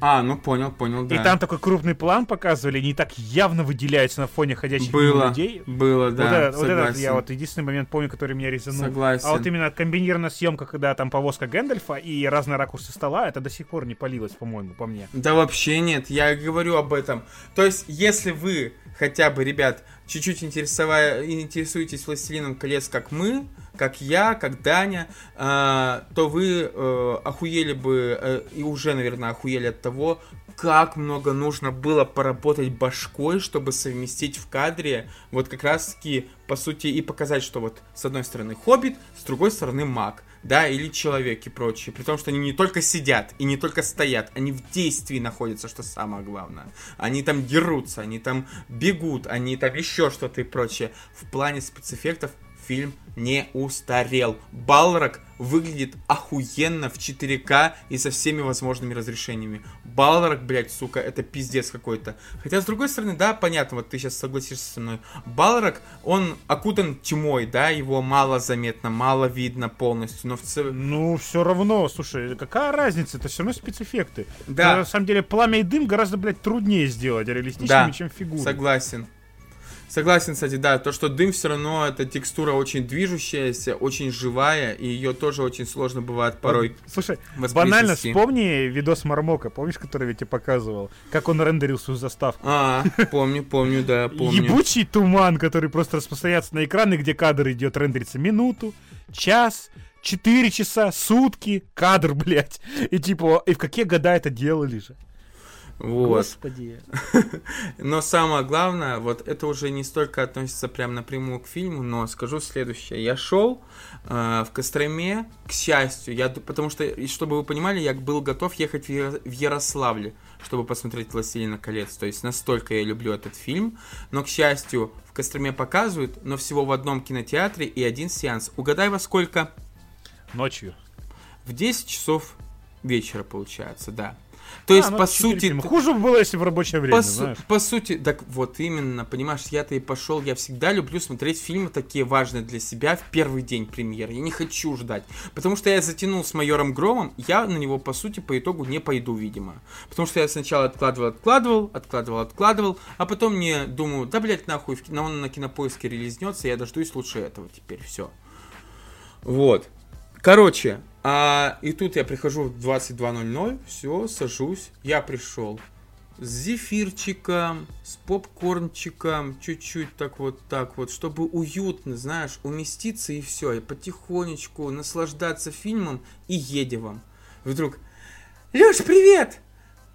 А, ну понял, понял, да. и там такой крупный план показывали, не так явно выделяется на фоне ходящих было, людей. было, да, вот, этот, вот этот согласен. я вот единственный момент помню, который меня резанул. Согласен. А вот именно комбинированная съемка, когда там повозка Гэндальфа и разные ракурсы стола, это до сих пор не полилось, по-моему, по мне. Да вообще нет, я говорю об этом. То есть, если вы хотя бы, ребят, чуть-чуть интересуетесь «Властелином колец», как мы, как я, как Даня, э, то вы э, охуели бы, э, и уже, наверное, охуели от того, как много нужно было поработать башкой, чтобы совместить в кадре вот как раз-таки, по сути, и показать, что вот с одной стороны хоббит, с другой стороны маг, да, или человек и прочее. При том, что они не только сидят и не только стоят, они в действии находятся, что самое главное. Они там дерутся, они там бегут, они там еще что-то и прочее. В плане спецэффектов фильм не устарел. Балрак выглядит охуенно в 4К и со всеми возможными разрешениями. Балрак, блядь, сука, это пиздец какой-то. Хотя, с другой стороны, да, понятно, вот ты сейчас согласишься со мной. Балрак, он окутан тьмой, да, его мало заметно, мало видно полностью, но в целом... Ну, все равно, слушай, какая разница, это все равно спецэффекты. Да. На самом деле, пламя и дым гораздо, блядь, труднее сделать реалистичными, Да, чем фигуры. Согласен. Согласен, кстати, да, то, что дым все равно, это текстура очень движущаяся, очень живая, и ее тоже очень сложно бывает порой Слушай, банально вспомни видос Мармока, помнишь, который я тебе показывал? Как он рендерил свою заставку. А, помню, помню, да, помню. Ебучий туман, который просто распространяется на экраны, где кадр идет рендериться минуту, час, четыре часа, сутки, кадр, блядь. И типа, и в какие года это делали же? Вот. Господи. Но самое главное, вот это уже не столько относится прям напрямую к фильму, но скажу следующее. Я шел э, в Костроме, к счастью, я, потому что, чтобы вы понимали, я был готов ехать в Ярославле, чтобы посмотреть «Властелина колец». То есть настолько я люблю этот фильм. Но, к счастью, в Костроме показывают, но всего в одном кинотеатре и один сеанс. Угадай во сколько? Ночью. В 10 часов вечера, получается, да. То есть, А, ну, по сути... фильма. Хуже бы было, если в рабочее время, по, знаешь. по сути, так вот именно, понимаешь, я-то и пошел, я всегда люблю смотреть фильмы такие важные для себя в первый день премьеры. Я не хочу ждать. Потому что я затянул с майором Громом, я на него, по сути, по итогу не пойду, видимо. Потому что я сначала откладывал, откладывал, откладывал, откладывал, а потом мне думаю, да, блядь, нахуй, он на кинопоиске релизнется, я дождусь лучше этого теперь, все. Вот. Короче, а, и тут я прихожу в 22.00, все, сажусь, я пришел с зефирчиком, с попкорнчиком, чуть-чуть так вот так вот, чтобы уютно, знаешь, уместиться и все, и потихонечку наслаждаться фильмом и едем. Вдруг, Леш, привет!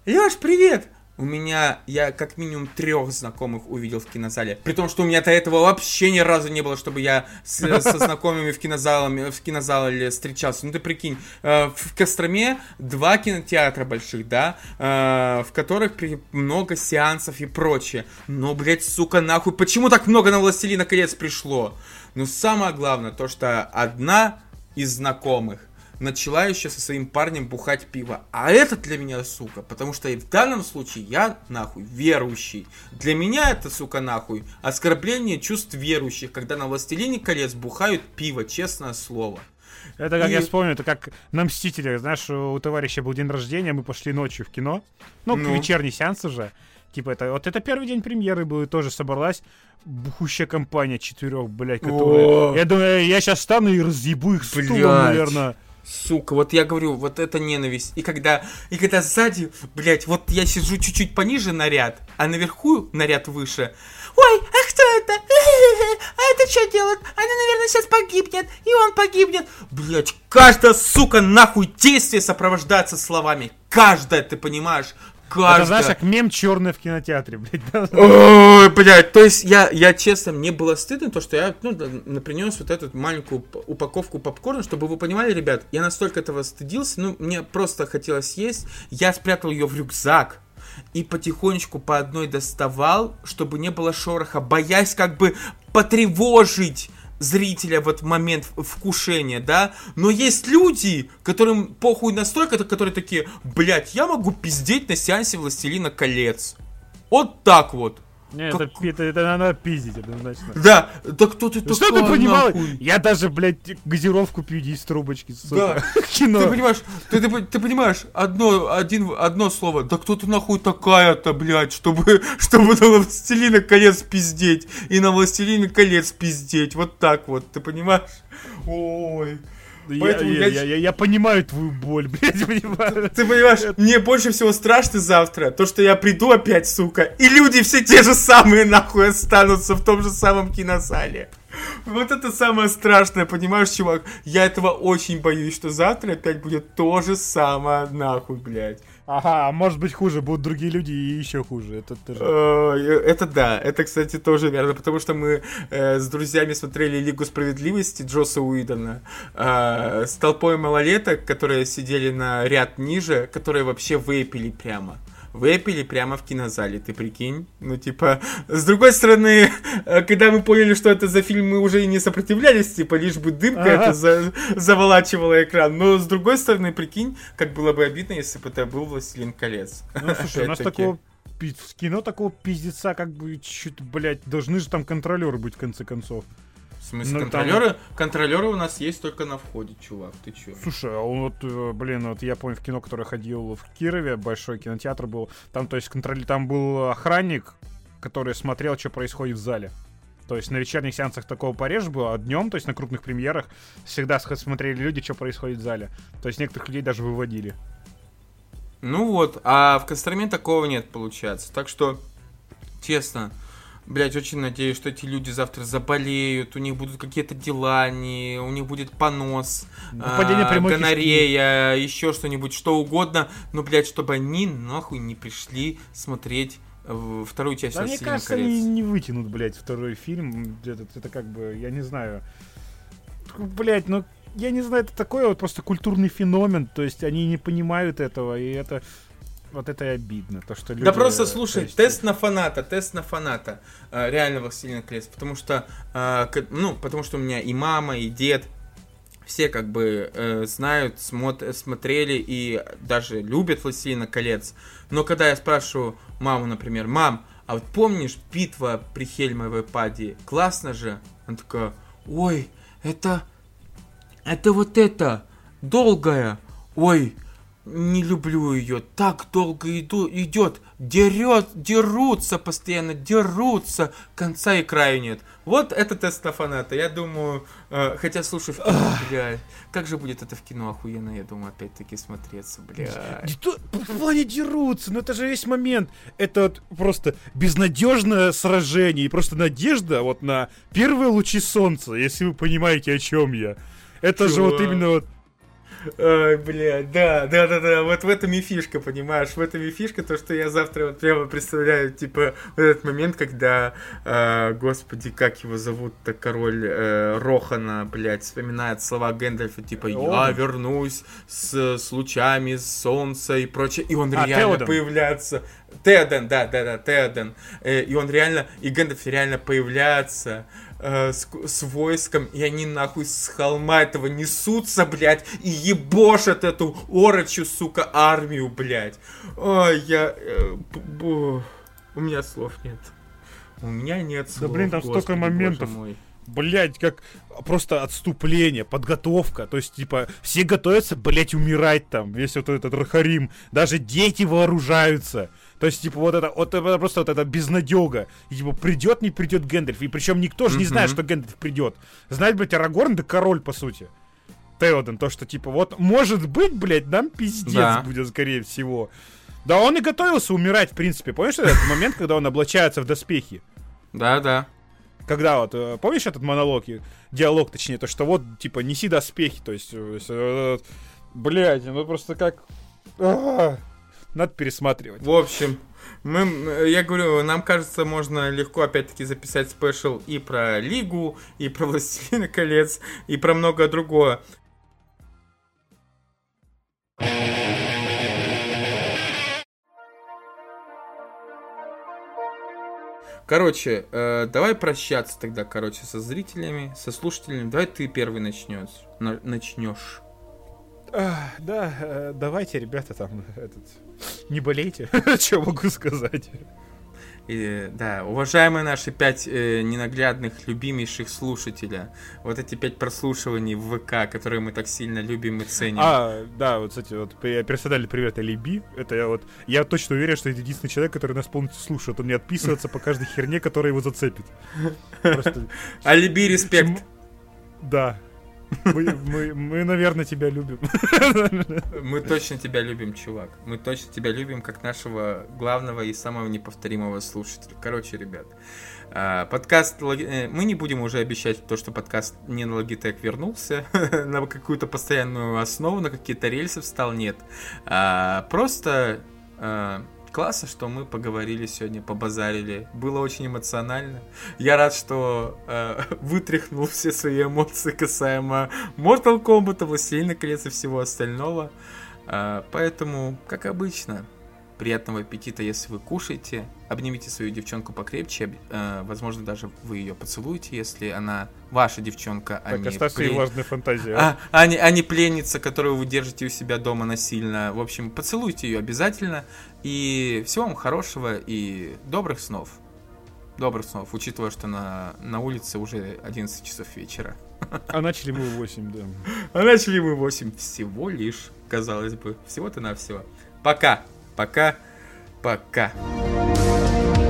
Леш, привет! У меня, я как минимум трех знакомых увидел в кинозале. При том, что у меня до этого вообще ни разу не было, чтобы я с- со знакомыми в кинозале, в кинозале встречался. Ну ты прикинь, э, в Костроме два кинотеатра больших, да, э, в которых много сеансов и прочее. Но, блядь, сука, нахуй, почему так много на «Властелина колец» пришло? Но самое главное, то, что одна из знакомых начала еще со своим парнем бухать пиво. А это для меня, сука, потому что и в данном случае я, нахуй, верующий. Для меня это, сука, нахуй, оскорбление чувств верующих, когда на «Властелине колец» бухают пиво, честное слово. Это как И- я вспомню, это как на Мстителях, знаешь, у товарища был день рождения, мы пошли ночью в кино. Ну, Ну. вечерний сеанс уже. Типа, это вот это первый день премьеры был, и тоже собралась бухущая компания четырех, блядь, которая... О. Я думаю, я сейчас стану и разъебу их стулом, наверное. Сука, вот я говорю, вот это ненависть. И когда, и когда сзади, блядь, вот я сижу чуть-чуть пониже наряд, а наверху наряд выше. Ой, а кто это? А это что делает? Она, наверное, сейчас погибнет, и он погибнет. Блядь, каждая, сука, нахуй действие сопровождается словами. Каждая, ты понимаешь? Каждая. Это, знаешь, как мем черный в кинотеатре, блядь. да? Ой, блядь, то есть я, я честно, мне было стыдно то, что я ну, принес вот эту маленькую упаковку попкорна, чтобы вы понимали, ребят, я настолько этого стыдился, ну, мне просто хотелось есть, я спрятал ее в рюкзак и потихонечку по одной доставал, чтобы не было шороха, боясь как бы потревожить зрителя в этот момент вкушения, да, но есть люди, которым похуй настолько, которые такие, блядь, я могу пиздеть на сеансе Властелина колец. Вот так вот. Не, это, это, это надо пиздить, однозначно. Да, да кто ты такой? Что ты понимал? нахуй? Я даже, блядь, газировку пью из трубочки, сука. Да. Кино. Ты понимаешь, ты, ты, ты понимаешь, одно, один, одно слово, да кто ты нахуй такая-то, блядь, чтобы, чтобы на Властелина колец пиздеть, и на Властелина колец пиздеть, вот так вот, ты понимаешь? Ой. Поэтому я, я- я- я- я понимаю твою боль, блядь, понимаю. Ты понимаешь, мне больше всего страшно завтра, то, что я приду опять, сука, и люди все те же самые, нахуй, останутся в том же самом кинозале. Вот это самое страшное, понимаешь, чувак? Я этого очень боюсь, что завтра опять будет то же самое, нахуй, блядь. Ага, а может быть хуже, будут другие люди и еще хуже. Это. Э, Это да, это, кстати, тоже верно, потому что мы э, с друзьями смотрели Лигу Справедливости Джоса Уидона э, с толпой малолеток, которые сидели на ряд ниже, которые вообще выпили прямо. Выпили прямо в кинозале, ты прикинь? Ну, типа, с другой стороны, э, когда мы поняли, что это за фильм, мы уже и не сопротивлялись, типа, лишь бы дымка Ага. это за- заволачивала экран. Но, с другой стороны, прикинь, как было бы обидно, если бы это был «Властелин колец». Ну, слушай, у нас такого в кино такого пиздеца, как бы, чуть, блядь, должны же там контролеры быть в конце концов. В смысле, Ну, там- контролеры? Контролеры у нас есть только на входе, чувак. Ты чё? Слушай, а вот, э, блин, вот я помню в кино, которое ходил в Кирове, большой кинотеатр был, там, то есть, контроль, там был охранник, который смотрел, что происходит в зале. То есть на вечерних сеансах такого пореже было, а днем, то есть на крупных премьерах, всегда смотрели люди, что происходит в зале. То есть некоторых людей даже выводили. Ну вот, а в Костроме такого нет, получается. Так что, честно, Блять, очень надеюсь, что эти люди завтра заболеют, у них будут какие-то дела, не, у них будет понос, Выпадение а, гонорея, еще что-нибудь, что угодно, но, блядь, чтобы они нахуй не пришли смотреть э, вторую часть Да мне «Властелина кажется, колец». они не вытянут, блядь, второй фильм. Это, это как бы, я не знаю. Блядь, ну, я не знаю, это такой вот просто культурный феномен. То есть они не понимают этого, и это... Вот это и обидно. То, что люди, Да просто слушай, есть- тест на фаната, тест на фаната э, реально «Властелина колец», потому что, э, ну, потому что у меня и мама, и дед, все как бы э, знают, смот- смотрели и даже любят «Властелина колец», но когда я спрашиваю маму, например, «Мам, а вот помнишь битва при Хельмовой паде? Классно же?» Она такая, «Ой, это... это вот это, долгая, ой, не люблю ее. Так долго иду, идет. Дерет, дерутся постоянно, дерутся. Конца и краю нет. Вот это тест на фаната. Я думаю, э, хотя слушай, в кино, бля, как же будет это в кино охуенно, я думаю, опять-таки смотреться, бля. Да то- В плане дерутся, но это же весь момент. Это вот просто безнадежное сражение и просто надежда вот на первые лучи солнца, если вы понимаете, о чем я. Это же вот именно вот Ой, бля, да, да, да, да, вот в этом и фишка, понимаешь, в этом и фишка, то, что я завтра вот прямо представляю, типа, вот этот момент, когда, э, господи, как его зовут-то, король э, Рохана, блядь, вспоминает слова Гэндальфа, типа, я вернусь с, с лучами солнца и прочее, и он А, реально Теоден. появляется, Теоден, да, да, да, Теоден, Э, и он реально, и Гэндальф реально появляется, э, с, с войском, и они нахуй с холма этого несутся, блядь, и ебошат эту орочью, сука, армию, блядь. Ой, я... э, б- у меня слов нет. У меня нет слов. блин, там столько господи, боже моментов. мой. блять, как просто отступление, подготовка. То есть, типа, все готовятся, блять, умирать там, весь вот этот Рохиррим. Даже дети вооружаются. То есть, типа, вот это, вот это просто вот эта безнадега. И, типа, придет, не придет Гэндальф. И причем никто же не знает, что Гэндальф придет. Знает, блядь, Арагорн, да король, по сути. Теоден, то, что, типа, вот, может быть, блядь, нам пиздец Да. будет, скорее всего. Да он и готовился умирать, в принципе. Помнишь этот момент, когда он облачается в доспехи? Да, да. Когда вот, э, помнишь этот монолог, диалог, точнее, то, что вот, типа, неси доспехи, то есть, э, блядь, ну просто как... А, Надо пересматривать. В общем, мы, я говорю, нам кажется, можно легко опять-таки записать спешл и про Лигу, и про Властелина колец, и про многое другое. Короче, э, давай прощаться тогда, короче, со зрителями, со слушателями. Давай ты первый начнешь. На- начнешь. А, да, э, давайте, ребята, там, этот... Не болейте, что могу сказать. И, да, уважаемые наши пять э, ненаглядных, любимейших слушателя, вот эти пять прослушиваний в ВК, которые мы так сильно любим и ценим. А, да, вот, кстати, вот персональный привет Алиби. Это я вот... Я точно уверен, что это единственный человек, который нас полностью слушает. Он не отписывается по каждой херне, которая его зацепит. Алиби, респект. Да. Мы, мы, мы, наверное, тебя любим. Мы точно тебя любим, чувак. Мы точно тебя любим как нашего главного и самого неповторимого слушателя. Короче, ребят, а, подкаст... Э, Мы не будем уже обещать то, что подкаст не на Logitech вернулся на какую-то постоянную основу, на какие-то рельсы встал, нет. А, Просто а, классно, что мы поговорили сегодня, побазарили. Было очень эмоционально. Я рад, что э, вытряхнул все свои эмоции касаемо Mortal Kombat, Властелина колец и всего остального. А, поэтому, как обычно, приятного аппетита, если вы кушаете. Обнимите свою девчонку покрепче. э, возможно, даже вы ее поцелуете, если она ваша девчонка, а Так, не оставь плен- влажные фантазии. а, а не, а не пленница, которую вы держите у себя дома насильно. В общем, поцелуйте ее обязательно. И всего вам хорошего и добрых снов. Добрых снов, учитывая, что на, на улице уже 11 часов вечера. А начали мы в 8, да. А начали мы 8 всего лишь, казалось бы. Всего-то навсего. Пока, пока, пока.